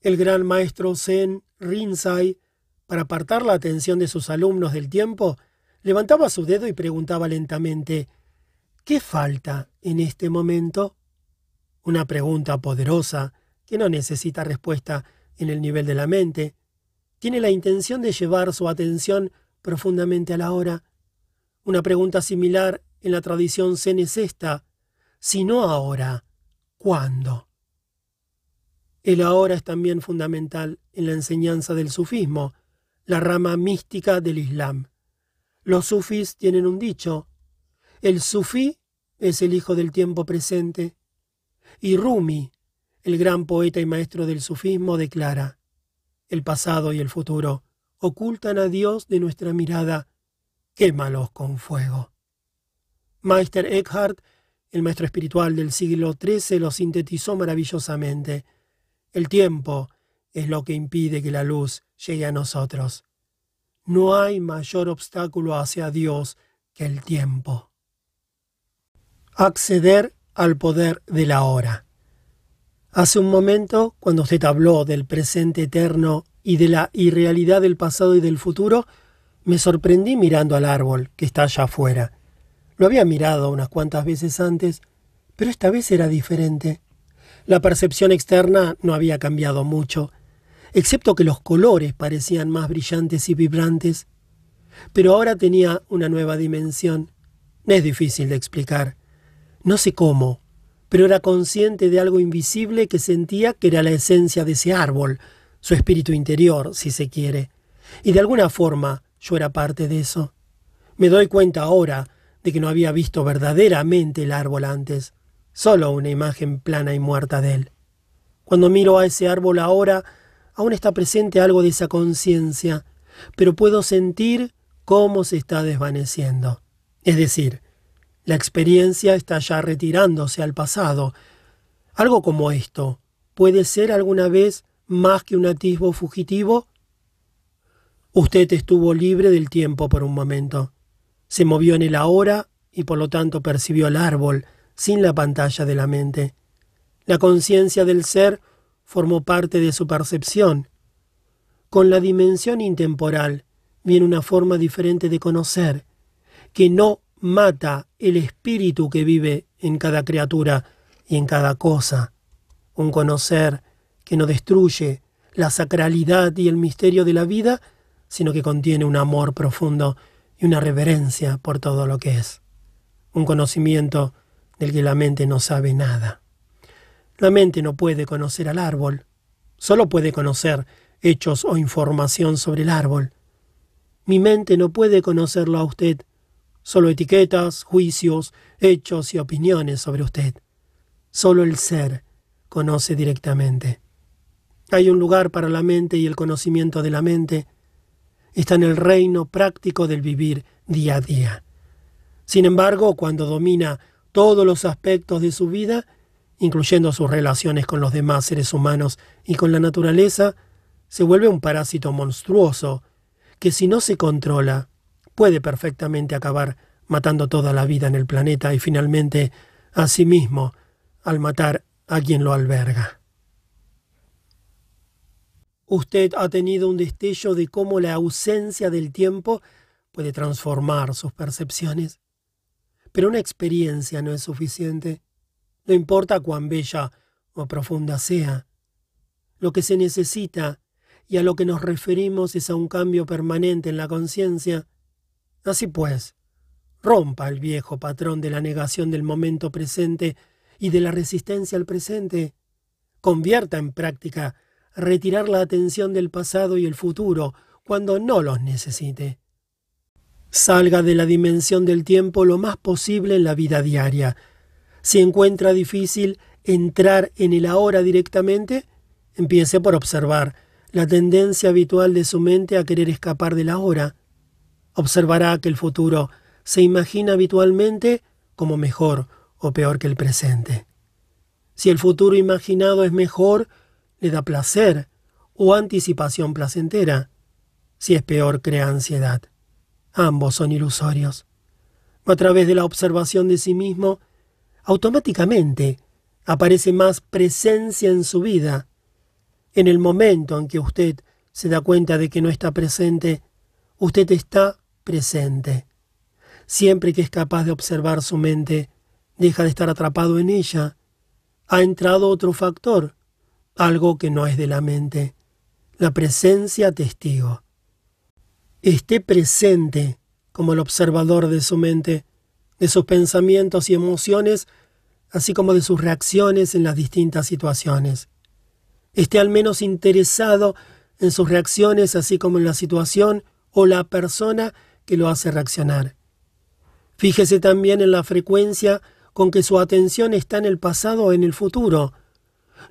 El gran maestro Zen Rinzai, para apartar la atención de sus alumnos del tiempo, levantaba su dedo y preguntaba lentamente ¿Qué falta en este momento? Una pregunta poderosa que no necesita respuesta en el nivel de la mente. Tiene la intención de llevar su atención profundamente a la hora. Una pregunta similar en la tradición zen es esta, si no ahora, ¿cuándo? El ahora es también fundamental en la enseñanza del sufismo, la rama mística del Islam. Los sufis tienen un dicho, el sufí es el hijo del tiempo presente, y Rumi, el gran poeta y maestro del sufismo, declara, el pasado y el futuro ocultan a Dios de nuestra mirada, quémalos con fuego. Meister Eckhart, el maestro espiritual del siglo XIII, lo sintetizó maravillosamente. El tiempo es lo que impide que la luz llegue a nosotros. No hay mayor obstáculo hacia Dios que el tiempo. Acceder al poder de la hora. Hace un momento, cuando usted habló del presente eterno y de la irrealidad del pasado y del futuro, me sorprendí mirando al árbol que está allá afuera. Lo había mirado unas cuantas veces antes, pero esta vez era diferente. La percepción externa no había cambiado mucho, excepto que los colores parecían más brillantes y vibrantes. Pero ahora tenía una nueva dimensión. Es difícil de explicar. No sé cómo, pero era consciente de algo invisible que sentía que era la esencia de ese árbol, su espíritu interior, si se quiere. Y de alguna forma yo era parte de eso. Me doy cuenta ahora de que no había visto verdaderamente el árbol antes, solo una imagen plana y muerta de él. Cuando miro a ese árbol ahora, aún está presente algo de esa conciencia, pero puedo sentir cómo se está desvaneciendo. Es decir, la experiencia está ya retirándose al pasado. Algo como esto, ¿puede ser alguna vez más que un atisbo fugitivo? Usted estuvo libre del tiempo por un momento. Se movió en el ahora y por lo tanto percibió el árbol sin la pantalla de la mente. La conciencia del ser formó parte de su percepción. Con la dimensión intemporal viene una forma diferente de conocer, que no mata el espíritu que vive en cada criatura y en cada cosa. Un conocer que no destruye la sacralidad y el misterio de la vida, sino que contiene un amor profundo y una reverencia por todo lo que es. Un conocimiento del que la mente no sabe nada. La mente no puede conocer al árbol, solo puede conocer hechos o información sobre el árbol. Mi mente no puede conocerlo a usted, solo etiquetas, juicios, hechos y opiniones sobre usted. Solo el ser conoce directamente. Hay un lugar para la mente y el conocimiento de la mente, está en el reino práctico del vivir día a día. Sin embargo, cuando domina todos los aspectos de su vida, incluyendo sus relaciones con los demás seres humanos y con la naturaleza, se vuelve un parásito monstruoso que si no se controla, puede perfectamente acabar matando toda la vida en el planeta y finalmente a sí mismo al matar a quien lo alberga. Usted ha tenido un destello de cómo la ausencia del tiempo puede transformar sus percepciones. Pero una experiencia no es suficiente. no importa cuán bella o profunda sea. Lo que se necesita y a lo que nos referimos es a un cambio permanente en la conciencia. Así pues, rompa el viejo patrón de la negación del momento presente y de la resistencia al presente. Convierta en práctica retirar la atención del pasado y el futuro cuando no los necesite. Salga de la dimensión del tiempo lo más posible en la vida diaria. Si encuentra difícil entrar en el ahora directamente, empiece por observar la tendencia habitual de su mente a querer escapar del ahora. Observará que el futuro se imagina habitualmente como mejor o peor que el presente. Si el futuro imaginado es mejor, le da placer o anticipación placentera. Si es peor, crea ansiedad. Ambos son ilusorios. A través de la observación de sí mismo, automáticamente aparece más presencia en su vida. En el momento en que usted se da cuenta de que no está presente, usted está presente. Siempre que es capaz de observar su mente, deja de estar atrapado en ella. Ha entrado otro factor, algo que no es de la mente, la presencia testigo. Esté presente como el observador de su mente, de sus pensamientos y emociones, así como de sus reacciones en las distintas situaciones. Esté al menos interesado en sus reacciones, así como en la situación o la persona que lo hace reaccionar. Fíjese también en la frecuencia con que su atención está en el pasado o en el futuro,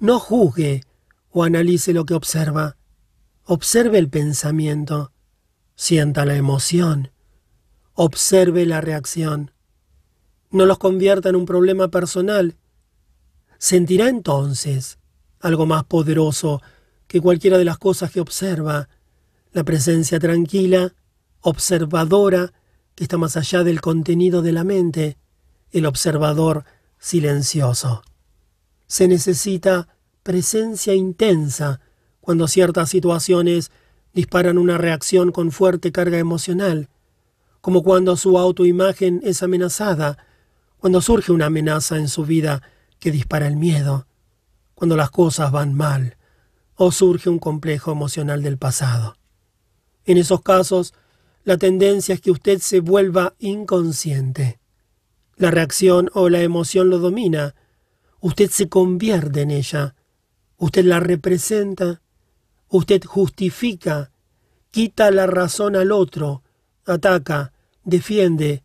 no juzgue o analice lo que observa. Observe el pensamiento. Sienta la emoción. Observe la reacción. No los convierta en un problema personal. Sentirá entonces algo más poderoso que cualquiera de las cosas que observa, la presencia tranquila, observadora, que está más allá del contenido de la mente, el observador silencioso se necesita presencia intensa cuando ciertas situaciones disparan una reacción con fuerte carga emocional, como cuando su autoimagen es amenazada, cuando surge una amenaza en su vida que dispara el miedo, cuando las cosas van mal, o surge un complejo emocional del pasado. En esos casos, la tendencia es que usted se vuelva inconsciente. La reacción o la emoción lo domina, Usted se convierte en ella. Usted la representa. Usted justifica. Quita la razón al otro. Ataca. Defiende.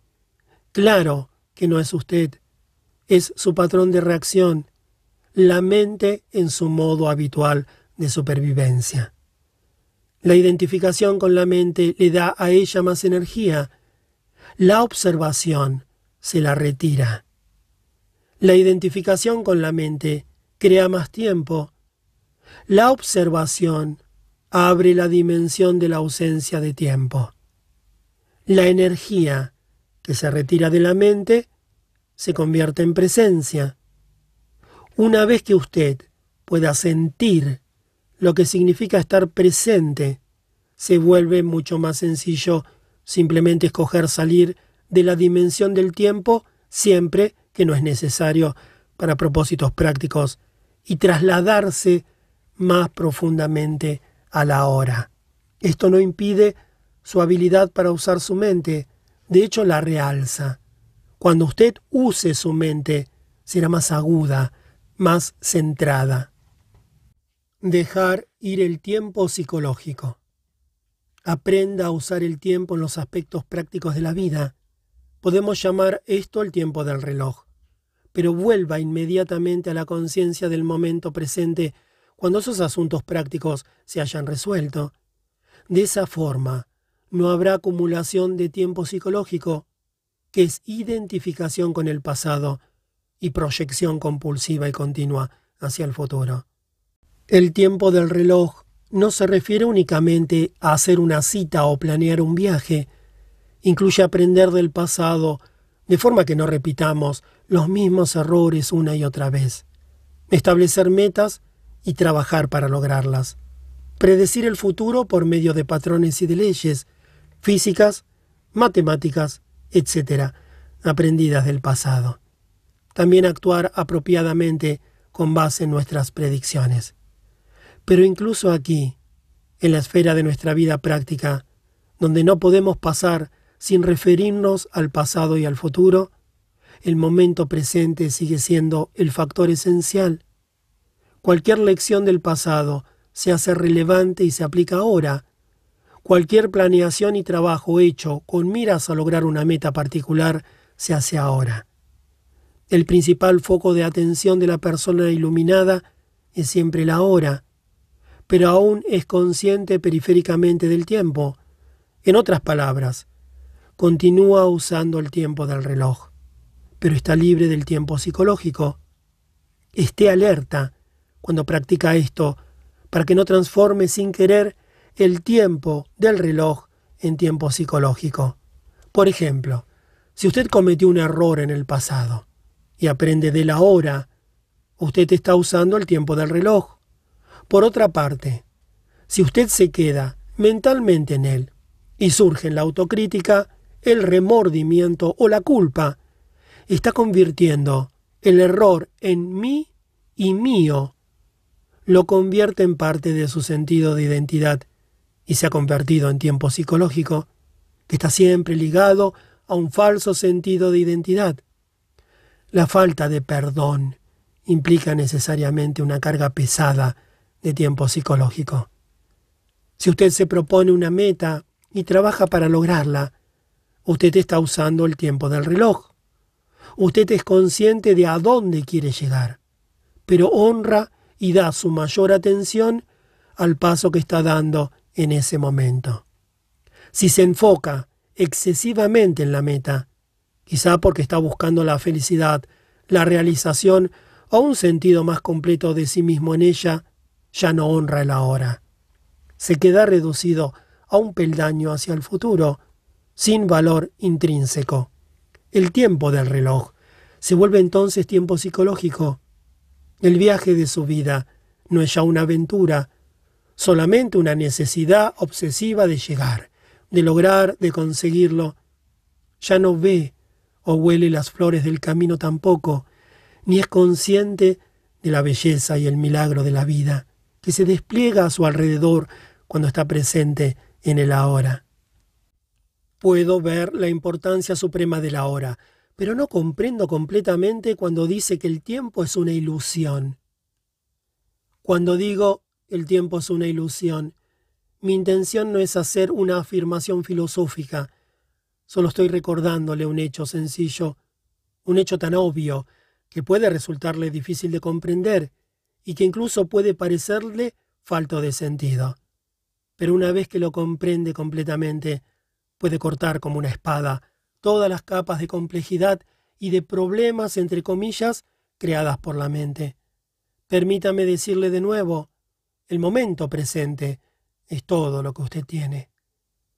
Claro que no es usted. Es su patrón de reacción. La mente en su modo habitual de supervivencia. La identificación con la mente le da a ella más energía. La observación se la retira. La identificación con la mente crea más tiempo. La observación abre la dimensión de la ausencia de tiempo. La energía que se retira de la mente se convierte en presencia. Una vez que usted pueda sentir lo que significa estar presente, se vuelve mucho más sencillo simplemente escoger salir de la dimensión del tiempo siempre que no es necesario para propósitos prácticos y trasladarse más profundamente a la hora. Esto no impide su habilidad para usar su mente, de hecho la realza. Cuando usted use su mente, será más aguda, más centrada. Dejar ir el tiempo psicológico. Aprenda a usar el tiempo en los aspectos prácticos de la vida. Podemos llamar esto el tiempo del reloj pero vuelva inmediatamente a la conciencia del momento presente cuando esos asuntos prácticos se hayan resuelto. De esa forma, no habrá acumulación de tiempo psicológico, que es identificación con el pasado y proyección compulsiva y continua hacia el futuro. El tiempo del reloj no se refiere únicamente a hacer una cita o planear un viaje, incluye aprender del pasado, de forma que no repitamos los mismos errores una y otra vez. Establecer metas y trabajar para lograrlas. Predecir el futuro por medio de patrones y de leyes físicas, matemáticas, etc., aprendidas del pasado. también actuar apropiadamente con base en nuestras predicciones. Pero incluso aquí, en la esfera de nuestra vida práctica, donde no podemos pasar sin referirnos al pasado y al futuro, el momento presente sigue siendo el factor esencial. Cualquier lección del pasado se hace relevante y se aplica ahora. Cualquier planeación y trabajo hecho con miras a lograr una meta particular se hace ahora. El principal foco de atención de la persona iluminada es siempre la hora, pero aún es consciente periféricamente del tiempo. En otras palabras, continúa usando el tiempo del reloj, pero está libre del tiempo psicológico. Esté alerta cuando practica esto para que no transforme sin querer el tiempo del reloj en tiempo psicológico. Por ejemplo, si usted cometió un error en el pasado y aprende de la hora, usted está usando el tiempo del reloj. Por otra parte, si usted se queda mentalmente en él y surge en la autocrítica, el remordimiento o la culpa, está convirtiendo el error en mí y mío. Lo convierte en parte de su sentido de identidad y se ha convertido en tiempo psicológico, que está siempre ligado a un falso sentido de identidad. La falta de perdón implica necesariamente una carga pesada de tiempo psicológico. Si usted se propone una meta y trabaja para lograrla, usted está usando el tiempo del reloj. Usted es consciente de a dónde quiere llegar, pero honra y da su mayor atención al paso que está dando en ese momento. Si se enfoca excesivamente en la meta, quizá porque está buscando la felicidad, la realización o un sentido más completo de sí mismo en ella, ya no honra el ahora. Se queda reducido a un peldaño hacia el futuro, sin valor intrínseco. El tiempo del reloj se vuelve entonces tiempo psicológico. El viaje de su vida no es ya una aventura, solamente una necesidad obsesiva de llegar, de lograr, de conseguirlo. Ya no ve o huele las flores del camino tampoco, ni es consciente de la belleza y el milagro de la vida que se despliega a su alrededor cuando está presente en el ahora. Puedo ver la importancia suprema de la hora, pero no comprendo completamente cuando dice que el tiempo es una ilusión. Cuando digo el tiempo es una ilusión, mi intención no es hacer una afirmación filosófica, solo estoy recordándole un hecho sencillo, un hecho tan obvio que puede resultarle difícil de comprender y que incluso puede parecerle falto de sentido. Pero una vez que lo comprende completamente, puede cortar como una espada todas las capas de complejidad y de problemas, entre comillas, creadas por la mente. Permítame decirle de nuevo, el momento presente es todo lo que usted tiene.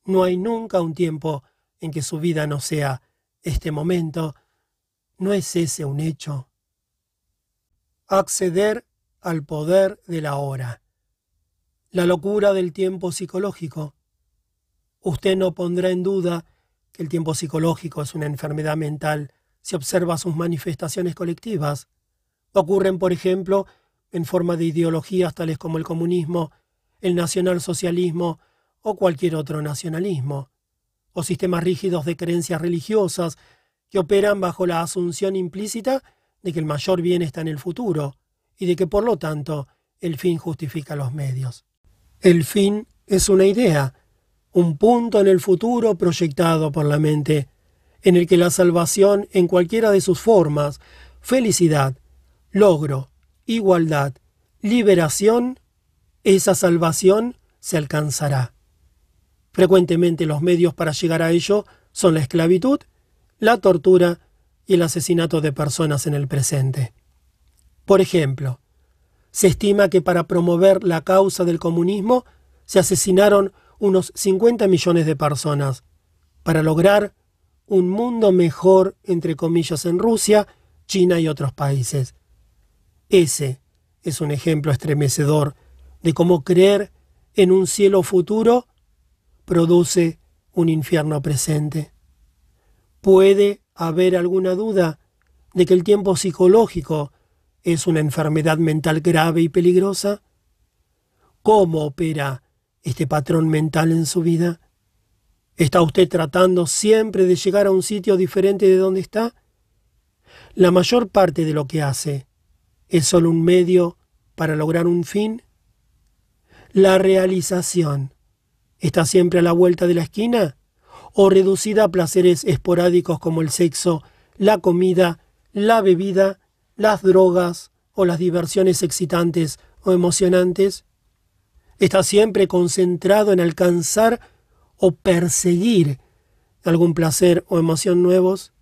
No hay nunca un tiempo en que su vida no sea este momento. ¿No es ese un hecho? Acceder al poder de la hora. La locura del tiempo psicológico. Usted no pondrá en duda que el tiempo psicológico es una enfermedad mental si observa sus manifestaciones colectivas. Ocurren, por ejemplo, en forma de ideologías tales como el comunismo, el nacionalsocialismo o cualquier otro nacionalismo, o sistemas rígidos de creencias religiosas que operan bajo la asunción implícita de que el mayor bien está en el futuro y de que por lo tanto el fin justifica los medios. El fin es una idea, un punto en el futuro proyectado por la mente, en el que la salvación en cualquiera de sus formas, felicidad, logro, igualdad, liberación, esa salvación se alcanzará. Frecuentemente los medios para llegar a ello son la esclavitud, la tortura y el asesinato de personas en el presente. Por ejemplo, se estima que para promover la causa del comunismo se asesinaron unos 50 millones de personas, para lograr un mundo mejor, entre comillas, en Rusia, China y otros países. Ese es un ejemplo estremecedor de cómo creer en un cielo futuro produce un infierno presente. ¿Puede haber alguna duda de que el tiempo psicológico es una enfermedad mental grave y peligrosa? ¿Cómo opera este patrón mental en su vida? ¿Está usted tratando siempre de llegar a un sitio diferente de donde está? La mayor parte de lo que hace es solo un medio para lograr un fin. La realización está siempre a la vuelta de la esquina o reducida a placeres esporádicos como el sexo, la comida, la bebida, las drogas o las diversiones excitantes o emocionantes. Está siempre concentrado en alcanzar o perseguir algún placer o emoción nuevos?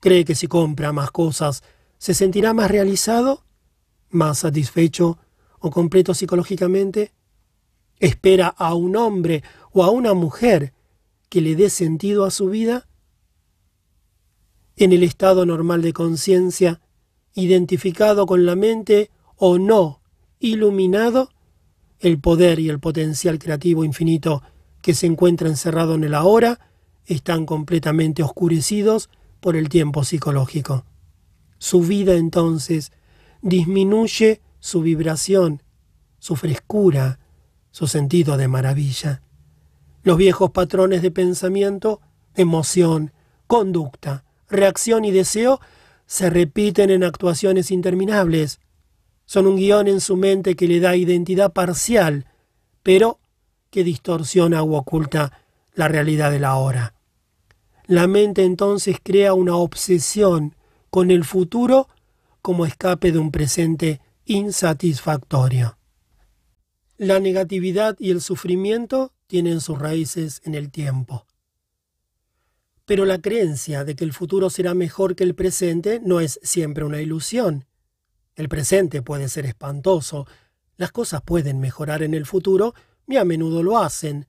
¿Cree que si compra más cosas se sentirá más realizado, más satisfecho o completo psicológicamente? ¿Espera a un hombre o a una mujer que le dé sentido a su vida? En el estado normal de conciencia, identificado con la mente o no iluminado, el poder y el potencial creativo infinito que se encuentra encerrado en el ahora están completamente oscurecidos por el tiempo psicológico. Su vida entonces disminuye su vibración, su frescura, su sentido de maravilla. Los viejos patrones de pensamiento, emoción, conducta, reacción y deseo se repiten en actuaciones interminables. Son un guion en su mente que le da identidad parcial, pero que distorsiona u oculta la realidad de la hora. La mente entonces crea una obsesión con el futuro como escape de un presente insatisfactorio. La negatividad y el sufrimiento tienen sus raíces en el tiempo. Pero la creencia de que el futuro será mejor que el presente no es siempre una ilusión. El presente puede ser espantoso, las cosas pueden mejorar en el futuro y a menudo lo hacen.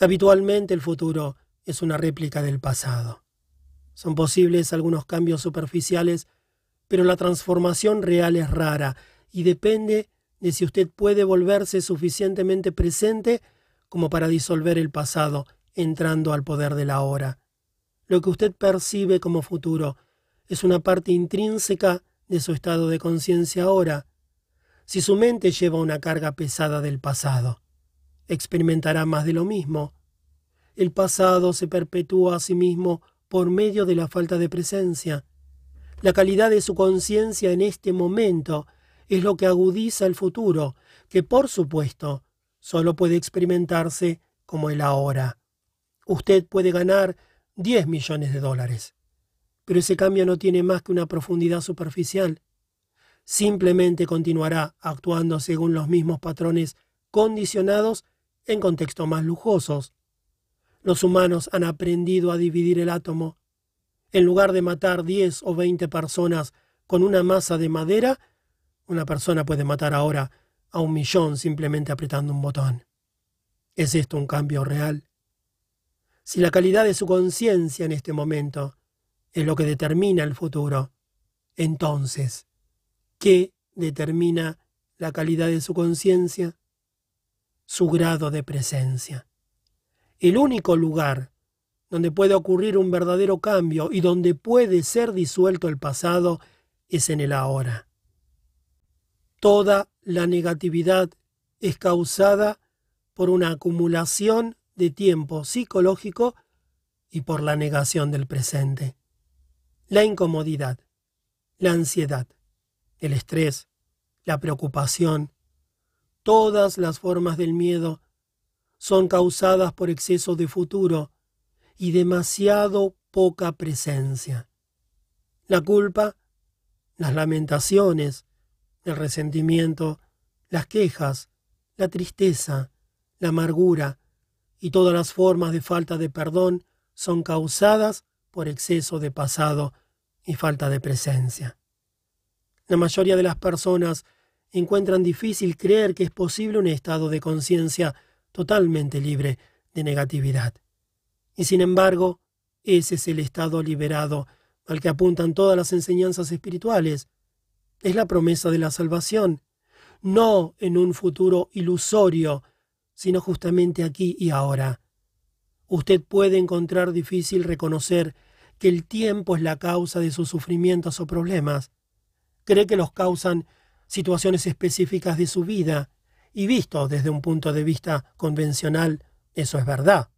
Habitualmente el futuro es una réplica del pasado. Son posibles algunos cambios superficiales, pero la transformación real es rara y depende de si usted puede volverse suficientemente presente como para disolver el pasado, entrando al poder de la hora. Lo que usted percibe como futuro es una parte intrínseca de su estado de conciencia ahora, si su mente lleva una carga pesada del pasado. Experimentará más de lo mismo. El pasado se perpetúa a sí mismo por medio de la falta de presencia. La calidad de su conciencia en este momento es lo que agudiza el futuro, que por supuesto solo puede experimentarse como el ahora. Usted puede ganar 10 millones de dólares, pero ese cambio no tiene más que una profundidad superficial simplemente continuará actuando según los mismos patrones condicionados en contextos más lujosos. Los humanos han aprendido a dividir el átomo. En lugar de matar 10 o 20 personas con una masa de madera, una persona puede matar ahora a un millón simplemente apretando un botón. ¿Es esto un cambio real? Si la calidad de su conciencia en este momento es lo que determina el futuro, entonces ¿Qué determina la calidad de su conciencia? Su grado de presencia. El único lugar donde puede ocurrir un verdadero cambio y donde puede ser disuelto el pasado es en el ahora. Toda la negatividad es causada por una acumulación de tiempo psicológico y por la negación del presente. La incomodidad, la ansiedad, el estrés, la preocupación, todas las formas del miedo son causadas por exceso de futuro y demasiado poca presencia. La culpa, las lamentaciones, el resentimiento, las quejas, la tristeza, la amargura y todas las formas de falta de perdón son causadas por exceso de pasado y falta de presencia. La mayoría de las personas encuentran difícil creer que es posible un estado de conciencia totalmente libre de negatividad. Y sin embargo, ese es el estado liberado al que apuntan todas las enseñanzas espirituales. Es la promesa de la salvación, no en un futuro ilusorio, sino justamente aquí y ahora. Usted puede encontrar difícil reconocer que el tiempo es la causa de sus sufrimientos o problemas. Cree que los causan situaciones específicas de su vida, y visto desde un punto de vista convencional, eso es verdad.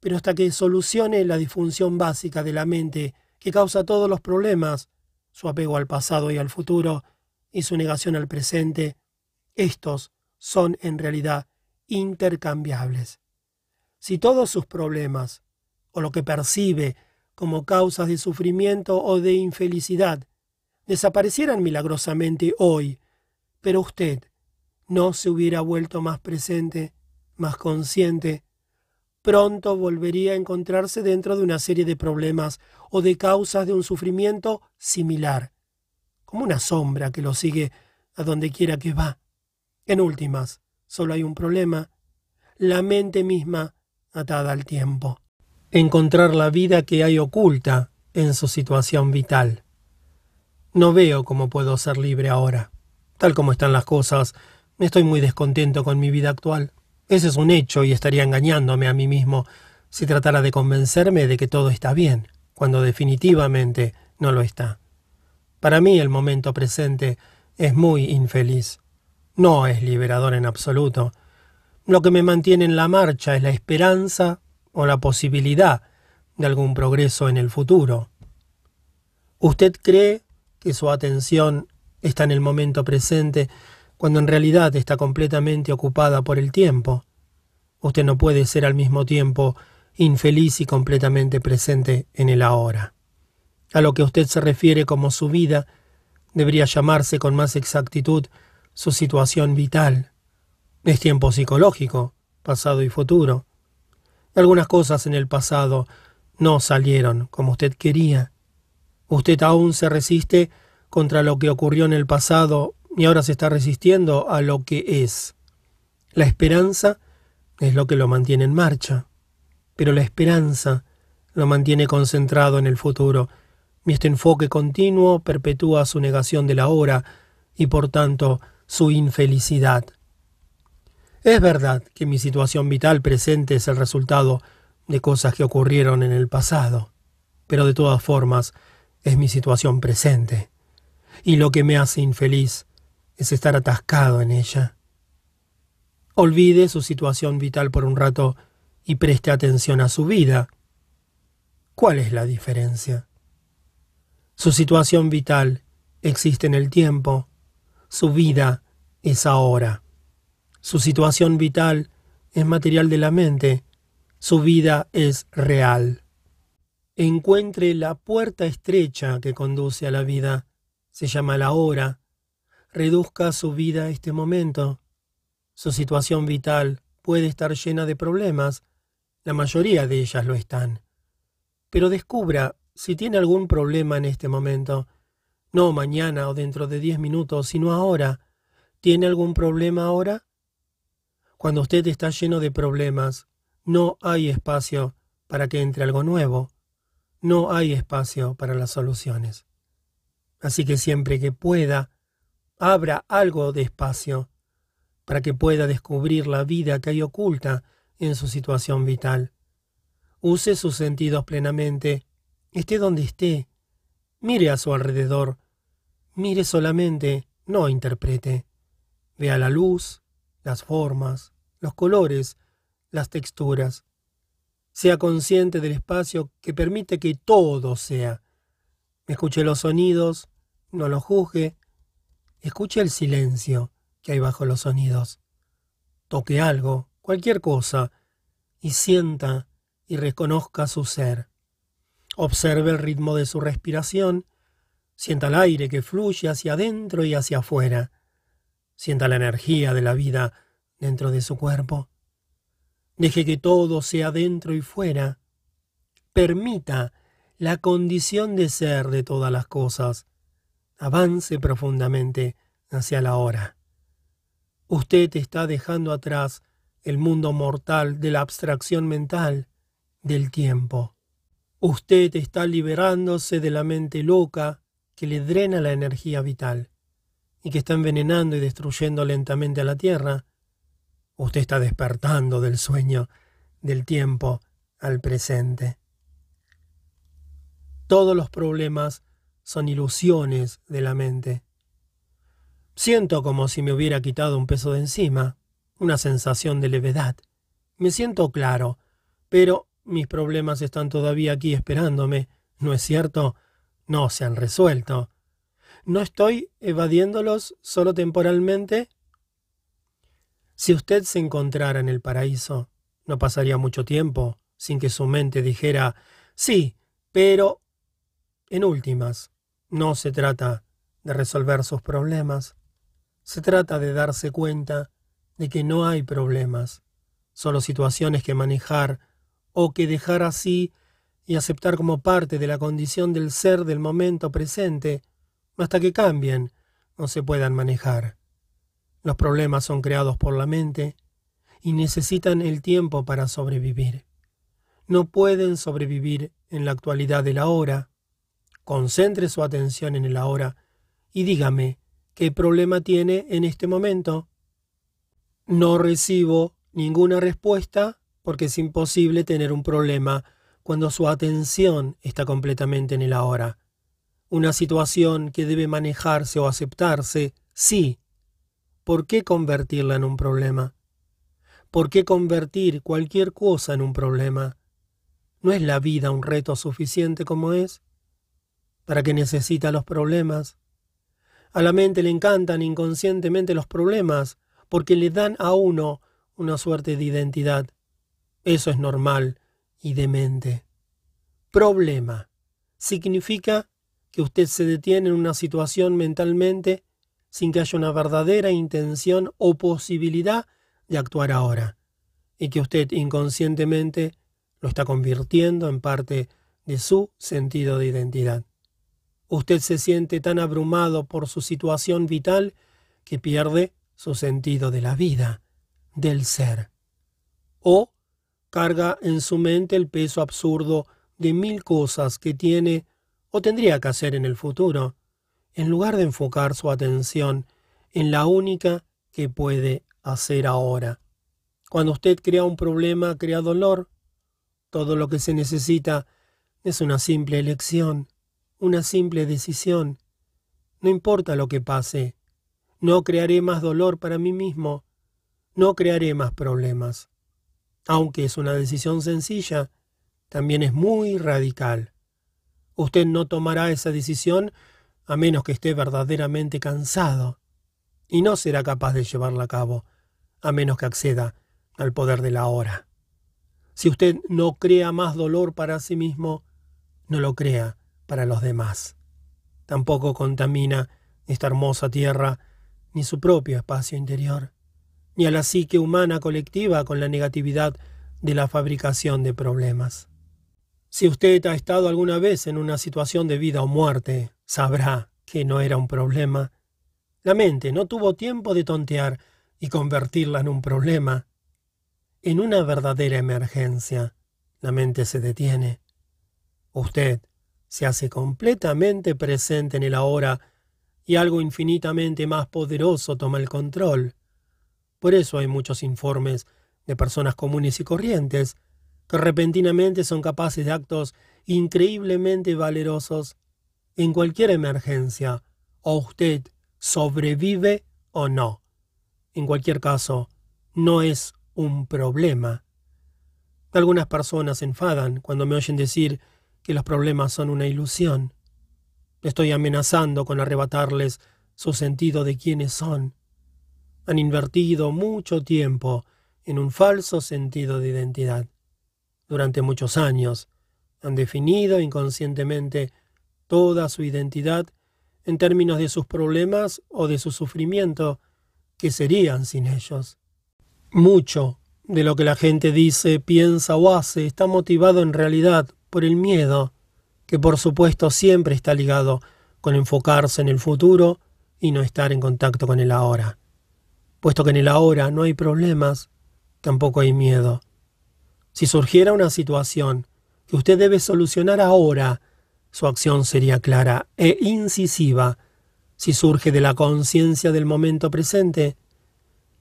Pero hasta que solucione la disfunción básica de la mente que causa todos los problemas, su apego al pasado y al futuro, y su negación al presente, estos son en realidad intercambiables. Si todos sus problemas, o lo que percibe como causas de sufrimiento o de infelicidad, desaparecieran milagrosamente hoy, pero usted no se hubiera vuelto más presente, más consciente, pronto volvería a encontrarse dentro de una serie de problemas o de causas de un sufrimiento similar, como una sombra que lo sigue a donde quiera que va. En últimas, solo hay un problema, la mente misma atada al tiempo. Encontrar la vida que hay oculta en su situación vital. No veo cómo puedo ser libre ahora. Tal como están las cosas, estoy muy descontento con mi vida actual. Ese es un hecho y estaría engañándome a mí mismo si tratara de convencerme de que todo está bien, cuando definitivamente no lo está. Para mí el momento presente es muy infeliz. No es liberador en absoluto. Lo que me mantiene en la marcha es la esperanza o la posibilidad de algún progreso en el futuro. ¿Usted cree que su atención está en el momento presente cuando en realidad está completamente ocupada por el tiempo. Usted no puede ser al mismo tiempo infeliz y completamente presente en el ahora. A lo que usted se refiere como su vida debería llamarse con más exactitud su situación vital. Es tiempo psicológico, pasado y futuro. Algunas cosas en el pasado no salieron como usted quería. Usted aún se resiste contra lo que ocurrió en el pasado y ahora se está resistiendo a lo que es. La esperanza es lo que lo mantiene en marcha, pero la esperanza lo mantiene concentrado en el futuro, y este enfoque continuo perpetúa su negación de la hora y por tanto su infelicidad. Es verdad que mi situación vital presente es el resultado de cosas que ocurrieron en el pasado, pero de todas formas es mi situación presente. Y lo que me hace infeliz es estar atascado en ella. Olvide su situación vital por un rato y preste atención a su vida. ¿Cuál es la diferencia? Su situación vital existe en el tiempo, su vida es ahora. Su situación vital es material de la mente, su vida es real. Encuentre la puerta estrecha que conduce a la vida, se llama la hora, reduzca su vida a este momento. Su situación vital puede estar llena de problemas, la mayoría de ellas lo están. Pero descubra si tiene algún problema en este momento, no mañana o dentro de diez minutos, sino ahora. ¿Tiene algún problema ahora? Cuando usted está lleno de problemas, no hay espacio para que entre algo nuevo. No hay espacio para las soluciones. Así que siempre que pueda, abra algo de espacio para que pueda descubrir la vida que hay oculta en su situación vital. Use sus sentidos plenamente, esté donde esté, mire a su alrededor, mire solamente, no interprete. Vea la luz, las formas, los colores, las texturas. Sea consciente del espacio que permite que todo sea. Escuche los sonidos, no los juzgue, Escuche el silencio que hay bajo los sonidos. Toque algo, cualquier cosa, y sienta y reconozca su ser. Observe el ritmo de su respiración, sienta el aire que fluye hacia adentro y hacia afuera. Sienta la energía de la vida dentro de su cuerpo. Deje que todo sea dentro y fuera. Permita la condición de ser de todas las cosas avance profundamente hacia la hora. Usted está dejando atrás el mundo mortal de la abstracción mental del tiempo. Usted está liberándose de la mente loca que le drena la energía vital y que está envenenando y destruyendo lentamente a la Tierra. Usted está despertando del sueño del tiempo al presente. Todos los problemas son ilusiones de la mente. Siento como si me hubiera quitado un peso de encima, una sensación de levedad. Me siento claro, pero mis problemas están todavía aquí esperándome, ¿no es cierto? No se han resuelto. ¿No estoy evadiéndolos solo temporalmente? Si usted se encontrara en el paraíso, no pasaría mucho tiempo sin que su mente dijera sí, pero en últimas, no se trata de resolver sus problemas, se trata de darse cuenta de que no hay problemas, solo situaciones que manejar o que dejar así y aceptar como parte de la condición del ser del momento presente, hasta que cambien, no se puedan manejar. Los problemas son creados por la mente y necesitan el tiempo para sobrevivir. No pueden sobrevivir en la actualidad del ahora. Concentre su atención en el ahora y dígame qué problema tiene en este momento. No recibo ninguna respuesta porque es imposible tener un problema cuando su atención está completamente en el ahora. Una situación que debe manejarse o aceptarse, sí. ¿Por qué convertirla en un problema? ¿Por qué convertir cualquier cosa en un problema? ¿No es la vida un reto suficiente como es? ¿Para qué necesita los problemas? A la mente le encantan inconscientemente los problemas porque le dan a uno una suerte de identidad. Eso es normal y demente. Problema significa que usted se detiene en una situación mentalmente sin que haya una verdadera intención o posibilidad de actuar ahora, y que usted inconscientemente lo está convirtiendo en parte de su sentido de identidad. Usted se siente tan abrumado por su situación vital que pierde su sentido de la vida, del ser. O carga en su mente el peso absurdo de mil cosas que tiene o tendría que hacer en el futuro, en lugar de enfocar su atención en la única que puede hacer ahora. Cuando usted crea un problema, crea dolor. Todo lo que se necesita es una simple elección, una simple decisión. No importa lo que pase, no crearé más dolor para mí mismo, no crearé más problemas. Aunque es una decisión sencilla, también es muy radical. Usted no tomará esa decisión a menos que esté verdaderamente cansado, y no será capaz de llevarla a cabo, a menos que acceda al poder de la hora. Si usted no crea más dolor para sí mismo, no lo crea para los demás. Tampoco contamina esta hermosa tierra ni su propio espacio interior, ni a la psique humana colectiva con la negatividad de la fabricación de problemas. Si usted ha estado alguna vez en una situación de vida o muerte, sabrá que no era un problema. La mente no tuvo tiempo de tontear y convertirla en un problema. En una verdadera emergencia, la mente se detiene. Usted se hace completamente presente en el ahora y algo infinitamente más poderoso toma el control. Por eso hay muchos informes de personas comunes y corrientes que repentinamente son capaces de actos increíblemente valerosos en cualquier emergencia, o usted sobrevive o no. En cualquier caso, no es un problema. Algunas personas se enfadan cuando me oyen decir que los problemas son una ilusión. Estoy amenazando con arrebatarles su sentido de quiénes son. Han invertido mucho tiempo en un falso sentido de identidad durante muchos años, han definido inconscientemente toda su identidad en términos de sus problemas o de su sufrimiento, que serían sin ellos. Mucho de lo que la gente dice, piensa o hace está motivado en realidad por el miedo, que por supuesto siempre está ligado con enfocarse en el futuro y no estar en contacto con el ahora. Puesto que en el ahora no hay problemas, tampoco hay miedo. Si surgiera una situación que usted debe solucionar ahora, su acción sería clara e incisiva. Si surge de la conciencia del momento presente,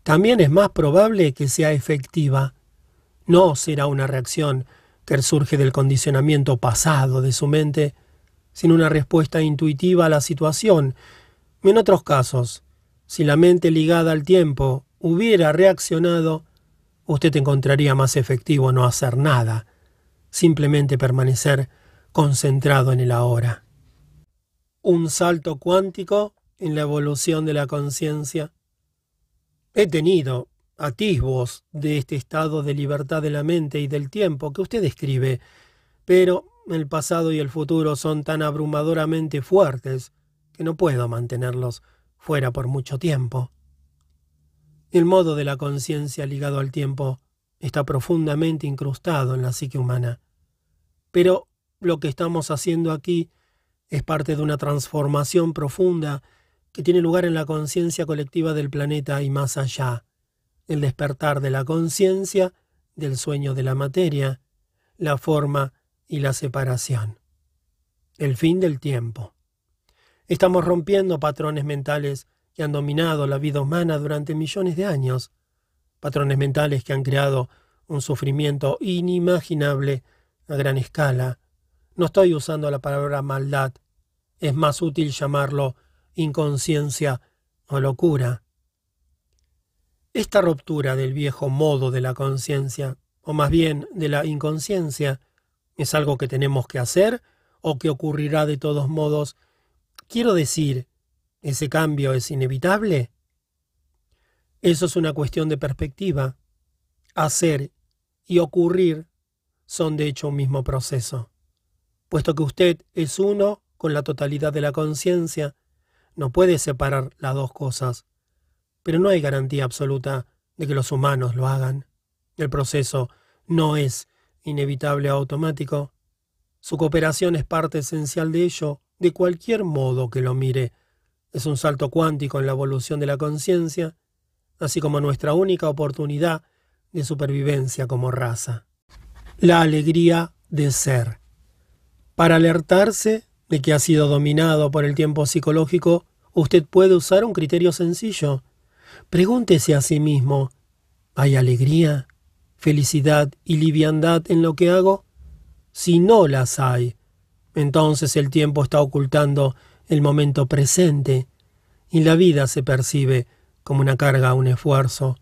también es más probable que sea efectiva. No será una reacción que surge del condicionamiento pasado de su mente, sin una respuesta intuitiva a la situación. En otros casos, si la mente ligada al tiempo hubiera reaccionado, usted encontraría más efectivo no hacer nada, simplemente permanecer concentrado en el ahora. Un salto cuántico en la evolución de la conciencia. He tenido atisbos de este estado de libertad de la mente y del tiempo que usted describe, pero el pasado y el futuro son tan abrumadoramente fuertes que no puedo mantenerlos fuera por mucho tiempo. El modo de la conciencia ligado al tiempo está profundamente incrustado en la psique humana. Pero lo que estamos haciendo aquí es parte de una transformación profunda que tiene lugar en la conciencia colectiva del planeta y más allá, el despertar de la conciencia del sueño de la materia, la forma y la separación. El fin del tiempo. Estamos rompiendo patrones mentales que han dominado la vida humana durante millones de años, patrones mentales que han creado un sufrimiento inimaginable a gran escala. No estoy usando la palabra maldad, es más útil llamarlo inconsciencia o locura. Esta ruptura del viejo modo de la conciencia, o más bien de la inconsciencia, es algo que tenemos que hacer o que ocurrirá de todos modos. Quiero decir, ¿ese cambio es inevitable? Eso es una cuestión de perspectiva. Hacer y ocurrir son de hecho un mismo proceso. Puesto que usted es uno con la totalidad de la conciencia, no puede separar las dos cosas, pero no hay garantía absoluta de que los humanos lo hagan. El proceso no es inevitable o automático. Su cooperación es parte esencial de ello, de cualquier modo que lo mire. Es un salto cuántico en la evolución de la conciencia, así como nuestra única oportunidad de supervivencia como raza. La alegría de ser. Para alertarse de que ha sido dominado por el tiempo psicológico, usted puede usar un criterio sencillo. Pregúntese a sí mismo, ¿hay alegría, felicidad y liviandad en lo que hago? Si no las hay, entonces el tiempo está ocultando el momento presente y la vida se percibe como una carga, un esfuerzo.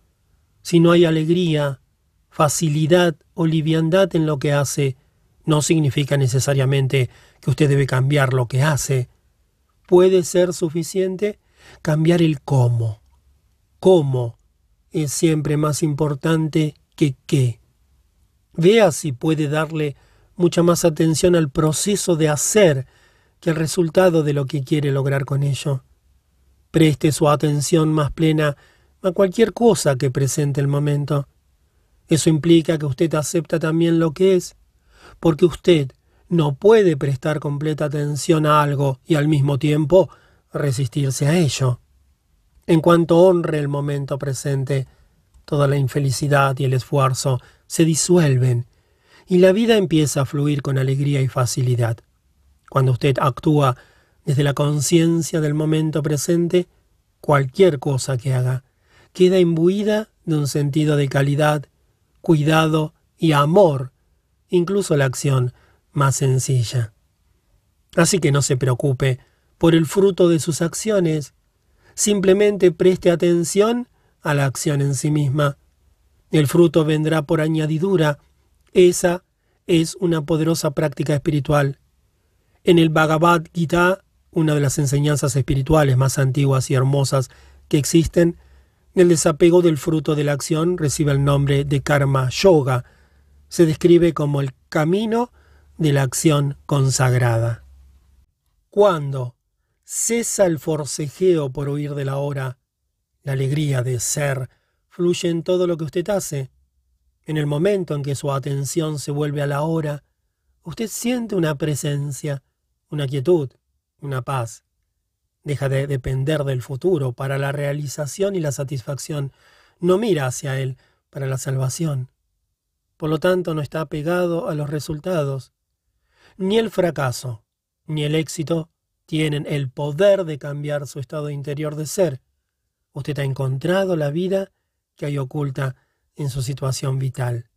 Si no hay alegría, facilidad o liviandad en lo que hace, no significa necesariamente que usted debe cambiar lo que hace. Puede ser suficiente cambiar el cómo. Cómo es siempre más importante que qué. Vea si puede darle mucha más atención al proceso de hacer que al resultado de lo que quiere lograr con ello. Preste su atención más plena a cualquier cosa que presente el momento. Eso implica que usted acepta también lo que es, porque usted no puede prestar completa atención a algo y al mismo tiempo resistirse a ello. En cuanto honre el momento presente, toda la infelicidad y el esfuerzo se disuelven y la vida empieza a fluir con alegría y facilidad. Cuando usted actúa desde la conciencia del momento presente, cualquier cosa que haga queda imbuida de un sentido de calidad, cuidado y amor incluso la acción más sencilla. Así que no se preocupe por el fruto de sus acciones, simplemente preste atención a la acción en sí misma. El fruto vendrá por añadidura. Esa es una poderosa práctica espiritual. En el Bhagavad Gita, una de las enseñanzas espirituales más antiguas y hermosas que existen, el desapego del fruto de la acción recibe el nombre de karma yoga, se describe como el camino de la acción consagrada. Cuando cesa el forcejeo por huir de la hora, la alegría de ser fluye en todo lo que usted hace. En el momento en que su atención se vuelve a la hora, usted siente una presencia, una quietud, una paz. Deja de depender del futuro para la realización y la satisfacción. No mira hacia él para la salvación. Por lo tanto, no está apegado a los resultados. Ni el fracaso, ni el éxito tienen el poder de cambiar su estado interior de ser. Usted ha encontrado la vida que hay oculta en su situación vital.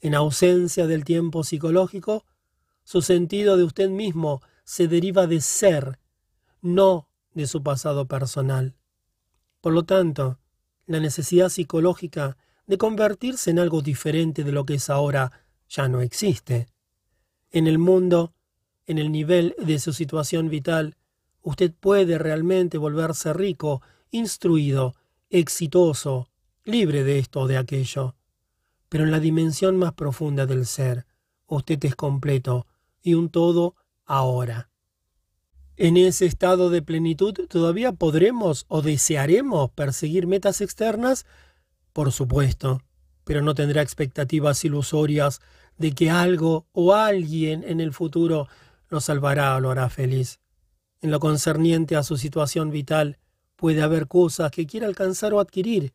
En ausencia del tiempo psicológico, su sentido de usted mismo se deriva de ser, no de su pasado personal. Por lo tanto, la necesidad psicológica de convertirse en algo diferente de lo que es ahora ya no existe. En el mundo, en el nivel de su situación vital, usted puede realmente volverse rico, instruido, exitoso, libre de esto o de aquello. Pero en la dimensión más profunda del ser, usted es completo y un todo ahora. En ese estado de plenitud todavía podremos o desearemos perseguir metas externas, por supuesto, pero no tendrá expectativas ilusorias de que algo o alguien en el futuro lo salvará o lo hará feliz. En lo concerniente a su situación vital, puede haber cosas que quiera alcanzar o adquirir.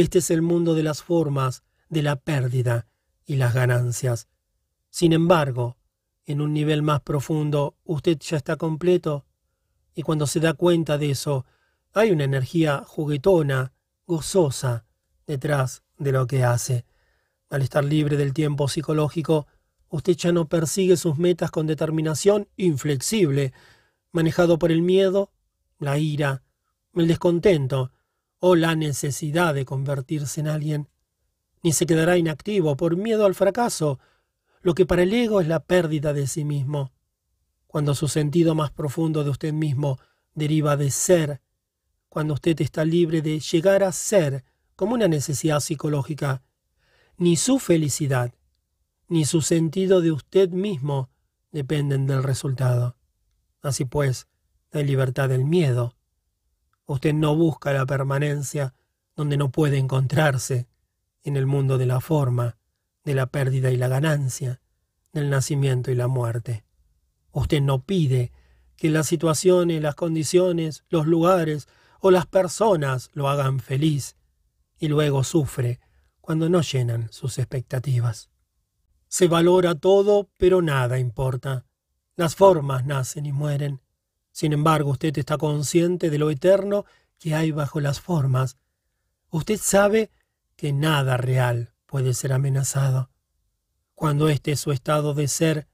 Este es el mundo de las formas, de la pérdida y las ganancias. Sin embargo, en un nivel más profundo, usted ya está completo, y cuando se da cuenta de eso, hay una energía juguetona, gozosa, detrás de lo que hace. Al estar libre del tiempo psicológico, usted ya no persigue sus metas con determinación inflexible, manejado por el miedo, la ira, el descontento o la necesidad de convertirse en alguien, ni se quedará inactivo por miedo al fracaso, lo que para el ego es la pérdida de sí mismo. Cuando su sentido más profundo de usted mismo deriva de ser, cuando usted está libre de llegar a ser como una necesidad psicológica, ni su felicidad, ni su sentido de usted mismo dependen del resultado. Así pues, hay libertad del miedo. Usted no busca la permanencia donde no puede encontrarse, en el mundo de la forma, de la pérdida y la ganancia, del nacimiento y la muerte. Usted no pide que las situaciones, las condiciones, los lugares o las personas lo hagan feliz y luego sufre cuando no llenan sus expectativas. Se valora todo, pero nada importa. Las formas nacen y mueren. Sin embargo, usted está consciente de lo eterno que hay bajo las formas. Usted sabe que nada real puede ser amenazado. Cuando este es su estado de ser,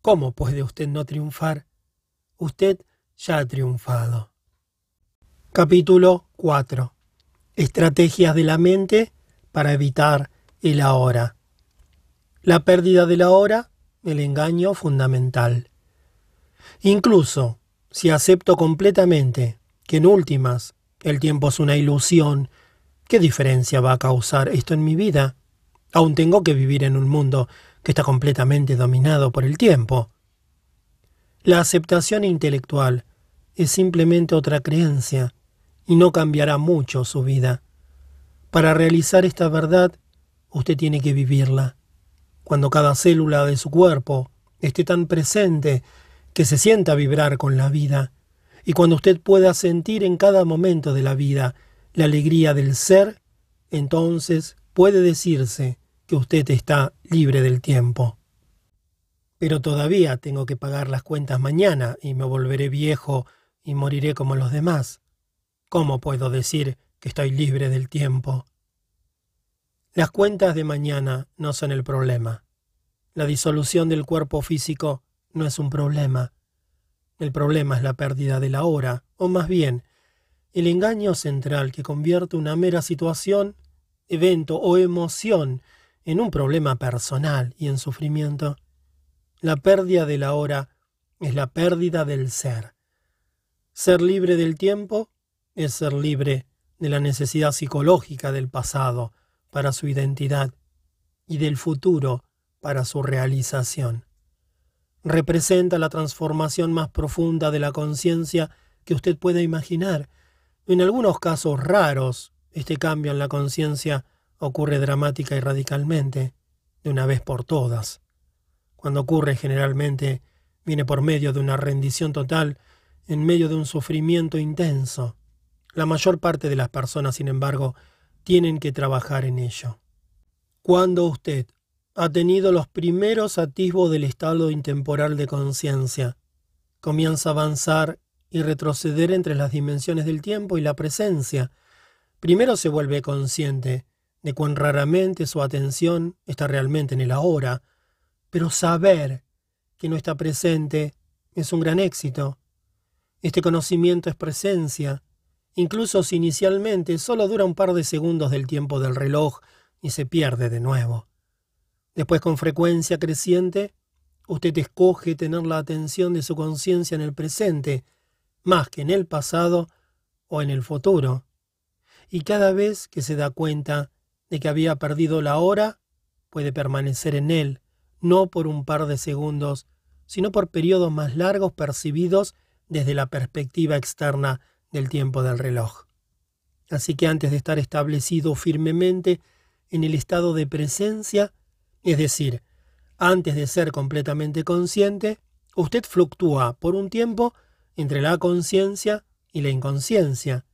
¿cómo puede usted no triunfar? Usted ya ha triunfado. Capítulo 4. Estrategias de la mente para evitar el ahora. La pérdida de la hora, el engaño fundamental. Incluso si acepto completamente que en últimas el tiempo es una ilusión, ¿qué diferencia va a causar esto en mi vida? Aún tengo que vivir en un mundo que está completamente dominado por el tiempo. La aceptación intelectual es simplemente otra creencia y no cambiará mucho su vida. Para realizar esta verdad, usted tiene que vivirla. Cuando cada célula de su cuerpo esté tan presente que se sienta vibrar con la vida, y cuando usted pueda sentir en cada momento de la vida la alegría del ser, entonces puede decirse que usted está libre del tiempo. Pero todavía tengo que pagar las cuentas mañana y me volveré viejo y moriré como los demás. ¿Cómo puedo decir que estoy libre del tiempo. Las cuentas de mañana no son el problema. La disolución del cuerpo físico no es un problema. El problema es la pérdida de la hora, o más bien, el engaño central que convierte una mera situación, evento o emoción en un problema personal y en sufrimiento. La pérdida de la hora es la pérdida del ser. Ser libre del tiempo es ser libre de la necesidad psicológica del pasado para su identidad y del futuro para su realización. Representa la transformación más profunda de la conciencia que usted pueda imaginar. En algunos casos raros, este cambio en la conciencia ocurre dramática y radicalmente, de una vez por todas. Cuando ocurre generalmente viene por medio de una rendición total, en medio de un sufrimiento intenso, la mayor parte de las personas, sin embargo, tienen que trabajar en ello. Cuando usted ha tenido los primeros atisbos del estado intemporal de conciencia, comienza a avanzar y retroceder entre las dimensiones del tiempo y la presencia. Primero se vuelve consciente de cuán raramente su atención está realmente en el ahora, pero saber que no está presente es un gran éxito. Este conocimiento es presencia, incluso si inicialmente solo dura un par de segundos del tiempo del reloj y se pierde de nuevo. Después, con frecuencia creciente, usted escoge tener la atención de su conciencia en el presente, más que en el pasado o en el futuro. Y cada vez que se da cuenta de que había perdido la hora, puede permanecer en él, no por un par de segundos, sino por periodos más largos percibidos desde la perspectiva externa del tiempo del reloj. Así que antes de estar establecido firmemente en el estado de presencia, es decir, antes de ser completamente consciente, usted fluctúa por un tiempo entre la conciencia y la inconsciencia,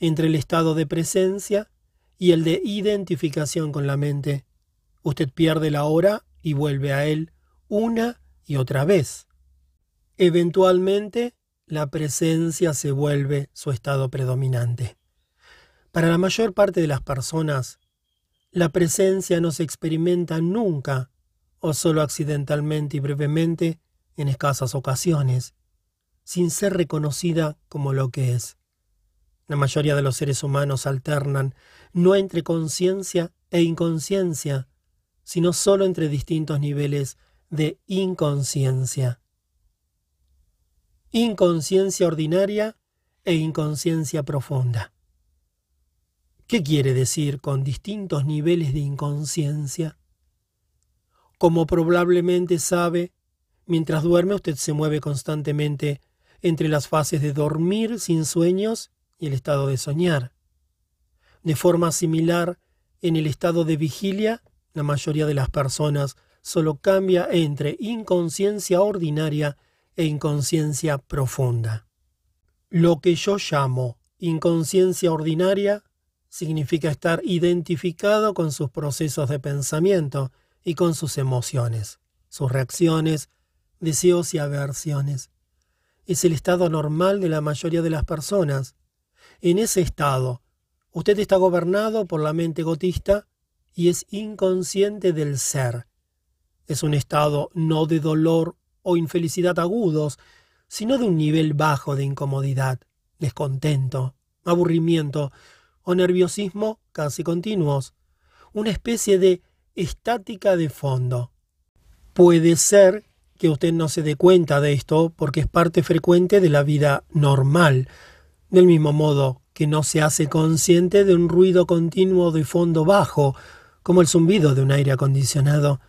entre el estado de presencia y el de identificación con la mente. Usted pierde la hora y vuelve a él una y otra vez. Eventualmente la presencia se vuelve su estado predominante. Para la mayor parte de las personas, la presencia no se experimenta nunca o solo accidentalmente y brevemente en escasas ocasiones, sin ser reconocida como lo que es. La mayoría de los seres humanos alternan no entre conciencia e inconsciencia, sino solo entre distintos niveles de inconsciencia inconsciencia ordinaria e inconsciencia profunda. ¿Qué quiere decir con distintos niveles de inconsciencia? Como probablemente sabe, mientras duerme usted se mueve constantemente entre las fases de dormir sin sueños y el estado de soñar. De forma similar, en el estado de vigilia, la mayoría de las personas solo cambia entre inconsciencia ordinaria e inconsciencia profunda. Lo que yo llamo inconsciencia ordinaria significa estar identificado con sus procesos de pensamiento y con sus emociones, sus reacciones, deseos y aversiones. Es el estado normal de la mayoría de las personas. En ese estado, usted está gobernado por la mente gotista y es inconsciente del ser. Es un estado no de dolor o infelicidad agudos, sino de un nivel bajo de incomodidad, descontento, aburrimiento o nerviosismo casi continuos, una especie de estática de fondo. Puede ser que usted no se dé cuenta de esto porque es parte frecuente de la vida normal, del mismo modo que no se hace consciente de un ruido continuo de fondo bajo, como el zumbido de un aire acondicionado,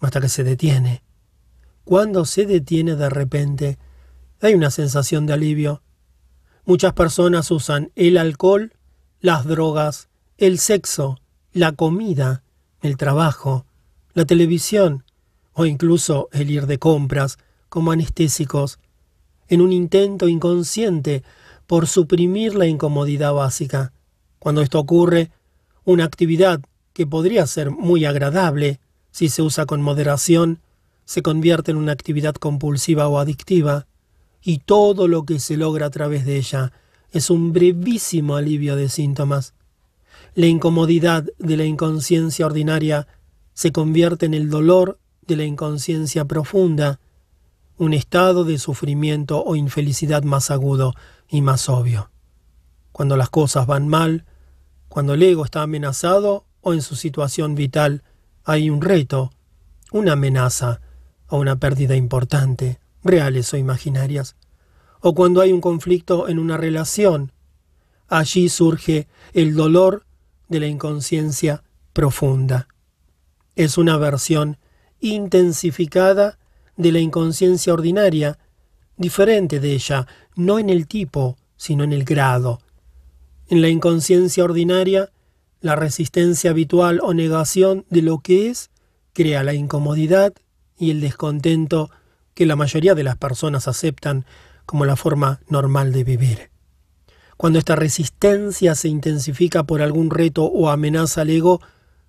hasta que se detiene. Cuando se detiene de repente, hay una sensación de alivio. Muchas personas usan el alcohol, las drogas, el sexo, la comida, el trabajo, la televisión o incluso el ir de compras como anestésicos, en un intento inconsciente por suprimir la incomodidad básica. Cuando esto ocurre, una actividad que podría ser muy agradable si se usa con moderación, se convierte en una actividad compulsiva o adictiva, y todo lo que se logra a través de ella es un brevísimo alivio de síntomas. La incomodidad de la inconsciencia ordinaria se convierte en el dolor de la inconsciencia profunda, un estado de sufrimiento o infelicidad más agudo y más obvio. Cuando las cosas van mal, cuando el ego está amenazado o en su situación vital hay un reto, una amenaza, o una pérdida importante, reales o imaginarias, o cuando hay un conflicto en una relación. Allí surge el dolor de la inconsciencia profunda. Es una versión intensificada de la inconsciencia ordinaria, diferente de ella, no en el tipo, sino en el grado. En la inconsciencia ordinaria, la resistencia habitual o negación de lo que es crea la incomodidad y el descontento que la mayoría de las personas aceptan como la forma normal de vivir. Cuando esta resistencia se intensifica por algún reto o amenaza al ego,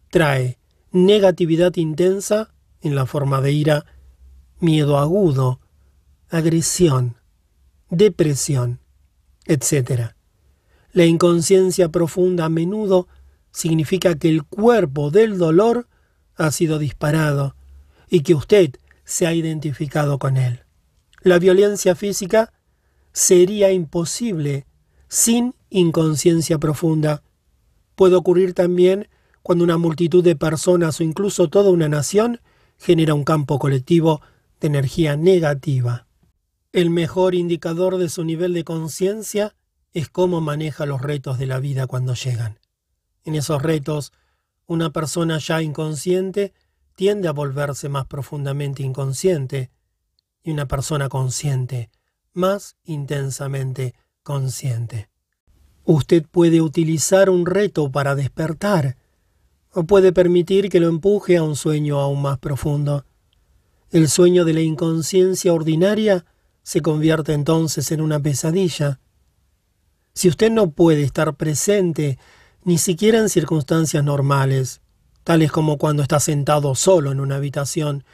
trae negatividad intensa en la forma de ira, miedo agudo, agresión, depresión, etc. La inconsciencia profunda a menudo significa que el cuerpo del dolor ha sido disparado y que usted se ha identificado con él. La violencia física sería imposible sin inconsciencia profunda. Puede ocurrir también cuando una multitud de personas o incluso toda una nación genera un campo colectivo de energía negativa. El mejor indicador de su nivel de conciencia es cómo maneja los retos de la vida cuando llegan. En esos retos, una persona ya inconsciente tiende a volverse más profundamente inconsciente y una persona consciente más intensamente consciente. Usted puede utilizar un reto para despertar o puede permitir que lo empuje a un sueño aún más profundo. El sueño de la inconsciencia ordinaria se convierte entonces en una pesadilla. Si usted no puede estar presente ni siquiera en circunstancias normales, tales como cuando está sentado solo en una habitación,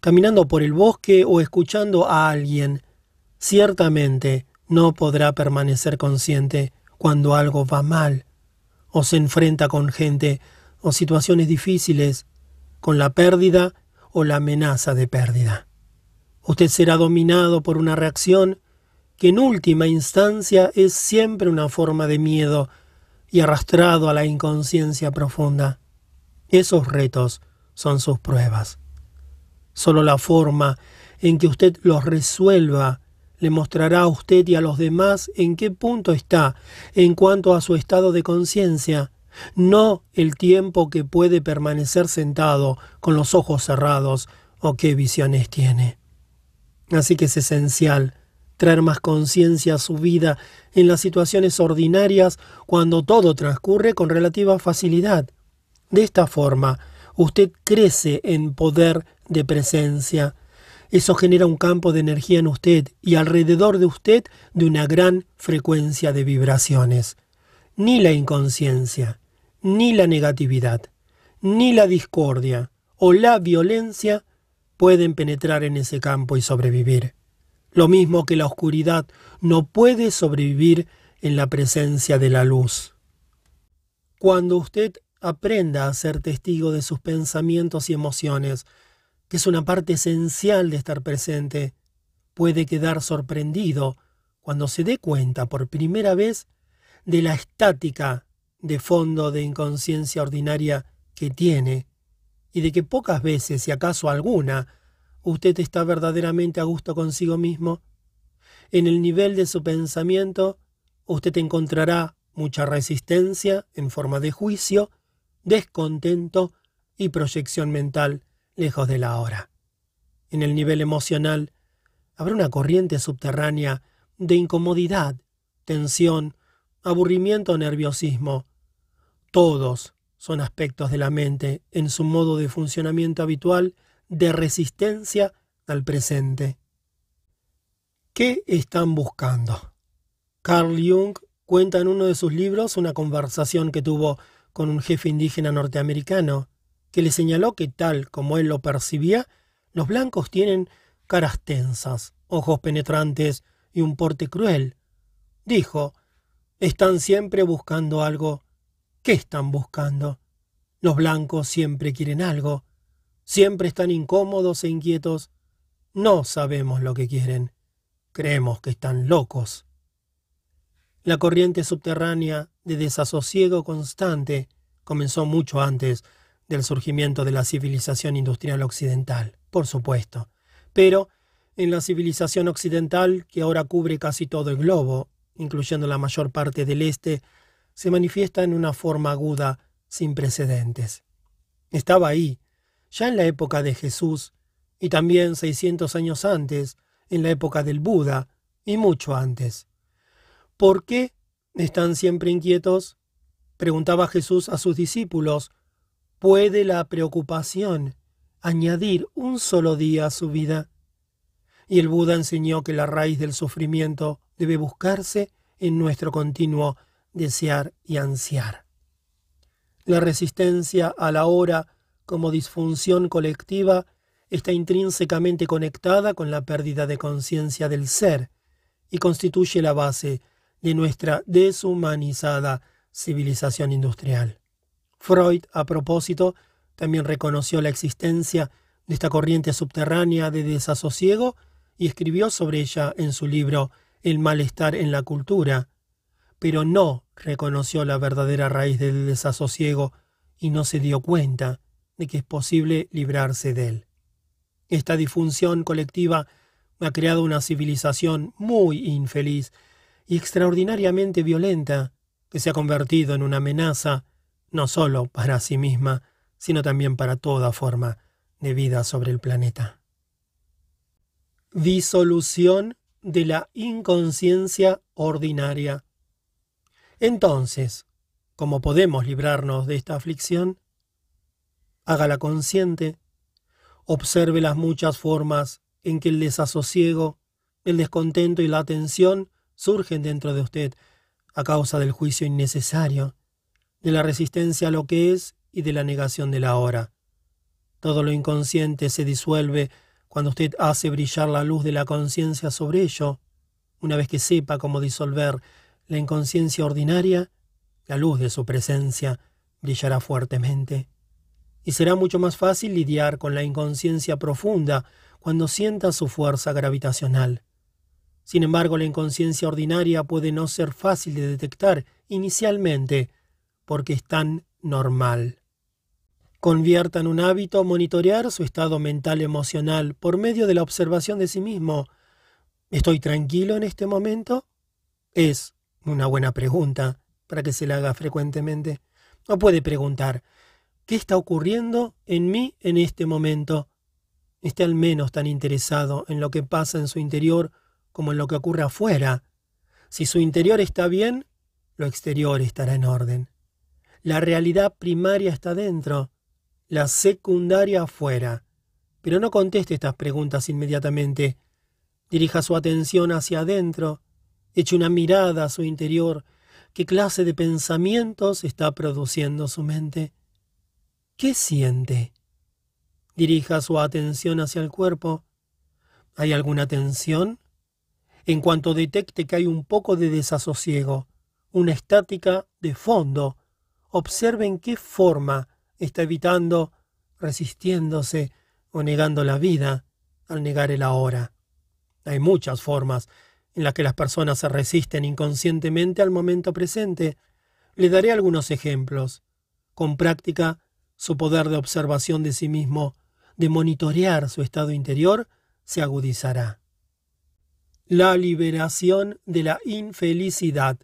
caminando por el bosque o escuchando a alguien, ciertamente no podrá permanecer consciente cuando algo va mal, o se enfrenta con gente o situaciones difíciles, con la pérdida o la amenaza de pérdida. Usted será dominado por una reacción que en última instancia es siempre una forma de miedo y arrastrado a la inconsciencia profunda. Esos retos son sus pruebas. Solo la forma en que usted los resuelva le mostrará a usted y a los demás en qué punto está en cuanto a su estado de conciencia, no el tiempo que puede permanecer sentado con los ojos cerrados o qué visiones tiene. Así que es esencial traer más conciencia a su vida en las situaciones ordinarias cuando todo transcurre con relativa facilidad. De esta forma, usted crece en poder de presencia. Eso genera un campo de energía en usted y alrededor de usted de una gran frecuencia de vibraciones. Ni la inconsciencia, ni la negatividad, ni la discordia o la violencia pueden penetrar en ese campo y sobrevivir. Lo mismo que la oscuridad no puede sobrevivir en la presencia de la luz. Cuando usted aprenda a ser testigo de sus pensamientos y emociones, que es una parte esencial de estar presente, puede quedar sorprendido cuando se dé cuenta por primera vez de la estática de fondo de inconsciencia ordinaria que tiene, y de que pocas veces, si acaso alguna, usted está verdaderamente a gusto consigo mismo. En el nivel de su pensamiento, usted encontrará mucha resistencia en forma de juicio, descontento y proyección mental lejos de la hora. En el nivel emocional, habrá una corriente subterránea de incomodidad, tensión, aburrimiento o nerviosismo. Todos son aspectos de la mente en su modo de funcionamiento habitual de resistencia al presente. ¿Qué están buscando? Carl Jung cuenta en uno de sus libros una conversación que tuvo con un jefe indígena norteamericano, que le señaló que tal como él lo percibía, los blancos tienen caras tensas, ojos penetrantes y un porte cruel. Dijo, están siempre buscando algo. ¿Qué están buscando? Los blancos siempre quieren algo. Siempre están incómodos e inquietos. No sabemos lo que quieren. Creemos que están locos. La corriente subterránea de desasosiego constante comenzó mucho antes del surgimiento de la civilización industrial occidental, por supuesto, pero en la civilización occidental, que ahora cubre casi todo el globo, incluyendo la mayor parte del este, se manifiesta en una forma aguda sin precedentes. Estaba ahí, ya en la época de Jesús, y también 600 años antes, en la época del Buda, y mucho antes. ¿Por qué están siempre inquietos? preguntaba Jesús a sus discípulos. ¿Puede la preocupación añadir un solo día a su vida? Y el Buda enseñó que la raíz del sufrimiento debe buscarse en nuestro continuo desear y ansiar. La resistencia a la hora como disfunción colectiva está intrínsecamente conectada con la pérdida de conciencia del ser y constituye la base de nuestra deshumanizada civilización industrial. Freud, a propósito, también reconoció la existencia de esta corriente subterránea de desasosiego y escribió sobre ella en su libro El malestar en la cultura, pero no reconoció la verdadera raíz del desasosiego y no se dio cuenta de que es posible librarse de él. Esta disfunción colectiva ha creado una civilización muy infeliz y extraordinariamente violenta, que se ha convertido en una amenaza no solo para sí misma, sino también para toda forma de vida sobre el planeta. Disolución de la inconsciencia ordinaria. Entonces, ¿cómo podemos librarnos de esta aflicción? Hágala consciente, observe las muchas formas en que el desasosiego, el descontento y la atención surgen dentro de usted a causa del juicio innecesario, de la resistencia a lo que es y de la negación de la hora. Todo lo inconsciente se disuelve cuando usted hace brillar la luz de la conciencia sobre ello. Una vez que sepa cómo disolver la inconsciencia ordinaria, la luz de su presencia brillará fuertemente. Y será mucho más fácil lidiar con la inconsciencia profunda cuando sienta su fuerza gravitacional. Sin embargo, la inconsciencia ordinaria puede no ser fácil de detectar inicialmente porque es tan normal. Convierta en un hábito monitorear su estado mental emocional por medio de la observación de sí mismo. ¿Estoy tranquilo en este momento? Es una buena pregunta para que se la haga frecuentemente. No puede preguntar, ¿qué está ocurriendo en mí en este momento? Esté al menos tan interesado en lo que pasa en su interior como en lo que ocurre afuera. Si su interior está bien, lo exterior estará en orden. La realidad primaria está dentro, la secundaria afuera. Pero no conteste estas preguntas inmediatamente. Dirija su atención hacia adentro, eche una mirada a su interior. ¿Qué clase de pensamientos está produciendo su mente? ¿Qué siente? Dirija su atención hacia el cuerpo. ¿Hay alguna tensión? En cuanto detecte que hay un poco de desasosiego, una estática de fondo, observe en qué forma está evitando, resistiéndose o negando la vida al negar el ahora. Hay muchas formas en las que las personas se resisten inconscientemente al momento presente. Le daré algunos ejemplos. Con práctica, su poder de observación de sí mismo, de monitorear su estado interior, se agudizará. La liberación de la infelicidad.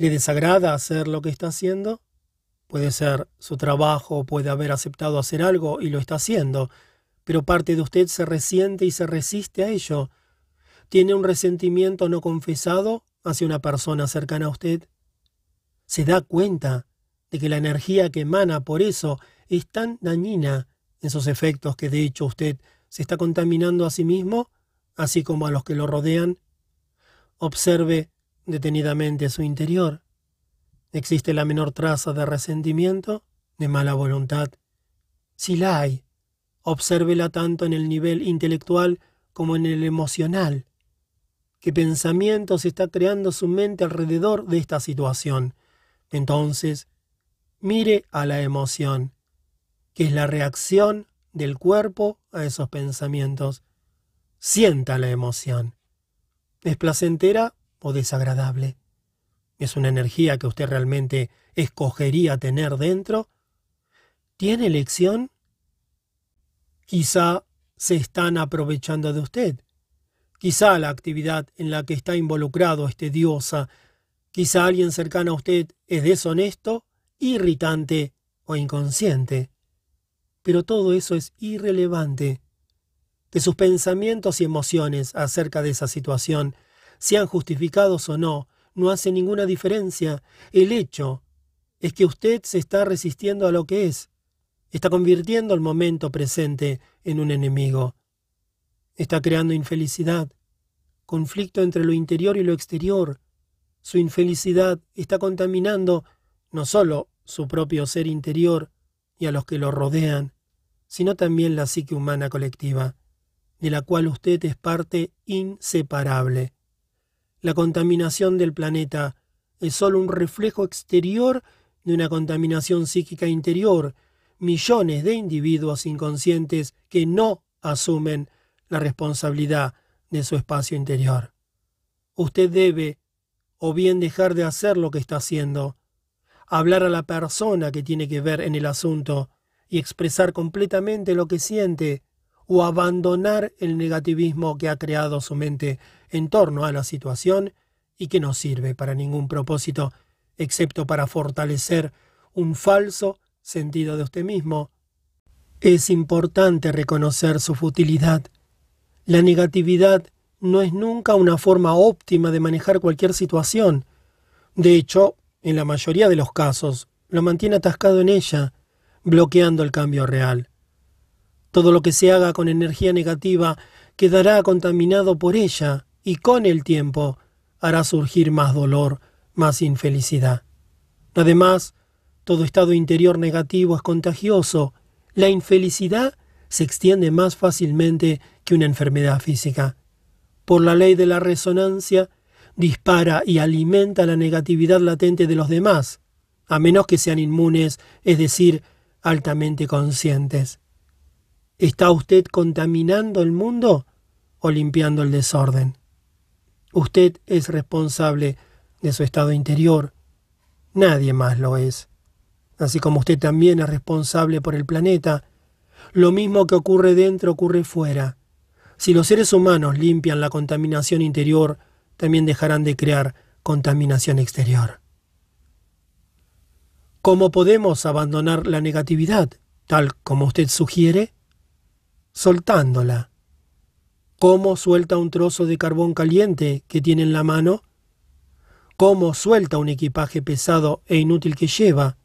¿Le desagrada hacer lo que está haciendo? Puede ser su trabajo, puede haber aceptado hacer algo y lo está haciendo, pero parte de usted se resiente y se resiste a ello. ¿Tiene un resentimiento no confesado hacia una persona cercana a usted? ¿Se da cuenta de que la energía que emana por eso es tan dañina en sus efectos que de hecho usted se está contaminando a sí mismo, así como a los que lo rodean? Observe detenidamente su interior. ¿Existe la menor traza de resentimiento, de mala voluntad? Si la hay, obsérvela tanto en el nivel intelectual como en el emocional. ¿Qué pensamiento se está creando su mente alrededor de esta situación? Entonces, mire a la emoción, que es la reacción del cuerpo a esos pensamientos. Sienta la emoción. ¿Es placentera o desagradable? ¿Es una energía que usted realmente escogería tener dentro? ¿Tiene elección? Quizá se están aprovechando de usted. Quizá la actividad en la que está involucrado es tediosa. Quizá alguien cercano a usted es deshonesto, irritante o inconsciente. Pero todo eso es irrelevante. Que sus pensamientos y emociones acerca de esa situación sean justificados o no, no hace ninguna diferencia. El hecho es que usted se está resistiendo a lo que es. Está convirtiendo el momento presente en un enemigo. Está creando infelicidad, conflicto entre lo interior y lo exterior. Su infelicidad está contaminando no solo su propio ser interior y a los que lo rodean, sino también la psique humana colectiva, de la cual usted es parte inseparable. La contaminación del planeta. Es solo un reflejo exterior de una contaminación psíquica interior, millones de individuos inconscientes que no asumen la responsabilidad de su espacio interior. Usted debe o bien dejar de hacer lo que está haciendo, hablar a la persona que tiene que ver en el asunto y expresar completamente lo que siente, o abandonar el negativismo que ha creado su mente en torno a la situación y que no sirve para ningún propósito excepto para fortalecer un falso sentido de usted mismo. Es importante reconocer su futilidad. La negatividad no es nunca una forma óptima de manejar cualquier situación. De hecho, en la mayoría de los casos, lo mantiene atascado en ella, bloqueando el cambio real. Todo lo que se haga con energía negativa quedará contaminado por ella y con el tiempo hará surgir más dolor, más infelicidad. Además, todo estado interior negativo es contagioso. La infelicidad se extiende más fácilmente que una enfermedad física. Por la ley de la resonancia, dispara y alimenta la negatividad latente de los demás, a menos que sean inmunes, es decir, altamente conscientes. ¿Está usted contaminando el mundo o limpiando el desorden? Usted es responsable de su estado interior. Nadie más lo es. Así como usted también es responsable por el planeta, lo mismo que ocurre dentro ocurre fuera. Si los seres humanos limpian la contaminación interior, también dejarán de crear contaminación exterior. ¿Cómo podemos abandonar la negatividad, tal como usted sugiere? Soltándola. ¿Cómo suelta un trozo de carbón caliente que tiene en la mano? ¿Cómo suelta un equipaje pesado e inútil que lleva?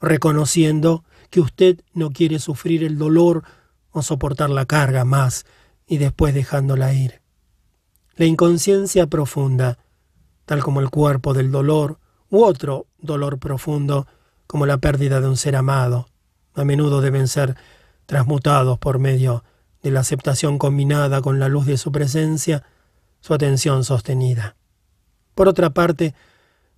Reconociendo que usted no quiere sufrir el dolor o soportar la carga más y después dejándola ir. La inconsciencia profunda, tal como el cuerpo del dolor u otro dolor profundo, como la pérdida de un ser amado, a menudo deben ser transmutados por medio de la aceptación combinada con la luz de su presencia, su atención sostenida. Por otra parte,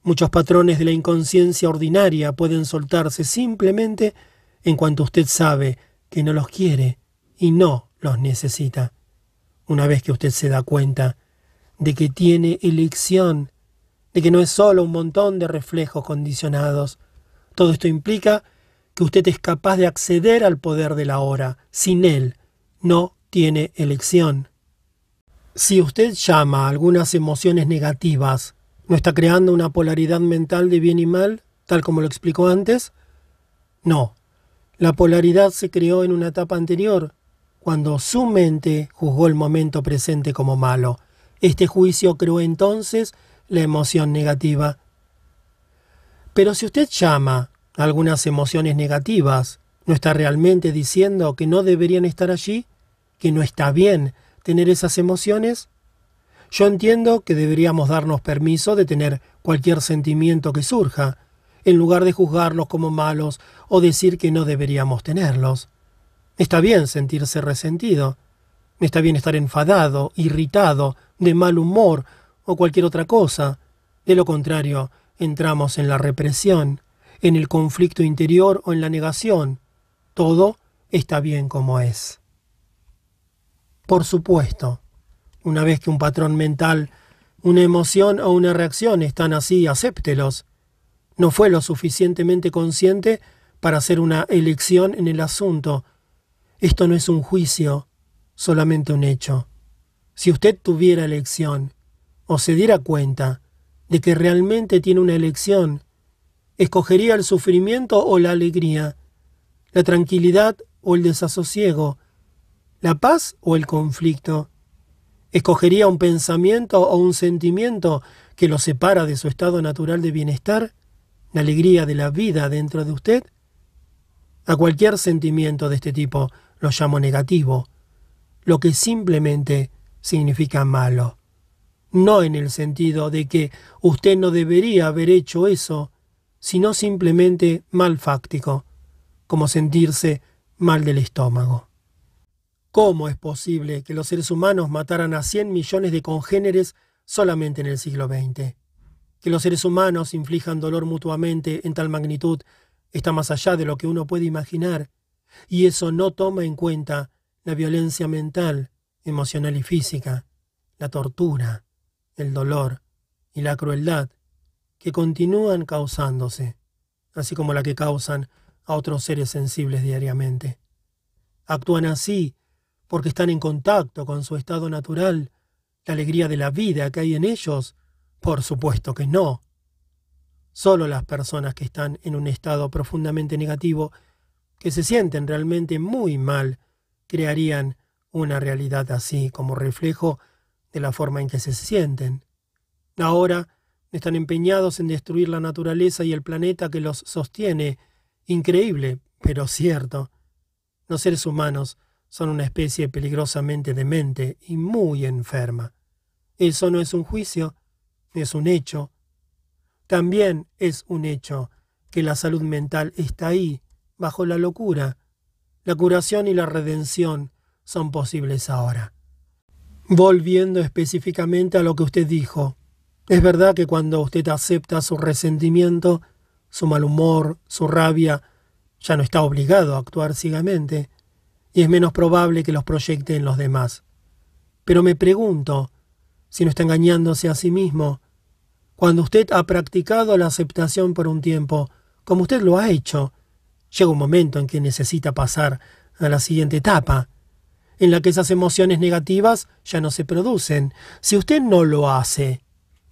muchos patrones de la inconsciencia ordinaria pueden soltarse simplemente en cuanto usted sabe que no los quiere y no los necesita. Una vez que usted se da cuenta de que tiene elección, de que no es solo un montón de reflejos condicionados, todo esto implica que usted es capaz de acceder al poder de la hora. Sin él, no tiene elección. Si usted llama a algunas emociones negativas, ¿no está creando una polaridad mental de bien y mal, tal como lo explicó antes? No. La polaridad se creó en una etapa anterior, cuando su mente juzgó el momento presente como malo. Este juicio creó entonces la emoción negativa. Pero si usted llama a algunas emociones negativas, ¿no está realmente diciendo que no deberían estar allí? Que no está bien tener esas emociones? Yo entiendo que deberíamos darnos permiso de tener cualquier sentimiento que surja, en lugar de juzgarlos como malos o decir que no deberíamos tenerlos. Está bien sentirse resentido, está bien estar enfadado, irritado, de mal humor o cualquier otra cosa. De lo contrario, entramos en la represión, en el conflicto interior o en la negación. Todo está bien como es. Por supuesto, una vez que un patrón mental, una emoción o una reacción están así, acéptelos. No fue lo suficientemente consciente para hacer una elección en el asunto. Esto no es un juicio, solamente un hecho. Si usted tuviera elección, o se diera cuenta de que realmente tiene una elección, escogería el sufrimiento o la alegría, la tranquilidad o el desasosiego, la paz o el conflicto. ¿Escogería un pensamiento o un sentimiento que lo separa de su estado natural de bienestar, la alegría de la vida dentro de usted? A cualquier sentimiento de este tipo lo llamo negativo, lo que simplemente significa malo. No en el sentido de que usted no debería haber hecho eso, sino simplemente malfáctico, como sentirse mal del estómago. ¿Cómo es posible que los seres humanos mataran a 100 millones de congéneres solamente en el siglo XX? Que los seres humanos inflijan dolor mutuamente en tal magnitud está más allá de lo que uno puede imaginar, y eso no toma en cuenta la violencia mental, emocional y física, la tortura, el dolor y la crueldad que continúan causándose, así como la que causan a otros seres sensibles diariamente. Actúan así porque están en contacto con su estado natural, la alegría de la vida que hay en ellos. Por supuesto que no. Solo las personas que están en un estado profundamente negativo, que se sienten realmente muy mal, crearían una realidad así como reflejo de la forma en que se sienten. Ahora están empeñados en destruir la naturaleza y el planeta que los sostiene. Increíble, pero cierto. Los seres humanos son una especie peligrosamente demente y muy enferma. Eso no es un juicio, es un hecho. También es un hecho que la salud mental está ahí, bajo la locura. La curación y la redención son posibles ahora. Volviendo específicamente a lo que usted dijo, es verdad que cuando usted acepta su resentimiento, su mal humor, su rabia, ya no está obligado a actuar ciegamente, y es menos probable que los proyecte en los demás. Pero me pregunto si no está engañándose a sí mismo. Cuando usted ha practicado la aceptación por un tiempo, como usted lo ha hecho, llega un momento en que necesita pasar a la siguiente etapa, en la que esas emociones negativas ya no se producen. Si usted no lo hace,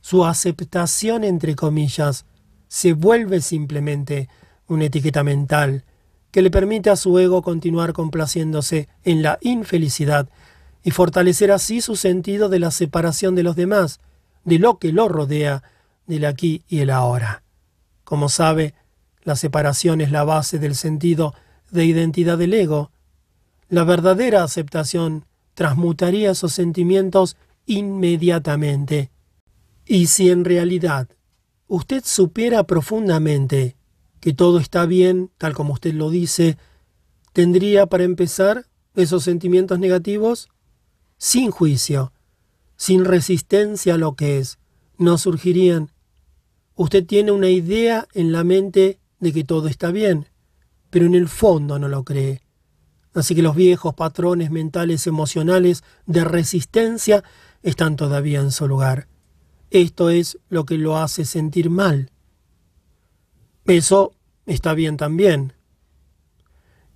su aceptación, entre comillas, se vuelve simplemente una etiqueta mental que le permite a su ego continuar complaciéndose en la infelicidad y fortalecer así su sentido de la separación de los demás, de lo que lo rodea, del aquí y el ahora. Como sabe, la separación es la base del sentido de identidad del ego, la verdadera aceptación transmutaría esos sentimientos inmediatamente. Y si en realidad usted supiera profundamente que todo está bien, tal como usted lo dice, ¿tendría para empezar esos sentimientos negativos? Sin juicio, sin resistencia a lo que es, no surgirían. Usted tiene una idea en la mente de que todo está bien, pero en el fondo no lo cree. Así que los viejos patrones mentales emocionales de resistencia están todavía en su lugar. Esto es lo que lo hace sentir mal. Eso está bien también.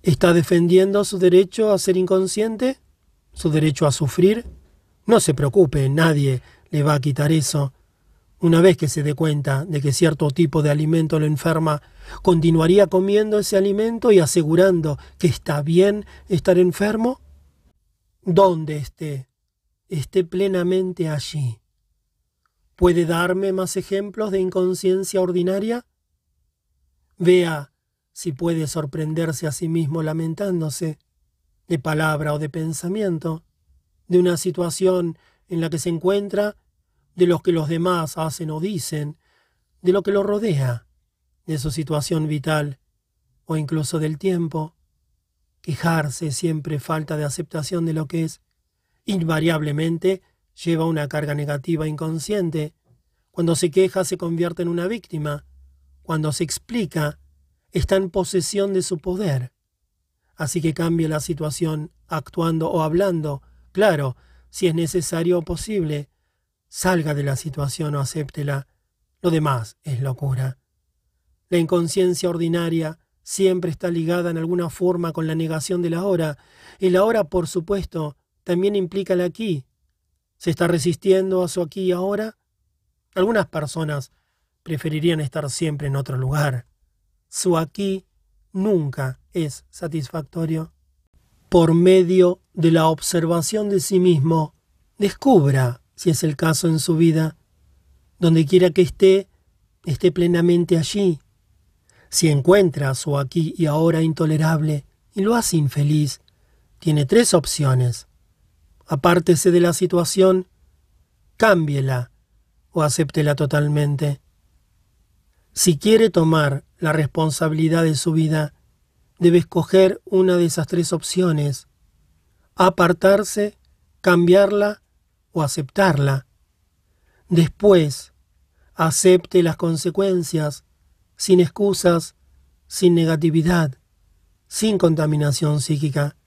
¿Está defendiendo su derecho a ser inconsciente? ¿Su derecho a sufrir? No se preocupe, nadie le va a quitar eso. Una vez que se dé cuenta de que cierto tipo de alimento lo enferma, ¿continuaría comiendo ese alimento y asegurando que está bien estar enfermo? ¿Dónde esté? Esté plenamente allí. ¿Puede darme más ejemplos de inconsciencia ordinaria? Vea si puede sorprenderse a sí mismo lamentándose, de palabra o de pensamiento, de una situación en la que se encuentra de lo que los demás hacen o dicen, de lo que lo rodea, de su situación vital o incluso del tiempo. Quejarse siempre falta de aceptación de lo que es. Invariablemente lleva una carga negativa inconsciente. Cuando se queja se convierte en una víctima. Cuando se explica, está en posesión de su poder. Así que cambie la situación actuando o hablando, claro, si es necesario o posible, Salga de la situación o acéptela. Lo demás es locura. La inconsciencia ordinaria siempre está ligada en alguna forma con la negación de la hora, y la hora, por supuesto, también implica el aquí. ¿Se está resistiendo a su aquí y ahora? Algunas personas preferirían estar siempre en otro lugar. Su aquí nunca es satisfactorio. Por medio de la observación de sí mismo, descubra si es el caso en su vida, donde quiera que esté, esté plenamente allí. Si encuentra su aquí y ahora intolerable y lo hace infeliz, tiene tres opciones. Apártese de la situación, cámbiela o acéptela totalmente. Si quiere tomar la responsabilidad de su vida, debe escoger una de esas tres opciones. Apartarse, cambiarla o aceptarla. Después, acepte las consecuencias, sin excusas, sin negatividad, sin contaminación psíquica.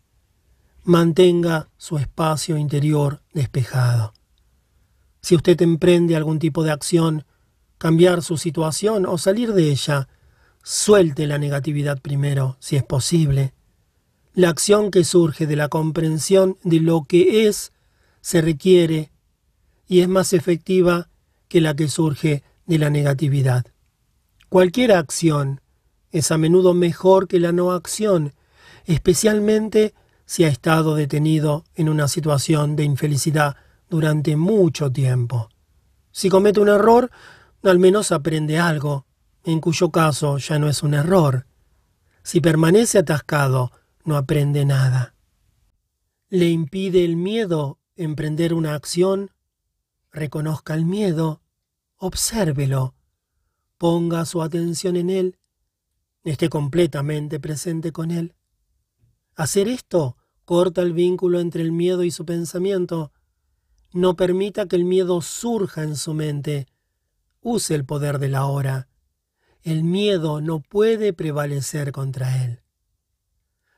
mantenga su espacio interior despejado. Si usted emprende algún tipo de acción, cambiar su situación o salir de ella, suelte la negatividad primero, si es posible. La acción que surge de la comprensión de lo que es se requiere y es más efectiva que la que surge de la negatividad. Cualquier acción es a menudo mejor que la no acción, especialmente si ha estado detenido en una situación de infelicidad durante mucho tiempo. Si comete un error, al menos aprende algo, en cuyo caso ya no es un error. Si permanece atascado, no aprende nada. ¿Le impide el miedo emprender una acción? Reconozca el miedo, obsérvelo, ponga su atención en él, esté completamente presente con él. Hacer esto corta el vínculo entre el miedo y su pensamiento. No permita que el miedo surja en su mente. Use el poder de la hora. El miedo no puede prevalecer contra él.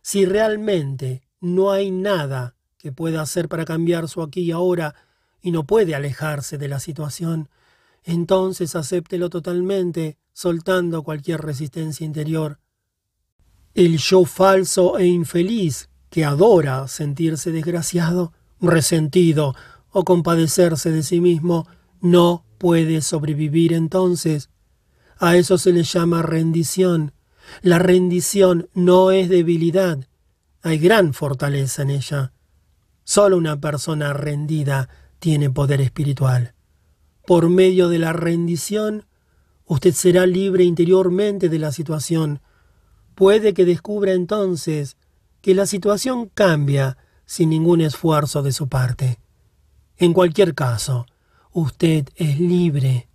Si realmente no hay nada que pueda hacer para cambiar su aquí y ahora y no puede alejarse de la situación, entonces acéptelo totalmente, soltando cualquier resistencia interior. El yo falso e infeliz que adora sentirse desgraciado, resentido o compadecerse de sí mismo, no puede sobrevivir entonces. A eso se le llama rendición. La rendición no es debilidad, hay gran fortaleza en ella. Solo una persona rendida tiene poder espiritual. Por medio de la rendición, usted será libre interiormente de la situación, Puede que descubra entonces que la situación cambia sin ningún esfuerzo de su parte. En cualquier caso, usted es libre.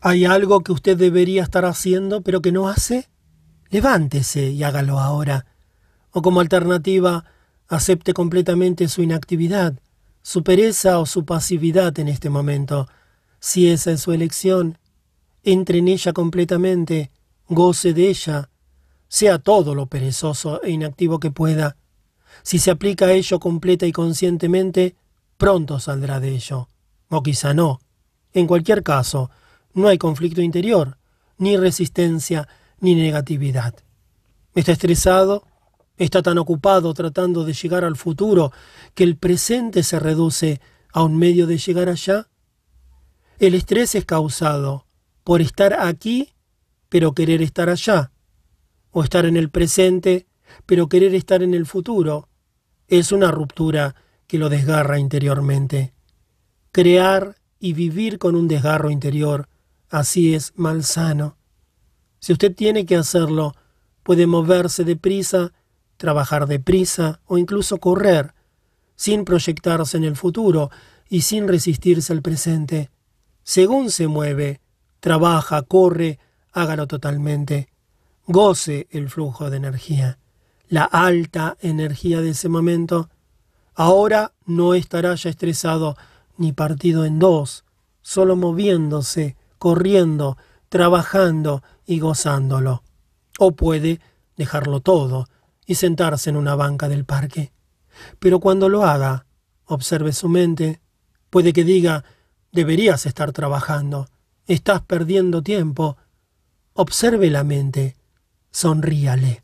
¿Hay algo que usted debería estar haciendo pero que no hace? Levántese y hágalo ahora. O como alternativa, acepte completamente su inactividad, su pereza o su pasividad en este momento. Si esa es su elección, entre en ella completamente, goce de ella, sea todo lo perezoso e inactivo que pueda. Si se aplica a ello completa y conscientemente, pronto saldrá de ello. O quizá no. En cualquier caso, no hay conflicto interior, ni resistencia, ni negatividad. Está estresado, está tan ocupado tratando de llegar al futuro que el presente se reduce a un medio de llegar allá. El estrés es causado por estar aquí, pero querer estar allá o estar en el presente, pero querer estar en el futuro, es una ruptura que lo desgarra interiormente. Crear y vivir con un desgarro interior, así es malsano. Si usted tiene que hacerlo, puede moverse deprisa, trabajar deprisa o incluso correr, sin proyectarse en el futuro y sin resistirse al presente. Según se mueve, trabaja, corre, hágalo totalmente goce el flujo de energía, la alta energía de ese momento, ahora no estará ya estresado ni partido en dos, solo moviéndose, corriendo, trabajando y gozándolo. O puede dejarlo todo y sentarse en una banca del parque. Pero cuando lo haga, observe su mente, puede que diga, deberías estar trabajando, estás perdiendo tiempo. Observe la mente, sonríale.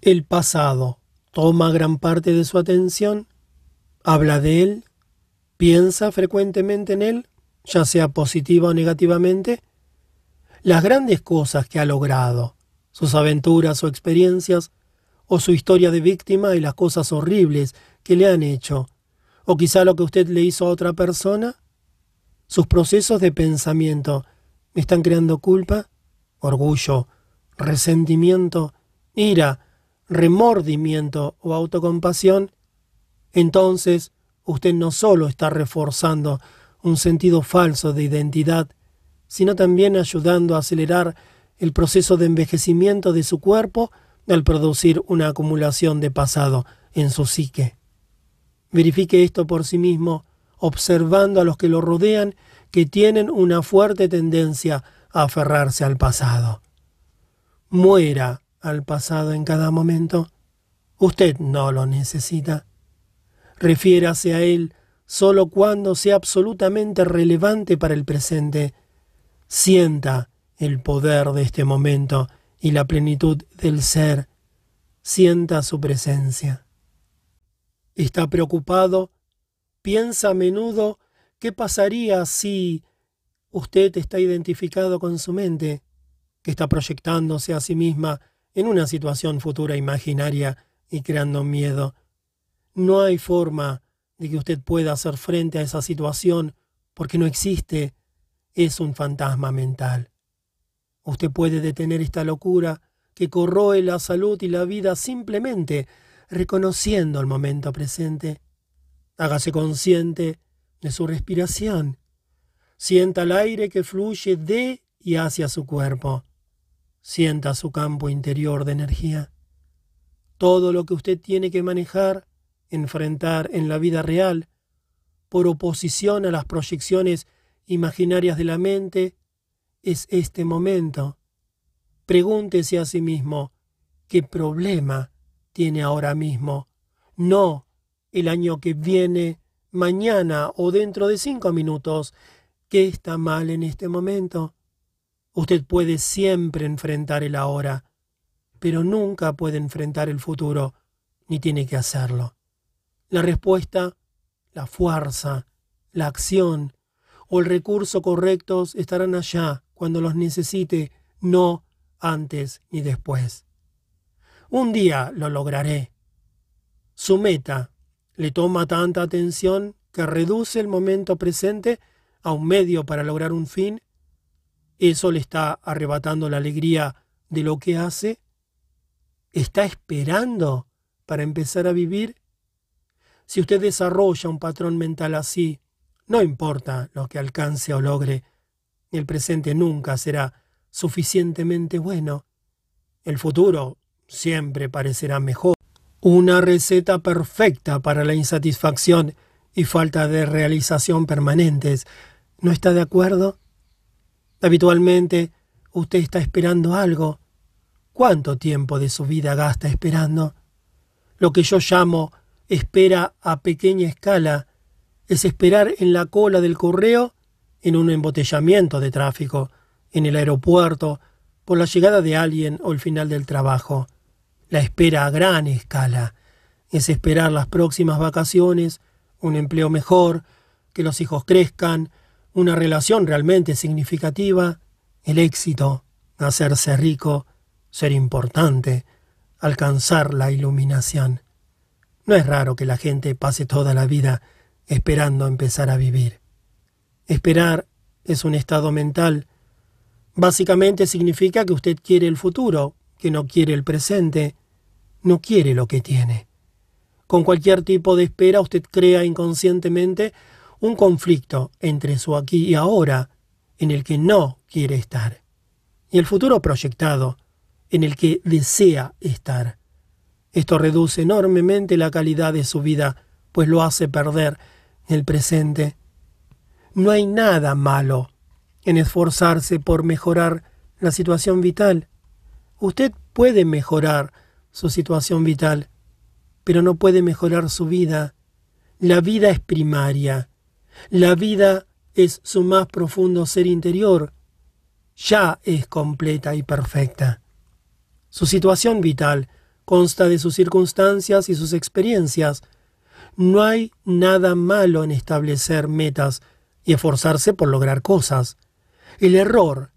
El pasado toma gran parte de su atención, habla de él, piensa frecuentemente en él, ya sea positiva o negativamente. Las grandes cosas que ha logrado, sus aventuras o experiencias, o su historia de víctima y las cosas horribles que le han hecho, o quizá lo que usted le hizo a otra persona, sus procesos de pensamiento están creando culpa, orgullo, resentimiento, ira, remordimiento o autocompasión, entonces usted no solo está reforzando un sentido falso de identidad, sino también ayudando a acelerar el proceso de envejecimiento de su cuerpo al producir una acumulación de pasado en su psique. Verifique esto por sí mismo, observando a los que lo rodean que tienen una fuerte tendencia a aferrarse al pasado muera al pasado en cada momento, Usted no lo necesita. Refiérase a él solo cuando sea absolutamente relevante para el presente. Sienta el poder de este momento y la plenitud del ser. Sienta su presencia. Está preocupado, piensa a menudo qué pasaría si usted está identificado con su mente, que está proyectándose a sí misma en una situación futura imaginaria y creando miedo. No hay forma de que usted pueda hacer frente a esa situación porque no existe. Es un fantasma mental. Usted puede detener esta locura que corroe la salud y la vida simplemente reconociendo el momento presente. Hágase consciente de su respiración. Sienta el aire que fluye de y hacia su cuerpo. Sienta su campo interior de energía. Todo lo que usted tiene que manejar, enfrentar en la vida real, por oposición a las proyecciones imaginarias de la mente, es este momento. Pregúntese a sí mismo, ¿qué problema tiene ahora mismo? No el año que viene, mañana o dentro de cinco minutos. ¿Qué está mal en este momento? Usted puede siempre enfrentar el ahora, pero nunca puede enfrentar el futuro, ni tiene que hacerlo. La respuesta, la fuerza, la acción o el recurso correctos estarán allá cuando los necesite, no antes ni después. Un día lo lograré. Su meta le toma tanta atención que reduce el momento presente a un medio para lograr un fin ¿Eso le está arrebatando la alegría de lo que hace? ¿Está esperando para empezar a vivir? Si usted desarrolla un patrón mental así, no importa lo que alcance o logre, el presente nunca será suficientemente bueno. El futuro siempre parecerá mejor. Una receta perfecta para la insatisfacción y falta de realización permanentes. ¿No está de acuerdo? Habitualmente usted está esperando algo. ¿Cuánto tiempo de su vida gasta esperando? Lo que yo llamo espera a pequeña escala es esperar en la cola del correo, en un embotellamiento de tráfico, en el aeropuerto, por la llegada de alguien o el final del trabajo. La espera a gran escala es esperar las próximas vacaciones, un empleo mejor, que los hijos crezcan, una relación realmente significativa, el éxito, hacerse rico, ser importante, alcanzar la iluminación. No es raro que la gente pase toda la vida esperando empezar a vivir. Esperar es un estado mental. Básicamente significa que usted quiere el futuro, que no quiere el presente, no quiere lo que tiene. Con cualquier tipo de espera usted crea inconscientemente un conflicto entre su aquí y ahora en el que no quiere estar y el futuro proyectado en el que desea estar. Esto reduce enormemente la calidad de su vida, pues lo hace perder el presente. No hay nada malo en esforzarse por mejorar la situación vital. Usted puede mejorar su situación vital, pero no puede mejorar su vida. La vida es primaria la vida es su más profundo ser interior. Ya es completa y perfecta. Su situación vital consta de sus circunstancias y sus experiencias. No hay nada malo en establecer metas y esforzarse por lograr cosas. El error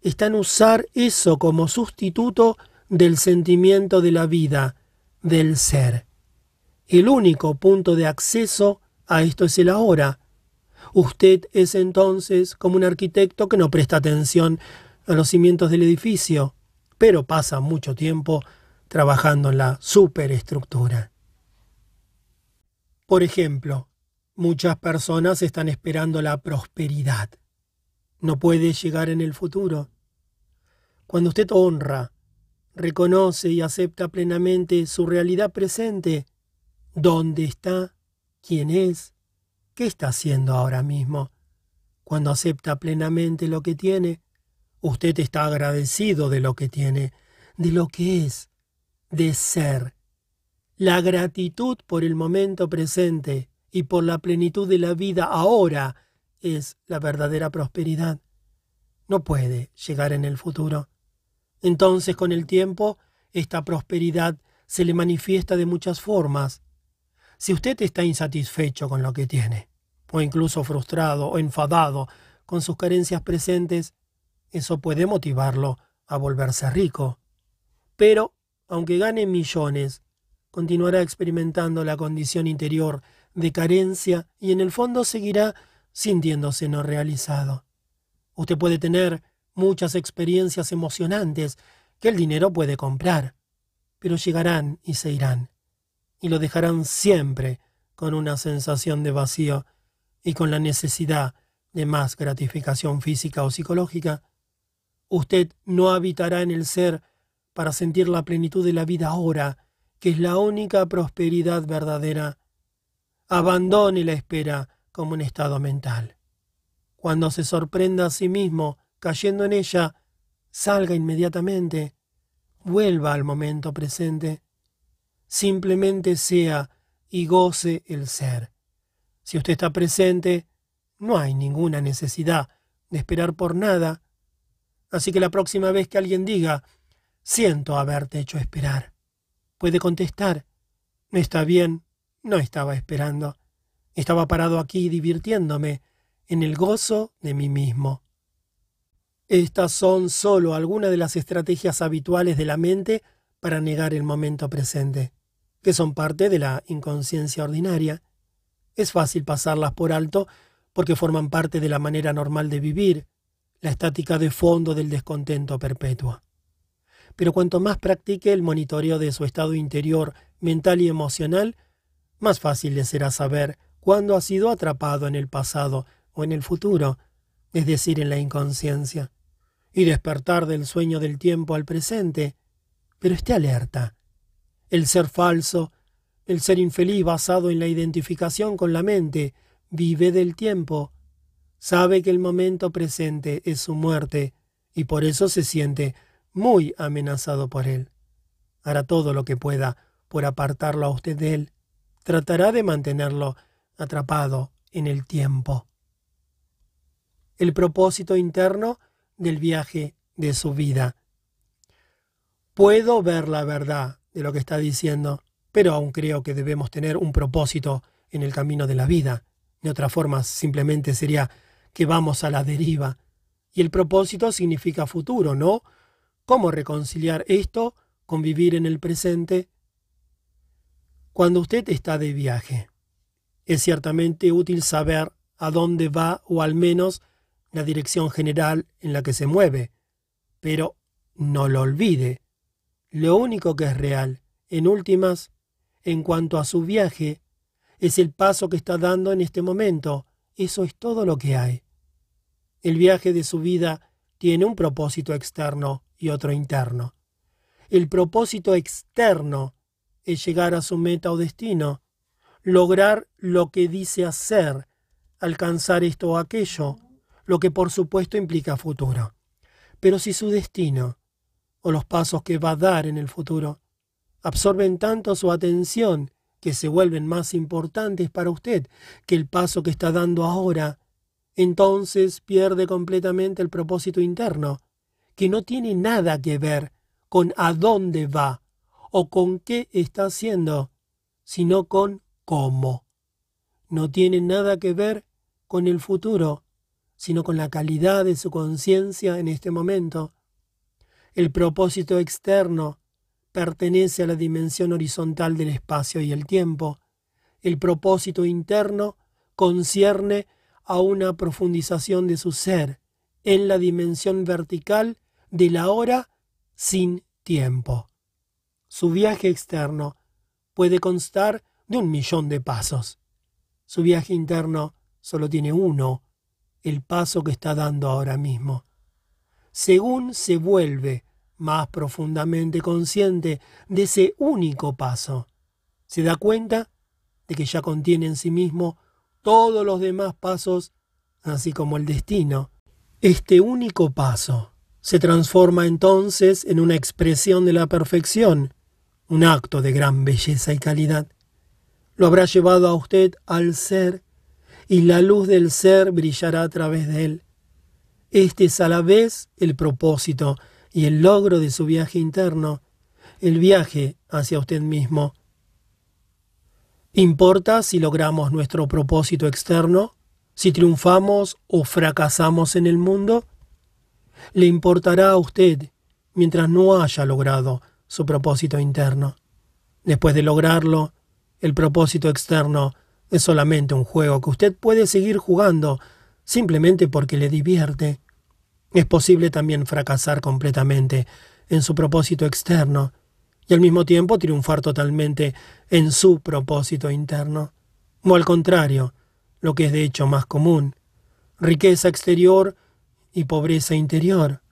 está en usar eso como sustituto del sentimiento de la vida, del ser. El único punto de acceso a esto es el ahora, Usted es entonces como un arquitecto que no presta atención a los cimientos del edificio, pero pasa mucho tiempo trabajando en la superestructura. Por ejemplo, muchas personas están esperando la prosperidad. No puede llegar en el futuro. Cuando usted honra, reconoce y acepta plenamente su realidad presente, dónde está, quién es, ¿Qué está haciendo ahora mismo? Cuando acepta plenamente lo que tiene, usted está agradecido de lo que tiene, de lo que es, de ser. La gratitud por el momento presente y por la plenitud de la vida ahora es la verdadera prosperidad. No puede llegar en el futuro. Entonces con el tiempo esta prosperidad se le manifiesta de muchas formas. Si usted está insatisfecho con lo que tiene, o incluso frustrado o enfadado con sus carencias presentes, eso puede motivarlo a volverse rico. Pero, aunque gane millones, continuará experimentando la condición interior de carencia y en el fondo seguirá sintiéndose no realizado. Usted puede tener muchas experiencias emocionantes que el dinero puede comprar, pero llegarán y se irán, y lo dejarán siempre con una sensación de vacío y con la necesidad de más gratificación física o psicológica. Usted no habitará en el ser para sentir la plenitud de la vida ahora, que es la única prosperidad verdadera. Abandone la espera como un estado mental. Cuando se sorprenda a sí mismo cayendo en ella, salga inmediatamente, vuelva al momento presente, simplemente sea y goce el ser. Si usted está presente, no hay ninguna necesidad de esperar por nada. Así que la próxima vez que alguien diga, siento haberte hecho esperar, puede contestar, está bien, no estaba esperando. Estaba parado aquí divirtiéndome en el gozo de mí mismo. Estas son solo algunas de las estrategias habituales de la mente para negar el momento presente, que son parte de la inconsciencia ordinaria. Es fácil pasarlas por alto porque forman parte de la manera normal de vivir, la estática de fondo del descontento perpetuo. Pero cuanto más practique el monitoreo de su estado interior, mental y emocional, más fácil le será saber cuándo ha sido atrapado en el pasado o en el futuro, es decir, en la inconsciencia, y despertar del sueño del tiempo al presente. Pero esté alerta. El ser falso, el ser infeliz basado en la identificación con la mente, vive del tiempo, sabe que el momento presente es su muerte, y por eso se siente muy amenazado por él. Hará todo lo que pueda por apartarlo a usted de él. Tratará de mantenerlo atrapado en el tiempo. El propósito interno del viaje de su vida. Puedo ver la verdad de lo que está diciendo, pero aún creo que debemos tener un propósito en el camino de la vida. De otra forma, simplemente sería que vamos a la deriva. Y el propósito significa futuro, ¿no? ¿Cómo reconciliar esto con vivir en el presente? Cuando usted está de viaje, es ciertamente útil saber a dónde va o al menos la dirección general en la que se mueve, pero no lo olvide. Lo único que es real, en últimas, en cuanto a su viaje, es el paso que está dando en este momento. Eso es todo lo que hay. El viaje de su vida tiene un propósito externo y otro interno. El propósito externo es llegar a su meta o destino, lograr lo que dice hacer, alcanzar esto o aquello, lo que por supuesto implica futuro. Pero si su destino, o los pasos que va a dar en el futuro, absorben tanto su atención que se vuelven más importantes para usted que el paso que está dando ahora, entonces pierde completamente el propósito interno, que no tiene nada que ver con a dónde va o con qué está haciendo, sino con cómo. No tiene nada que ver con el futuro, sino con la calidad de su conciencia en este momento. El propósito externo pertenece a la dimensión horizontal del espacio y el tiempo. El propósito interno concierne a una profundización de su ser en la dimensión vertical de la hora sin tiempo. Su viaje externo puede constar de un millón de pasos. Su viaje interno solo tiene uno, el paso que está dando ahora mismo. Según se vuelve más profundamente consciente de ese único paso, se da cuenta de que ya contiene en sí mismo todos los demás pasos, así como el destino. Este único paso se transforma entonces en una expresión de la perfección, un acto de gran belleza y calidad. Lo habrá llevado a usted al ser, y la luz del ser brillará a través de él. Este es a la vez el propósito y el logro de su viaje interno, el viaje hacia usted mismo. ¿Importa si logramos nuestro propósito externo? ¿Si triunfamos o fracasamos en el mundo? Le importará a usted mientras no haya logrado su propósito interno. Después de lograrlo, el propósito externo es solamente un juego que usted puede seguir jugando simplemente porque le divierte. Es posible también fracasar completamente en su propósito externo y al mismo tiempo triunfar totalmente en su propósito interno. O al contrario, lo que es de hecho más común, riqueza exterior y pobreza interior.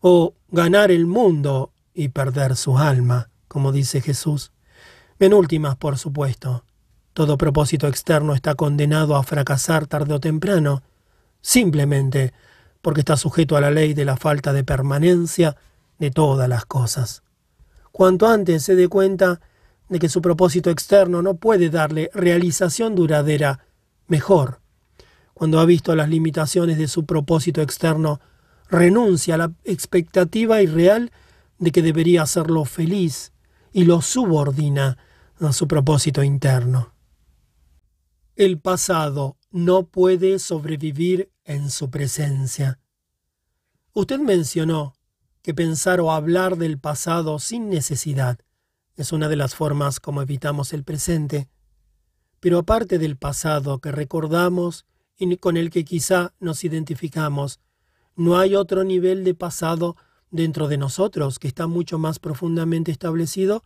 O ganar el mundo y perder su alma, como dice Jesús. En últimas, por supuesto, todo propósito externo está condenado a fracasar tarde o temprano, simplemente porque está sujeto a la ley de la falta de permanencia de todas las cosas. Cuanto antes se dé cuenta de que su propósito externo no puede darle realización duradera, mejor. Cuando ha visto las limitaciones de su propósito externo, renuncia a la expectativa irreal de que debería hacerlo feliz y lo subordina a su propósito interno. El pasado no puede sobrevivir en su presencia. Usted mencionó que pensar o hablar del pasado sin necesidad es una de las formas como evitamos el presente. Pero aparte del pasado que recordamos y con el que quizá nos identificamos, no hay otro nivel de pasado dentro de nosotros que está mucho más profundamente establecido.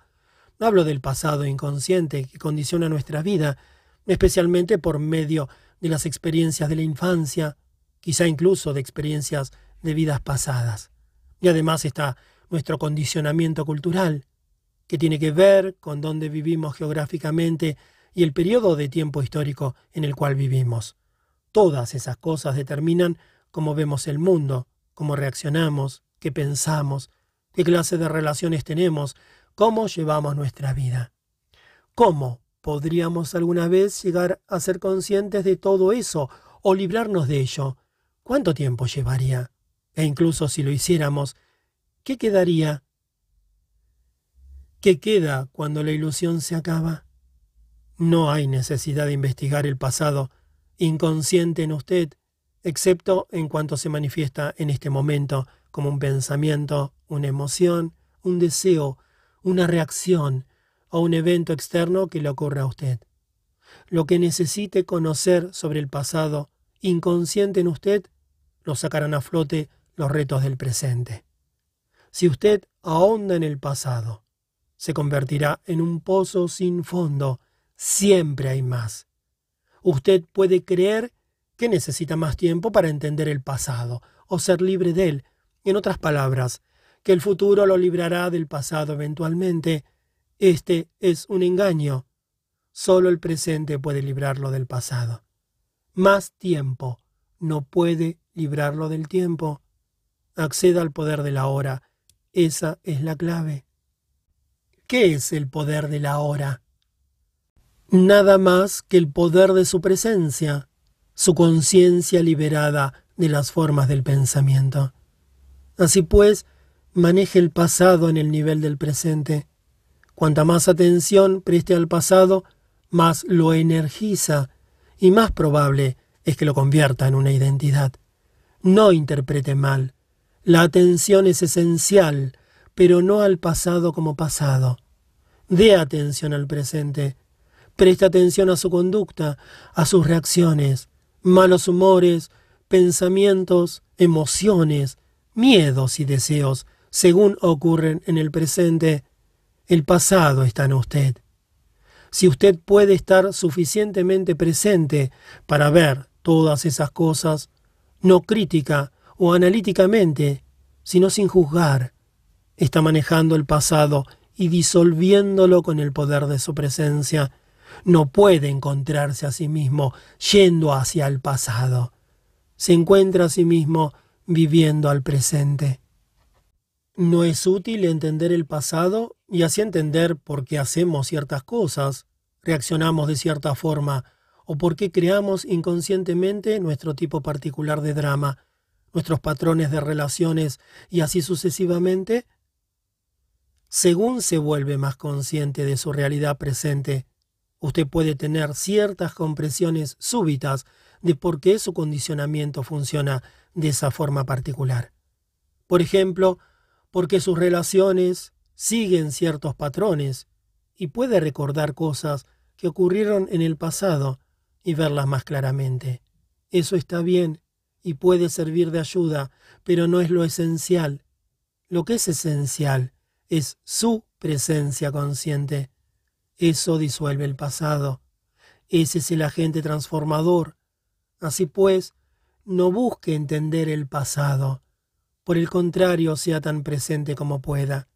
Hablo del pasado inconsciente que condiciona nuestra vida, especialmente por medio de las experiencias de la infancia, quizá incluso de experiencias de vidas pasadas. Y además está nuestro condicionamiento cultural, que tiene que ver con dónde vivimos geográficamente y el periodo de tiempo histórico en el cual vivimos. Todas esas cosas determinan cómo vemos el mundo, cómo reaccionamos, qué pensamos, qué clase de relaciones tenemos, cómo llevamos nuestra vida. ¿Cómo podríamos alguna vez llegar a ser conscientes de todo eso o librarnos de ello? ¿Cuánto tiempo llevaría? E incluso si lo hiciéramos, ¿qué quedaría? ¿Qué queda cuando la ilusión se acaba? No hay necesidad de investigar el pasado inconsciente en usted, excepto en cuanto se manifiesta en este momento como un pensamiento, una emoción, un deseo, una reacción o un evento externo que le ocurra a usted. Lo que necesite conocer sobre el pasado inconsciente en usted lo sacarán a flote los retos del presente. Si usted ahonda en el pasado, se convertirá en un pozo sin fondo Siempre hay más. Usted puede creer que necesita más tiempo para entender el pasado o ser libre de él. En otras palabras, que el futuro lo librará del pasado eventualmente. Este es un engaño. Solo el presente puede librarlo del pasado. Más tiempo no puede librarlo del tiempo. Acceda al poder de la hora. Esa es la clave. ¿Qué es el poder de la hora? Nada más que el poder de su presencia, su conciencia liberada de las formas del pensamiento. Así pues, maneje el pasado en el nivel del presente. Cuanta más atención preste al pasado, más lo energiza y más probable es que lo convierta en una identidad. No interprete mal. La atención es esencial, pero no al pasado como pasado. Dé atención al presente Presta atención a su conducta, a sus reacciones, malos humores, pensamientos, emociones, miedos y deseos, según ocurren en el presente. El pasado está en usted. Si usted puede estar suficientemente presente para ver todas esas cosas, no crítica o analíticamente, sino sin juzgar, está manejando el pasado y disolviéndolo con el poder de su presencia no puede encontrarse a sí mismo yendo hacia el pasado. Se encuentra a sí mismo viviendo al presente. No es útil entender el pasado y así entender por qué hacemos ciertas cosas, reaccionamos de cierta forma o por qué creamos inconscientemente nuestro tipo particular de drama, nuestros patrones de relaciones y así sucesivamente, según se vuelve más consciente de su realidad presente, usted puede tener ciertas compresiones súbitas de por qué su condicionamiento funciona de esa forma particular. Por ejemplo, porque sus relaciones siguen ciertos patrones y puede recordar cosas que ocurrieron en el pasado y verlas más claramente. Eso está bien y puede servir de ayuda, pero no es lo esencial. Lo que es esencial es su presencia consciente. Eso disuelve el pasado. Ese es el agente transformador. Así pues, no busque entender el pasado. Por el contrario, sea tan presente como pueda.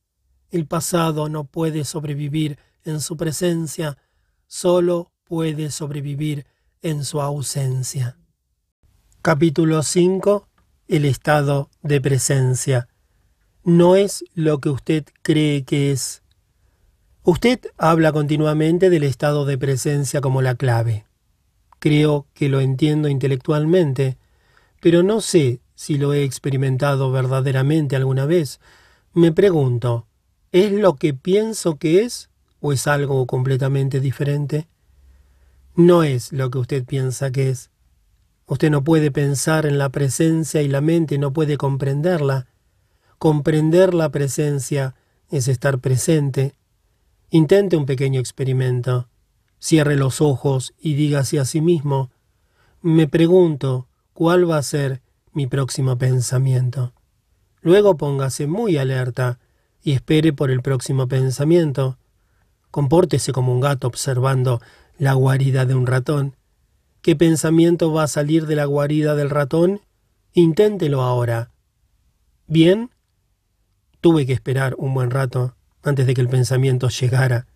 El pasado no puede sobrevivir en su presencia, solo puede sobrevivir en su ausencia. Capítulo 5. El estado de presencia. No es lo que usted cree que es. Usted habla continuamente del estado de presencia como la clave. Creo que lo entiendo intelectualmente, pero no sé si lo he experimentado verdaderamente alguna vez. Me pregunto, ¿es lo que pienso que es o es algo completamente diferente? No es lo que usted piensa que es. Usted no puede pensar en la presencia y la mente no puede comprenderla. Comprender la presencia es estar presente. Intente un pequeño experimento. Cierre los ojos y dígase a sí mismo, me pregunto cuál va a ser mi próximo pensamiento. Luego póngase muy alerta y espere por el próximo pensamiento. Compórtese como un gato observando la guarida de un ratón. ¿Qué pensamiento va a salir de la guarida del ratón? Inténtelo ahora. Bien, Tuve que esperar un buen rato antes de que el pensamiento llegara.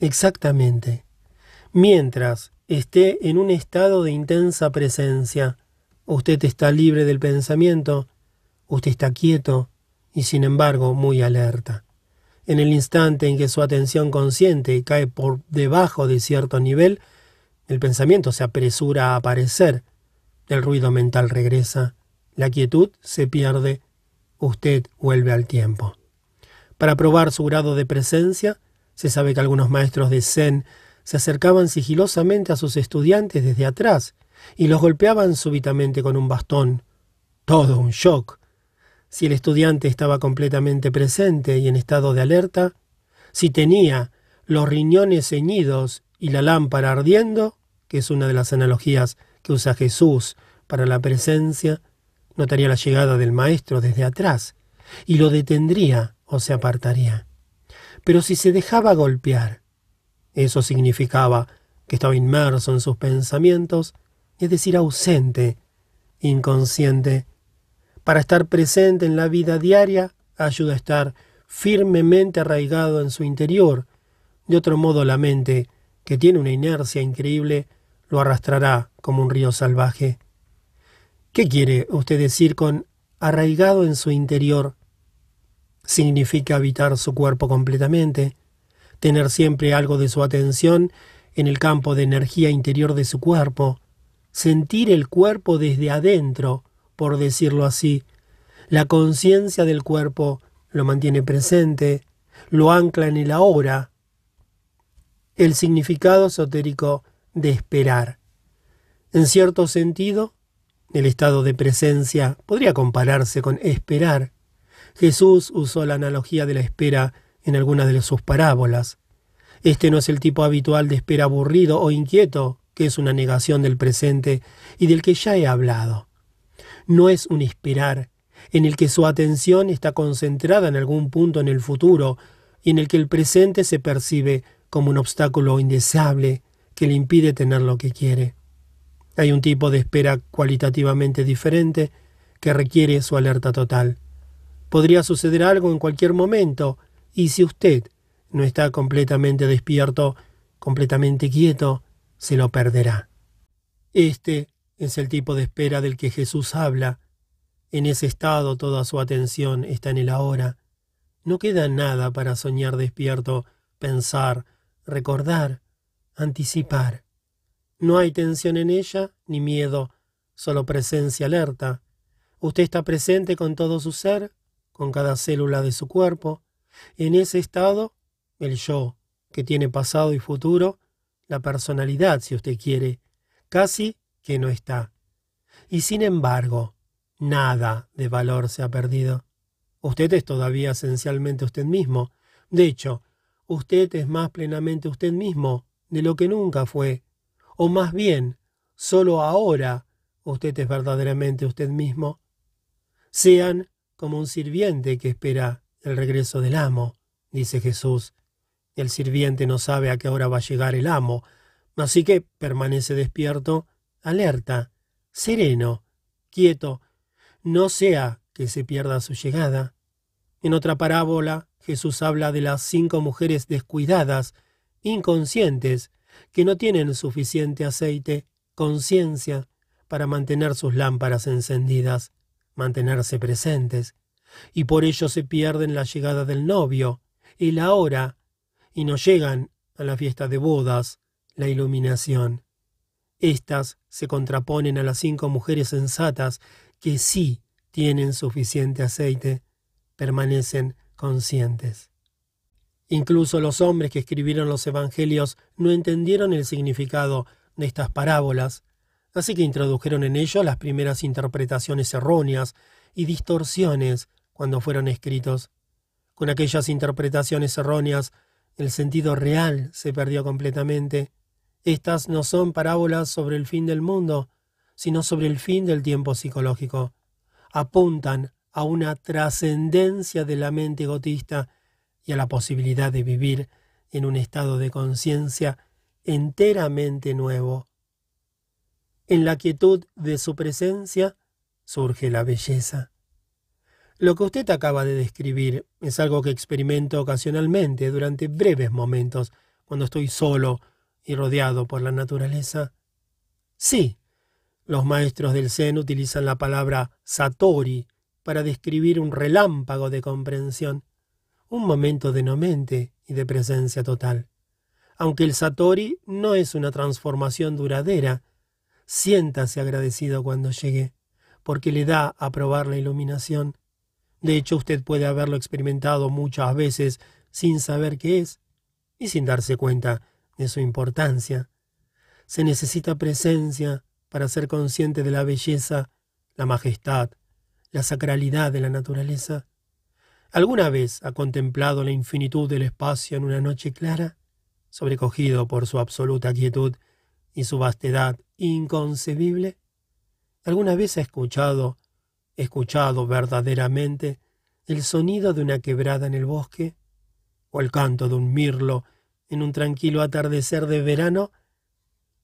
Exactamente. Mientras esté en un estado de intensa presencia, usted está libre del pensamiento, usted está quieto y sin embargo muy alerta. En el instante en que su atención consciente cae por debajo de cierto nivel, el pensamiento se apresura a aparecer, el ruido mental regresa, la quietud se pierde usted vuelve al tiempo. Para probar su grado de presencia, se sabe que algunos maestros de Zen se acercaban sigilosamente a sus estudiantes desde atrás y los golpeaban súbitamente con un bastón. Todo un shock. Si el estudiante estaba completamente presente y en estado de alerta, si tenía los riñones ceñidos y la lámpara ardiendo, que es una de las analogías que usa Jesús para la presencia, notaría la llegada del maestro desde atrás y lo detendría o se apartaría. Pero si se dejaba golpear, eso significaba que estaba inmerso en sus pensamientos, es decir, ausente, inconsciente. Para estar presente en la vida diaria ayuda a estar firmemente arraigado en su interior. De otro modo, la mente, que tiene una inercia increíble, lo arrastrará como un río salvaje. ¿Qué quiere usted decir con arraigado en su interior? Significa habitar su cuerpo completamente, tener siempre algo de su atención en el campo de energía interior de su cuerpo, sentir el cuerpo desde adentro, por decirlo así. La conciencia del cuerpo lo mantiene presente, lo ancla en el ahora. El significado esotérico de esperar. En cierto sentido, el estado de presencia podría compararse con esperar. Jesús usó la analogía de la espera en algunas de sus parábolas. Este no es el tipo habitual de espera aburrido o inquieto, que es una negación del presente y del que ya he hablado. No es un esperar en el que su atención está concentrada en algún punto en el futuro y en el que el presente se percibe como un obstáculo indeseable que le impide tener lo que quiere. Hay un tipo de espera cualitativamente diferente que requiere su alerta total. Podría suceder algo en cualquier momento, y si usted no está completamente despierto, completamente quieto, se lo perderá. Este es el tipo de espera del que Jesús habla. En ese estado toda su atención está en el ahora. No queda nada para soñar despierto, pensar, recordar, anticipar. No hay tensión en ella, ni miedo, solo presencia alerta. Usted está presente con todo su ser, con cada célula de su cuerpo. En ese estado, el yo, que tiene pasado y futuro, la personalidad, si usted quiere, casi que no está. Y sin embargo, nada de valor se ha perdido. Usted es todavía esencialmente usted mismo. De hecho, usted es más plenamente usted mismo de lo que nunca fue. O más bien, solo ahora usted es verdaderamente usted mismo. Sean como un sirviente que espera el regreso del amo, dice Jesús. El sirviente no sabe a qué hora va a llegar el amo, así que permanece despierto, alerta, sereno, quieto, no sea que se pierda su llegada. En otra parábola, Jesús habla de las cinco mujeres descuidadas, inconscientes, que no tienen suficiente aceite, conciencia, para mantener sus lámparas encendidas, mantenerse presentes, y por ello se pierden la llegada del novio y la hora, y no llegan a la fiesta de bodas, la iluminación. Estas se contraponen a las cinco mujeres sensatas que sí tienen suficiente aceite, permanecen conscientes. Incluso los hombres que escribieron los evangelios no entendieron el significado de estas parábolas, así que introdujeron en ello las primeras interpretaciones erróneas y distorsiones cuando fueron escritos. Con aquellas interpretaciones erróneas, el sentido real se perdió completamente. Estas no son parábolas sobre el fin del mundo, sino sobre el fin del tiempo psicológico. Apuntan a una trascendencia de la mente egotista y a la posibilidad de vivir en un estado de conciencia enteramente nuevo. En la quietud de su presencia surge la belleza. Lo que usted acaba de describir es algo que experimento ocasionalmente durante breves momentos, cuando estoy solo y rodeado por la naturaleza. Sí, los maestros del Zen utilizan la palabra satori para describir un relámpago de comprensión, un momento de no mente y de presencia total. Aunque el Satori no es una transformación duradera, siéntase agradecido cuando llegue, porque le da a probar la iluminación. De hecho, usted puede haberlo experimentado muchas veces sin saber qué es y sin darse cuenta de su importancia. Se necesita presencia para ser consciente de la belleza, la majestad, la sacralidad de la naturaleza? ¿Alguna vez ha contemplado la infinitud del espacio en una noche clara, sobrecogido por su absoluta quietud y su vastedad inconcebible? ¿Alguna vez ha escuchado, escuchado verdaderamente, el sonido de una quebrada en el bosque? ¿O el canto de un mirlo en un tranquilo atardecer de verano?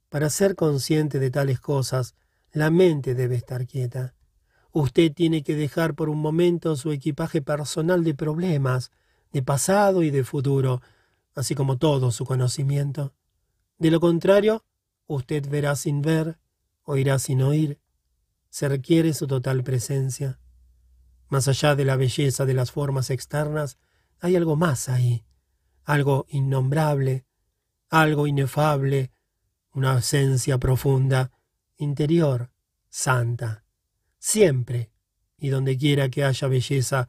Para ser consciente de tales cosas, la mente debe estar quieta. Usted tiene que dejar por un momento su equipaje personal de problemas, de pasado y de futuro, así como todo su conocimiento. De lo contrario, usted verá sin ver, oirá sin oír. Se requiere su total presencia. Más allá de la belleza de las formas externas, hay algo más ahí, algo innombrable, algo inefable, una esencia profunda, interior, santa. Siempre y donde quiera que haya belleza,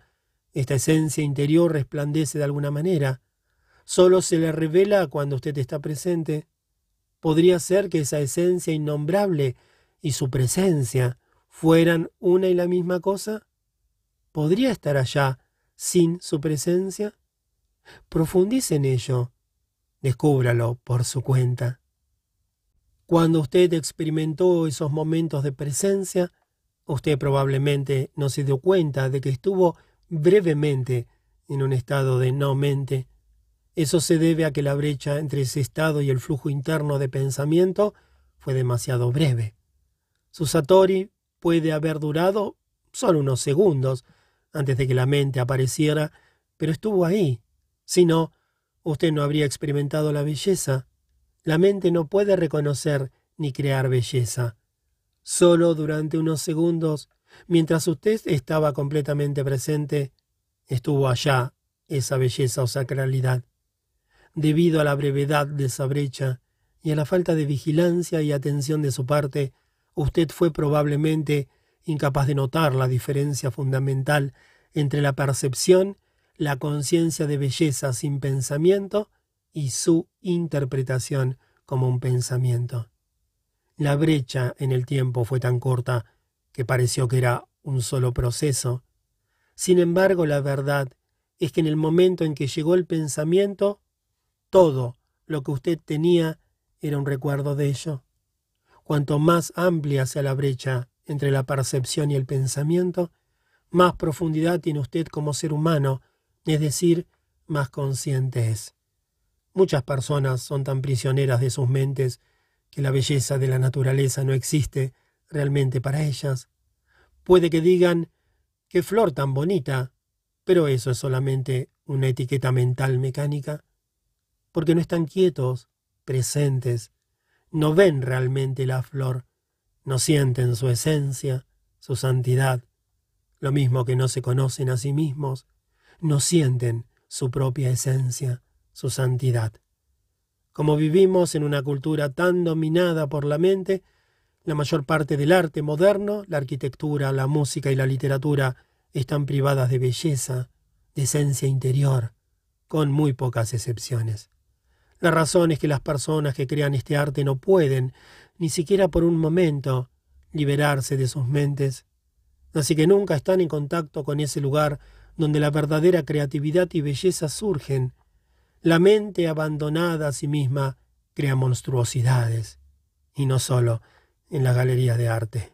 esta esencia interior resplandece de alguna manera. Solo se le revela cuando usted está presente. ¿Podría ser que esa esencia innombrable y su presencia fueran una y la misma cosa? ¿Podría estar allá sin su presencia? Profundice en ello. Descúbralo por su cuenta. Cuando usted experimentó esos momentos de presencia, Usted probablemente no se dio cuenta de que estuvo brevemente en un estado de no mente. Eso se debe a que la brecha entre ese estado y el flujo interno de pensamiento fue demasiado breve. Su Satori puede haber durado solo unos segundos antes de que la mente apareciera, pero estuvo ahí. Si no, usted no habría experimentado la belleza. La mente no puede reconocer ni crear belleza. Solo durante unos segundos, mientras usted estaba completamente presente, estuvo allá, esa belleza o sacralidad. Debido a la brevedad de esa brecha y a la falta de vigilancia y atención de su parte, usted fue probablemente incapaz de notar la diferencia fundamental entre la percepción, la conciencia de belleza sin pensamiento y su interpretación como un pensamiento. La brecha en el tiempo fue tan corta que pareció que era un solo proceso. Sin embargo, la verdad es que en el momento en que llegó el pensamiento, todo lo que usted tenía era un recuerdo de ello. Cuanto más amplia sea la brecha entre la percepción y el pensamiento, más profundidad tiene usted como ser humano, es decir, más consciente es. Muchas personas son tan prisioneras de sus mentes que la belleza de la naturaleza no existe realmente para ellas. Puede que digan, qué flor tan bonita, pero eso es solamente una etiqueta mental mecánica, porque no están quietos, presentes, no ven realmente la flor, no sienten su esencia, su santidad, lo mismo que no se conocen a sí mismos, no sienten su propia esencia, su santidad. Como vivimos en una cultura tan dominada por la mente, la mayor parte del arte moderno, la arquitectura, la música y la literatura están privadas de belleza, de esencia interior, con muy pocas excepciones. La razón es que las personas que crean este arte no pueden, ni siquiera por un momento, liberarse de sus mentes. Así que nunca están en contacto con ese lugar donde la verdadera creatividad y belleza surgen. La mente abandonada a sí misma crea monstruosidades. Y no solo en las galerías de arte.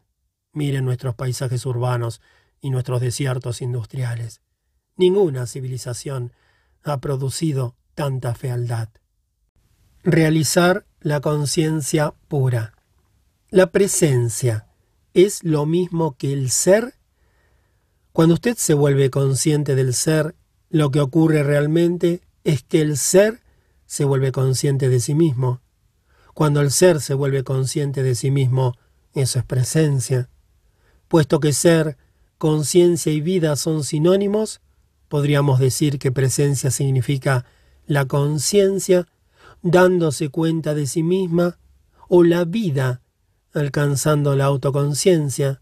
Miren nuestros paisajes urbanos y nuestros desiertos industriales. Ninguna civilización ha producido tanta fealdad. Realizar la conciencia pura. La presencia es lo mismo que el ser. Cuando usted se vuelve consciente del ser, lo que ocurre realmente es que el ser se vuelve consciente de sí mismo. Cuando el ser se vuelve consciente de sí mismo, eso es presencia. Puesto que ser, conciencia y vida son sinónimos, podríamos decir que presencia significa la conciencia dándose cuenta de sí misma, o la vida, alcanzando la autoconciencia.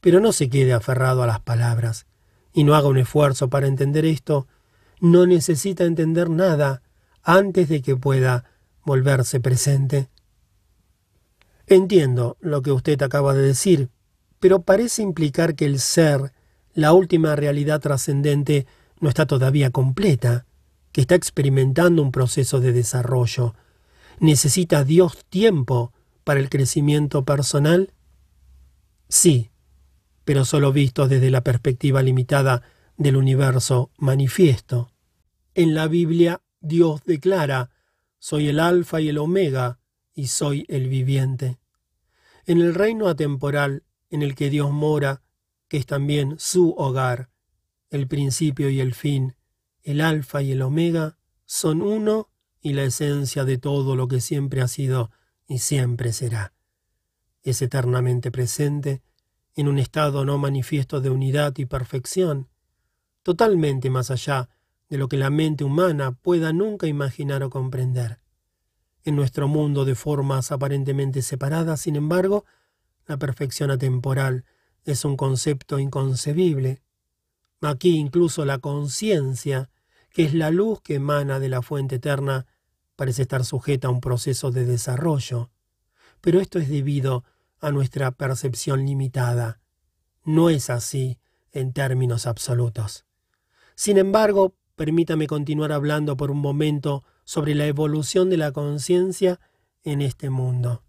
Pero no se quede aferrado a las palabras, y no haga un esfuerzo para entender esto. No necesita entender nada antes de que pueda volverse presente. Entiendo lo que usted acaba de decir, pero parece implicar que el ser, la última realidad trascendente, no está todavía completa está experimentando un proceso de desarrollo. ¿Necesita Dios tiempo para el crecimiento personal? Sí, pero solo visto desde la perspectiva limitada del universo manifiesto. En la Biblia Dios declara, soy el alfa y el omega, y soy el viviente. En el reino atemporal en el que Dios mora, que es también su hogar, el principio y el fin, el alfa y el omega, son uno y la esencia de todo lo que siempre ha sido y siempre será. Es eternamente presente, en un estado no manifiesto de unidad y perfección, totalmente más allá de lo que la mente humana pueda nunca imaginar o comprender. En nuestro mundo de formas aparentemente separadas, sin embargo, la perfección atemporal es un concepto inconcebible. Aquí incluso la conciencia que es la luz que emana de la fuente eterna, parece estar sujeta a un proceso de desarrollo. Pero esto es debido a nuestra percepción limitada. No es así en términos absolutos. Sin embargo, permítame continuar hablando por un momento sobre la evolución de la conciencia en este mundo.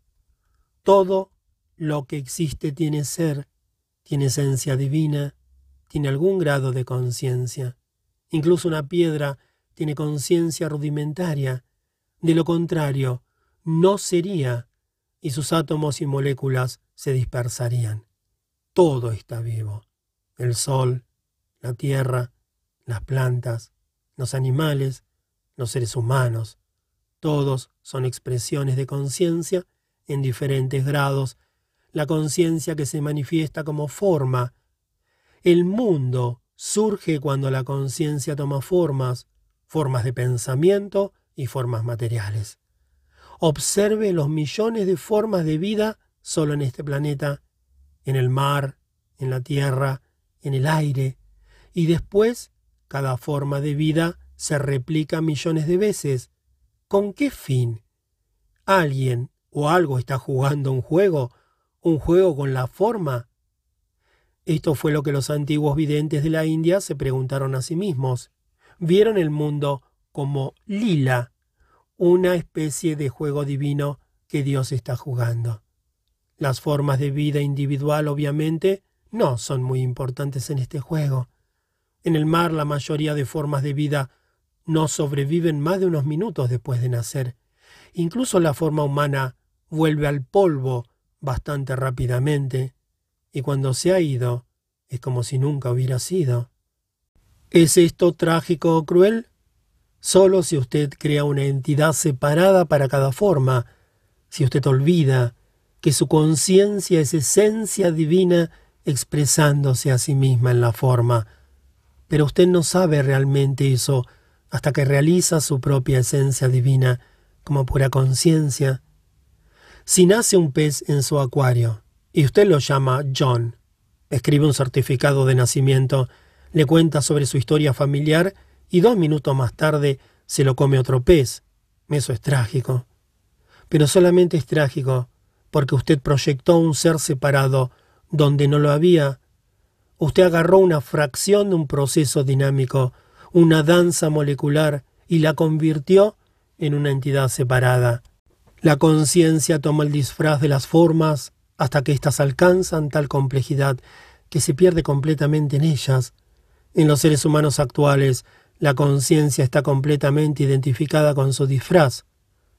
Todo lo que existe tiene ser, tiene esencia divina, tiene algún grado de conciencia. Incluso una piedra tiene conciencia rudimentaria. De lo contrario, no sería, y sus átomos y moléculas se dispersarían. Todo está vivo. El sol, la tierra, las plantas, los animales, los seres humanos. Todos son expresiones de conciencia en diferentes grados. La conciencia que se manifiesta como forma. El mundo surge cuando la conciencia toma formas, formas de pensamiento y formas materiales. Observe los millones de formas de vida solo en este planeta, en el mar, en la tierra, en el aire, y después cada forma de vida se replica millones de veces. ¿Con qué fin? ¿Alguien o algo está jugando un juego? ¿Un juego con la forma? Esto fue lo que los antiguos videntes de la India se preguntaron a sí mismos. Vieron el mundo como lila, una especie de juego divino que Dios está jugando. Las formas de vida individual, obviamente, no son muy importantes en este juego. En el mar la mayoría de formas de vida no sobreviven más de unos minutos después de nacer. Incluso la forma humana vuelve al polvo bastante rápidamente, y cuando se ha ido es como si nunca hubiera sido. ¿Es esto trágico o cruel? Solo si usted crea una entidad separada para cada forma, si usted olvida que su conciencia es esencia divina expresándose a sí misma en la forma. Pero usted no sabe realmente eso hasta que realiza su propia esencia divina como pura conciencia. Si nace un pez en su acuario y usted lo llama John, escribe un certificado de nacimiento, le cuenta sobre su historia familiar y dos minutos más tarde se lo come otro pez. Eso es trágico. Pero solamente es trágico porque usted proyectó un ser separado donde no lo había. Usted agarró una fracción de un proceso dinámico, una danza molecular, y la convirtió en una entidad separada. La conciencia toma el disfraz de las formas hasta que éstas alcanzan tal complejidad que se pierde completamente en ellas. En los seres humanos actuales, la conciencia está completamente identificada con su disfraz.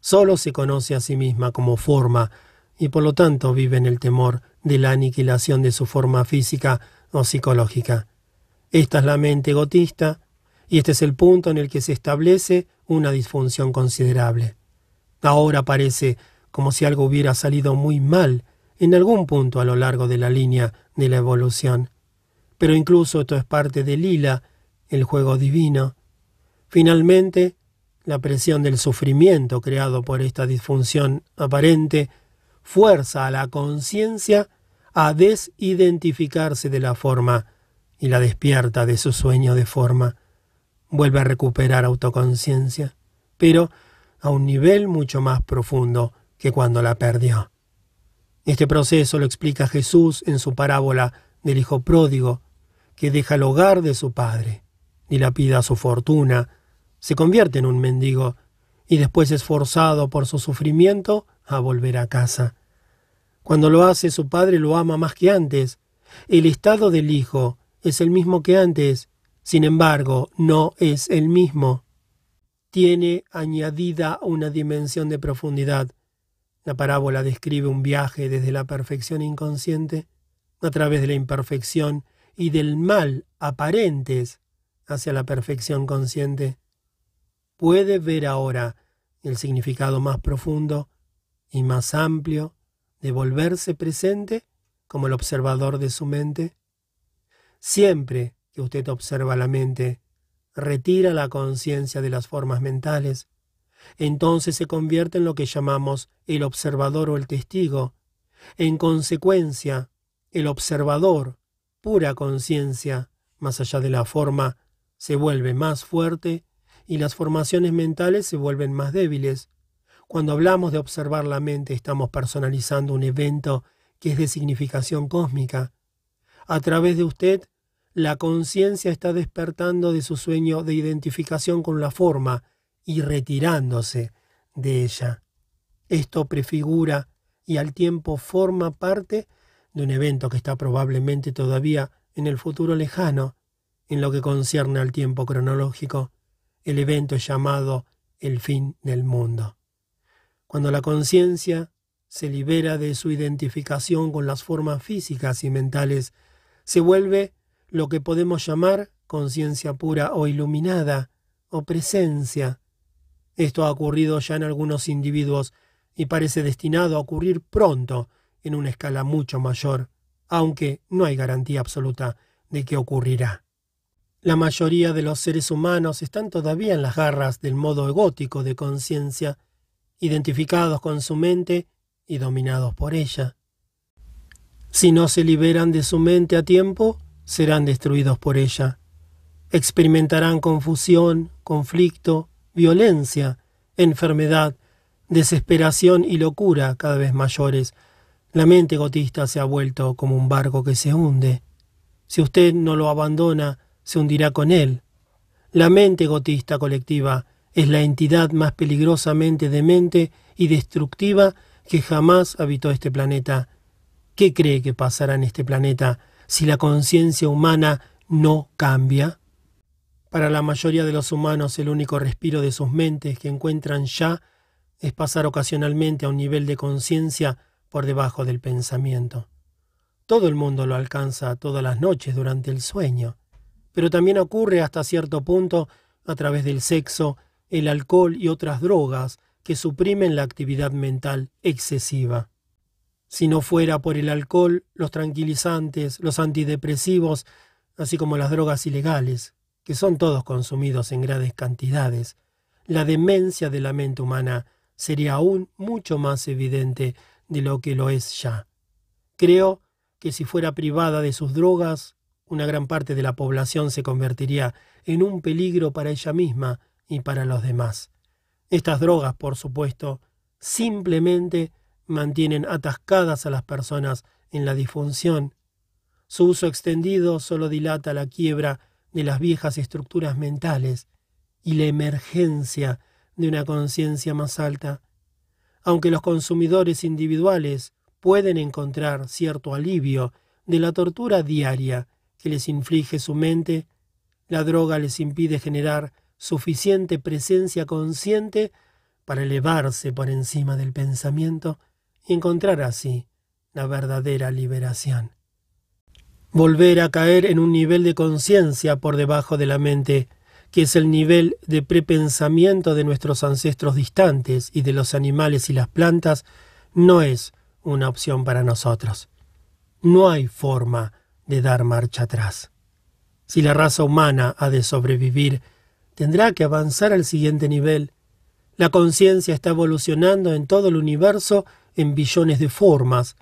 Solo se conoce a sí misma como forma, y por lo tanto vive en el temor de la aniquilación de su forma física o psicológica. Esta es la mente egotista, y este es el punto en el que se establece una disfunción considerable. Ahora parece como si algo hubiera salido muy mal en algún punto a lo largo de la línea de la evolución. Pero incluso esto es parte de Lila, el juego divino. Finalmente, la presión del sufrimiento creado por esta disfunción aparente fuerza a la conciencia a desidentificarse de la forma y la despierta de su sueño de forma. Vuelve a recuperar autoconciencia, pero a un nivel mucho más profundo que cuando la perdió. Este proceso lo explica Jesús en su parábola del Hijo pródigo, que deja el hogar de su padre, dilapida su fortuna, se convierte en un mendigo y después es forzado por su sufrimiento a volver a casa. Cuando lo hace su padre lo ama más que antes. El estado del hijo es el mismo que antes, sin embargo, no es el mismo. Tiene añadida una dimensión de profundidad. La parábola describe un viaje desde la perfección inconsciente, a través de la imperfección y del mal aparentes hacia la perfección consciente. Puede ver ahora el significado más profundo y más amplio de volverse presente como el observador de su mente? Siempre que usted observa la mente, retira la conciencia de las formas mentales, entonces se convierte en lo que llamamos el observador o el testigo. En consecuencia, el observador, pura conciencia, más allá de la forma, se vuelve más fuerte y las formaciones mentales se vuelven más débiles. Cuando hablamos de observar la mente estamos personalizando un evento que es de significación cósmica. A través de usted, la conciencia está despertando de su sueño de identificación con la forma y retirándose de ella. Esto prefigura y al tiempo forma parte de un evento que está probablemente todavía en el futuro lejano, en lo que concierne al tiempo cronológico. El evento llamado el fin del mundo. Cuando la conciencia se libera de su identificación con las formas físicas y mentales, se vuelve lo que podemos llamar conciencia pura o iluminada, o presencia. Esto ha ocurrido ya en algunos individuos y parece destinado a ocurrir pronto en una escala mucho mayor, aunque no hay garantía absoluta de que ocurrirá. La mayoría de los seres humanos están todavía en las garras del modo egótico de conciencia, identificados con su mente y dominados por ella. Si no se liberan de su mente a tiempo, serán destruidos por ella. Experimentarán confusión, conflicto, violencia, enfermedad, desesperación y locura cada vez mayores. La mente egotista se ha vuelto como un barco que se hunde. Si usted no lo abandona, se hundirá con él. La mente egotista colectiva es la entidad más peligrosamente demente y destructiva que jamás habitó este planeta. ¿Qué cree que pasará en este planeta si la conciencia humana no cambia? Para la mayoría de los humanos el único respiro de sus mentes que encuentran ya es pasar ocasionalmente a un nivel de conciencia por debajo del pensamiento. Todo el mundo lo alcanza todas las noches durante el sueño pero también ocurre hasta cierto punto a través del sexo, el alcohol y otras drogas que suprimen la actividad mental excesiva. Si no fuera por el alcohol, los tranquilizantes, los antidepresivos, así como las drogas ilegales, que son todos consumidos en grandes cantidades, la demencia de la mente humana sería aún mucho más evidente de lo que lo es ya. Creo que si fuera privada de sus drogas, una gran parte de la población se convertiría en un peligro para ella misma y para los demás. Estas drogas, por supuesto, simplemente mantienen atascadas a las personas en la disfunción. Su uso extendido solo dilata la quiebra de las viejas estructuras mentales y la emergencia de una conciencia más alta. Aunque los consumidores individuales pueden encontrar cierto alivio de la tortura diaria que les inflige su mente, la droga les impide generar suficiente presencia consciente para elevarse por encima del pensamiento y encontrar así la verdadera liberación. Volver a caer en un nivel de conciencia por debajo de la mente, que es el nivel de prepensamiento de nuestros ancestros distantes y de los animales y las plantas, no es una opción para nosotros. No hay forma de dar marcha atrás. Si la raza humana ha de sobrevivir, tendrá que avanzar al siguiente nivel. La conciencia está evolucionando en todo el universo en billones de formas,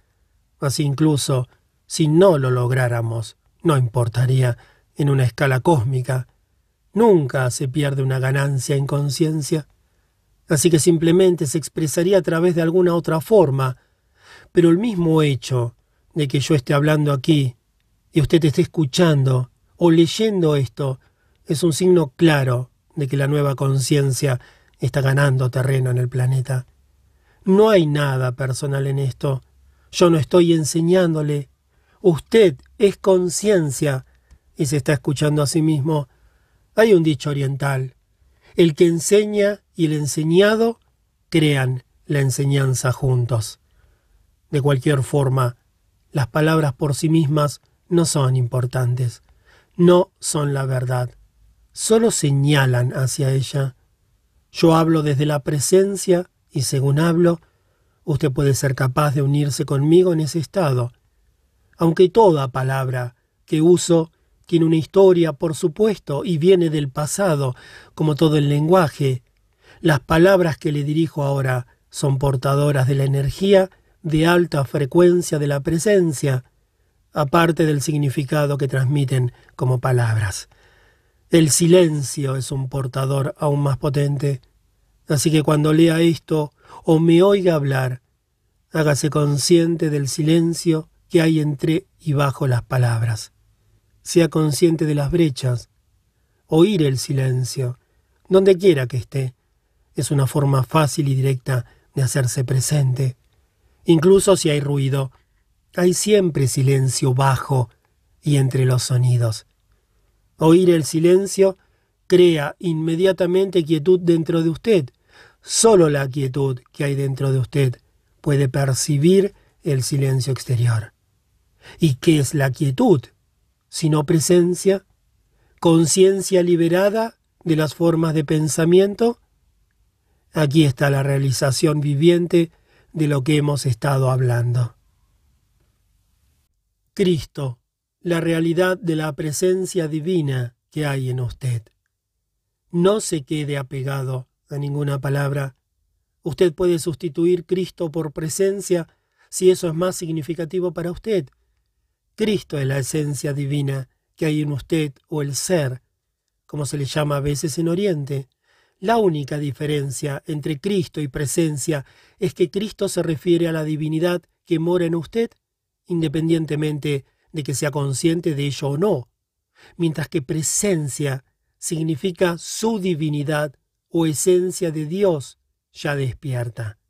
mas incluso si no lo lográramos, no importaría en una escala cósmica. Nunca se pierde una ganancia en conciencia. Así que simplemente se expresaría a través de alguna otra forma. Pero el mismo hecho de que yo esté hablando aquí y usted esté escuchando o leyendo esto, es un signo claro de que la nueva conciencia está ganando terreno en el planeta. No hay nada personal en esto. Yo no estoy enseñándole. Usted es conciencia y se está escuchando a sí mismo. Hay un dicho oriental. El que enseña y el enseñado crean la enseñanza juntos. De cualquier forma, las palabras por sí mismas no son importantes, no son la verdad, solo señalan hacia ella. Yo hablo desde la presencia y según hablo, usted puede ser capaz de unirse conmigo en ese estado. Aunque toda palabra que uso tiene una historia, por supuesto, y viene del pasado, como todo el lenguaje, las palabras que le dirijo ahora son portadoras de la energía de alta frecuencia de la presencia, aparte del significado que transmiten como palabras. El silencio es un portador aún más potente, así que cuando lea esto o me oiga hablar, hágase consciente del silencio que hay entre y bajo las palabras. Sea consciente de las brechas. Oír el silencio, donde quiera que esté, es una forma fácil y directa de hacerse presente. Incluso si hay ruido, hay siempre silencio bajo y entre los sonidos. Oír el silencio crea inmediatamente quietud dentro de usted. Solo la quietud que hay dentro de usted puede percibir el silencio exterior. ¿Y qué es la quietud? Sino presencia, conciencia liberada de las formas de pensamiento. Aquí está la realización viviente de lo que hemos estado hablando. Cristo, la realidad de la presencia divina que hay en usted. No se quede apegado a ninguna palabra. Usted puede sustituir Cristo por presencia si eso es más significativo para usted. Cristo es la esencia divina que hay en usted o el ser, como se le llama a veces en Oriente. La única diferencia entre Cristo y presencia es que Cristo se refiere a la divinidad que mora en usted, independientemente de que sea consciente de ello o no, mientras que presencia significa su divinidad o esencia de Dios ya despierta.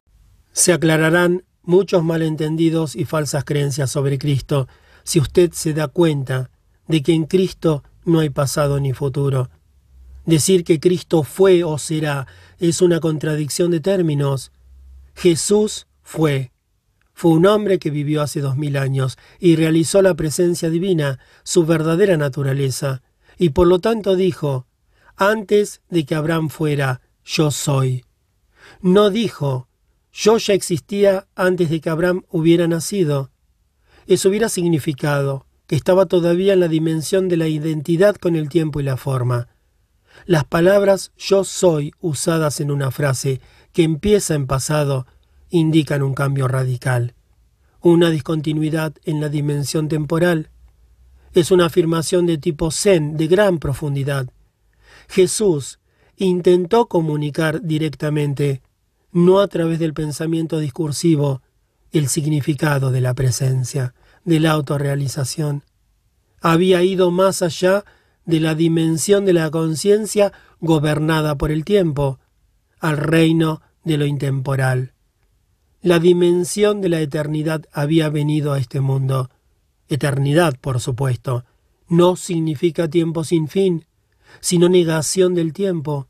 Se aclararán muchos malentendidos y falsas creencias sobre Cristo si usted se da cuenta de que en Cristo no hay pasado ni futuro. Decir que Cristo fue o será es una contradicción de términos. Jesús fue. Fue un hombre que vivió hace dos mil años y realizó la presencia divina, su verdadera naturaleza, y por lo tanto dijo, antes de que Abraham fuera, yo soy. No dijo, yo ya existía antes de que Abraham hubiera nacido. Eso hubiera significado que estaba todavía en la dimensión de la identidad con el tiempo y la forma. Las palabras yo soy usadas en una frase que empieza en pasado indican un cambio radical, una discontinuidad en la dimensión temporal. Es una afirmación de tipo zen de gran profundidad. Jesús intentó comunicar directamente, no a través del pensamiento discursivo, el significado de la presencia, de la autorrealización. Había ido más allá de la dimensión de la conciencia gobernada por el tiempo, al reino de lo intemporal. La dimensión de la eternidad había venido a este mundo. Eternidad, por supuesto, no significa tiempo sin fin, sino negación del tiempo.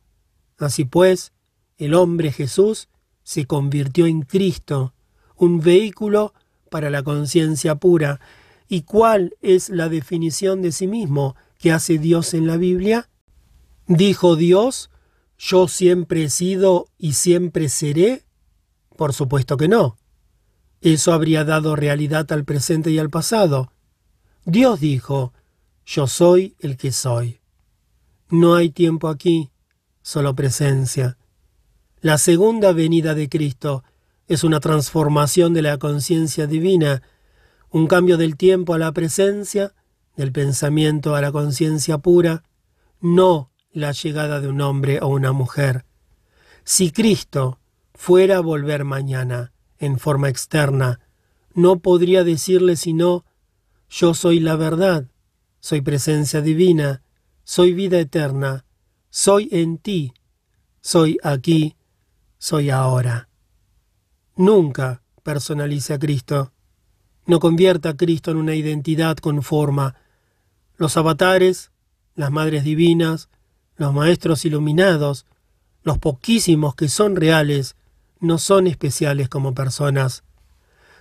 Así pues, el hombre Jesús se convirtió en Cristo, un vehículo para la conciencia pura. ¿Y cuál es la definición de sí mismo? ¿Qué hace Dios en la Biblia? ¿Dijo Dios, yo siempre he sido y siempre seré? Por supuesto que no. Eso habría dado realidad al presente y al pasado. Dios dijo, yo soy el que soy. No hay tiempo aquí, solo presencia. La segunda venida de Cristo es una transformación de la conciencia divina, un cambio del tiempo a la presencia del pensamiento a la conciencia pura, no la llegada de un hombre o una mujer. Si Cristo fuera a volver mañana en forma externa, no podría decirle sino yo soy la verdad, soy presencia divina, soy vida eterna, soy en ti, soy aquí, soy ahora. Nunca personalice a Cristo. No convierta a Cristo en una identidad con forma, los avatares, las madres divinas, los maestros iluminados, los poquísimos que son reales, no son especiales como personas.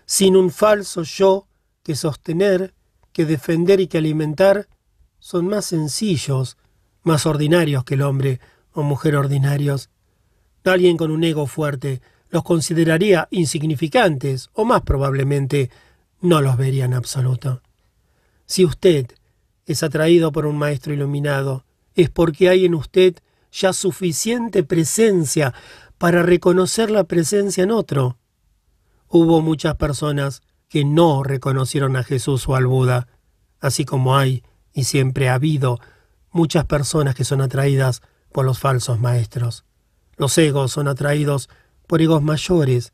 Sin un falso yo que sostener, que defender y que alimentar, son más sencillos, más ordinarios que el hombre o mujer ordinarios. Alguien con un ego fuerte los consideraría insignificantes o más probablemente no los vería en absoluto. Si usted es atraído por un maestro iluminado, es porque hay en usted ya suficiente presencia para reconocer la presencia en otro. Hubo muchas personas que no reconocieron a Jesús o al Buda, así como hay y siempre ha habido muchas personas que son atraídas por los falsos maestros. Los egos son atraídos por egos mayores.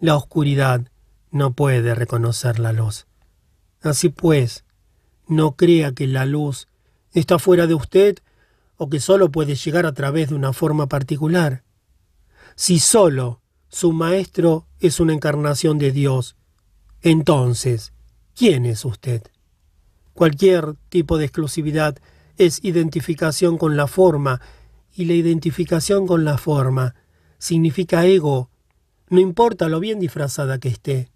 La oscuridad no puede reconocer la luz. Así pues, no crea que la luz está fuera de usted o que solo puede llegar a través de una forma particular. Si solo su maestro es una encarnación de Dios, entonces, ¿quién es usted? Cualquier tipo de exclusividad es identificación con la forma, y la identificación con la forma significa ego, no importa lo bien disfrazada que esté.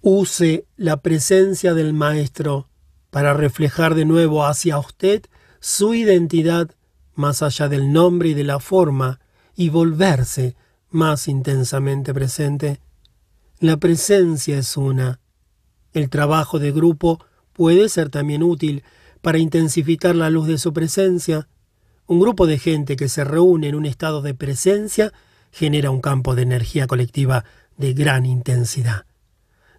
Use la presencia del Maestro para reflejar de nuevo hacia usted su identidad más allá del nombre y de la forma y volverse más intensamente presente. La presencia es una. El trabajo de grupo puede ser también útil, para intensificar la luz de su presencia. Un grupo de gente que se reúne en un estado de presencia genera un campo de energía colectiva de gran intensidad.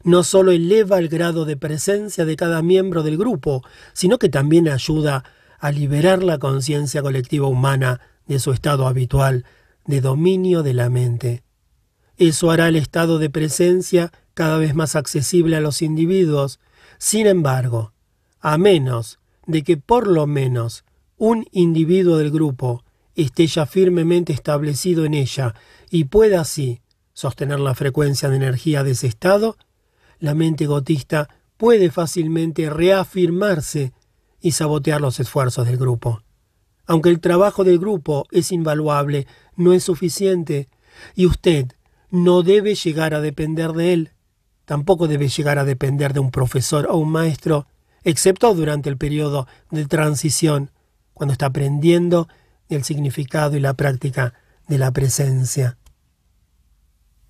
No solo eleva el grado de presencia de cada miembro del grupo, sino que también ayuda a liberar la conciencia colectiva humana de su estado habitual de dominio de la mente. Eso hará el estado de presencia cada vez más accesible a los individuos. Sin embargo, a menos de que por lo menos un individuo del grupo esté ya firmemente establecido en ella y pueda así sostener la frecuencia de energía de ese estado, la mente gotista puede fácilmente reafirmarse y sabotear los esfuerzos del grupo. Aunque el trabajo del grupo es invaluable, no es suficiente, y usted no debe llegar a depender de él. Tampoco debe llegar a depender de un profesor o un maestro, excepto durante el periodo de transición, cuando está aprendiendo el significado y la práctica de la presencia.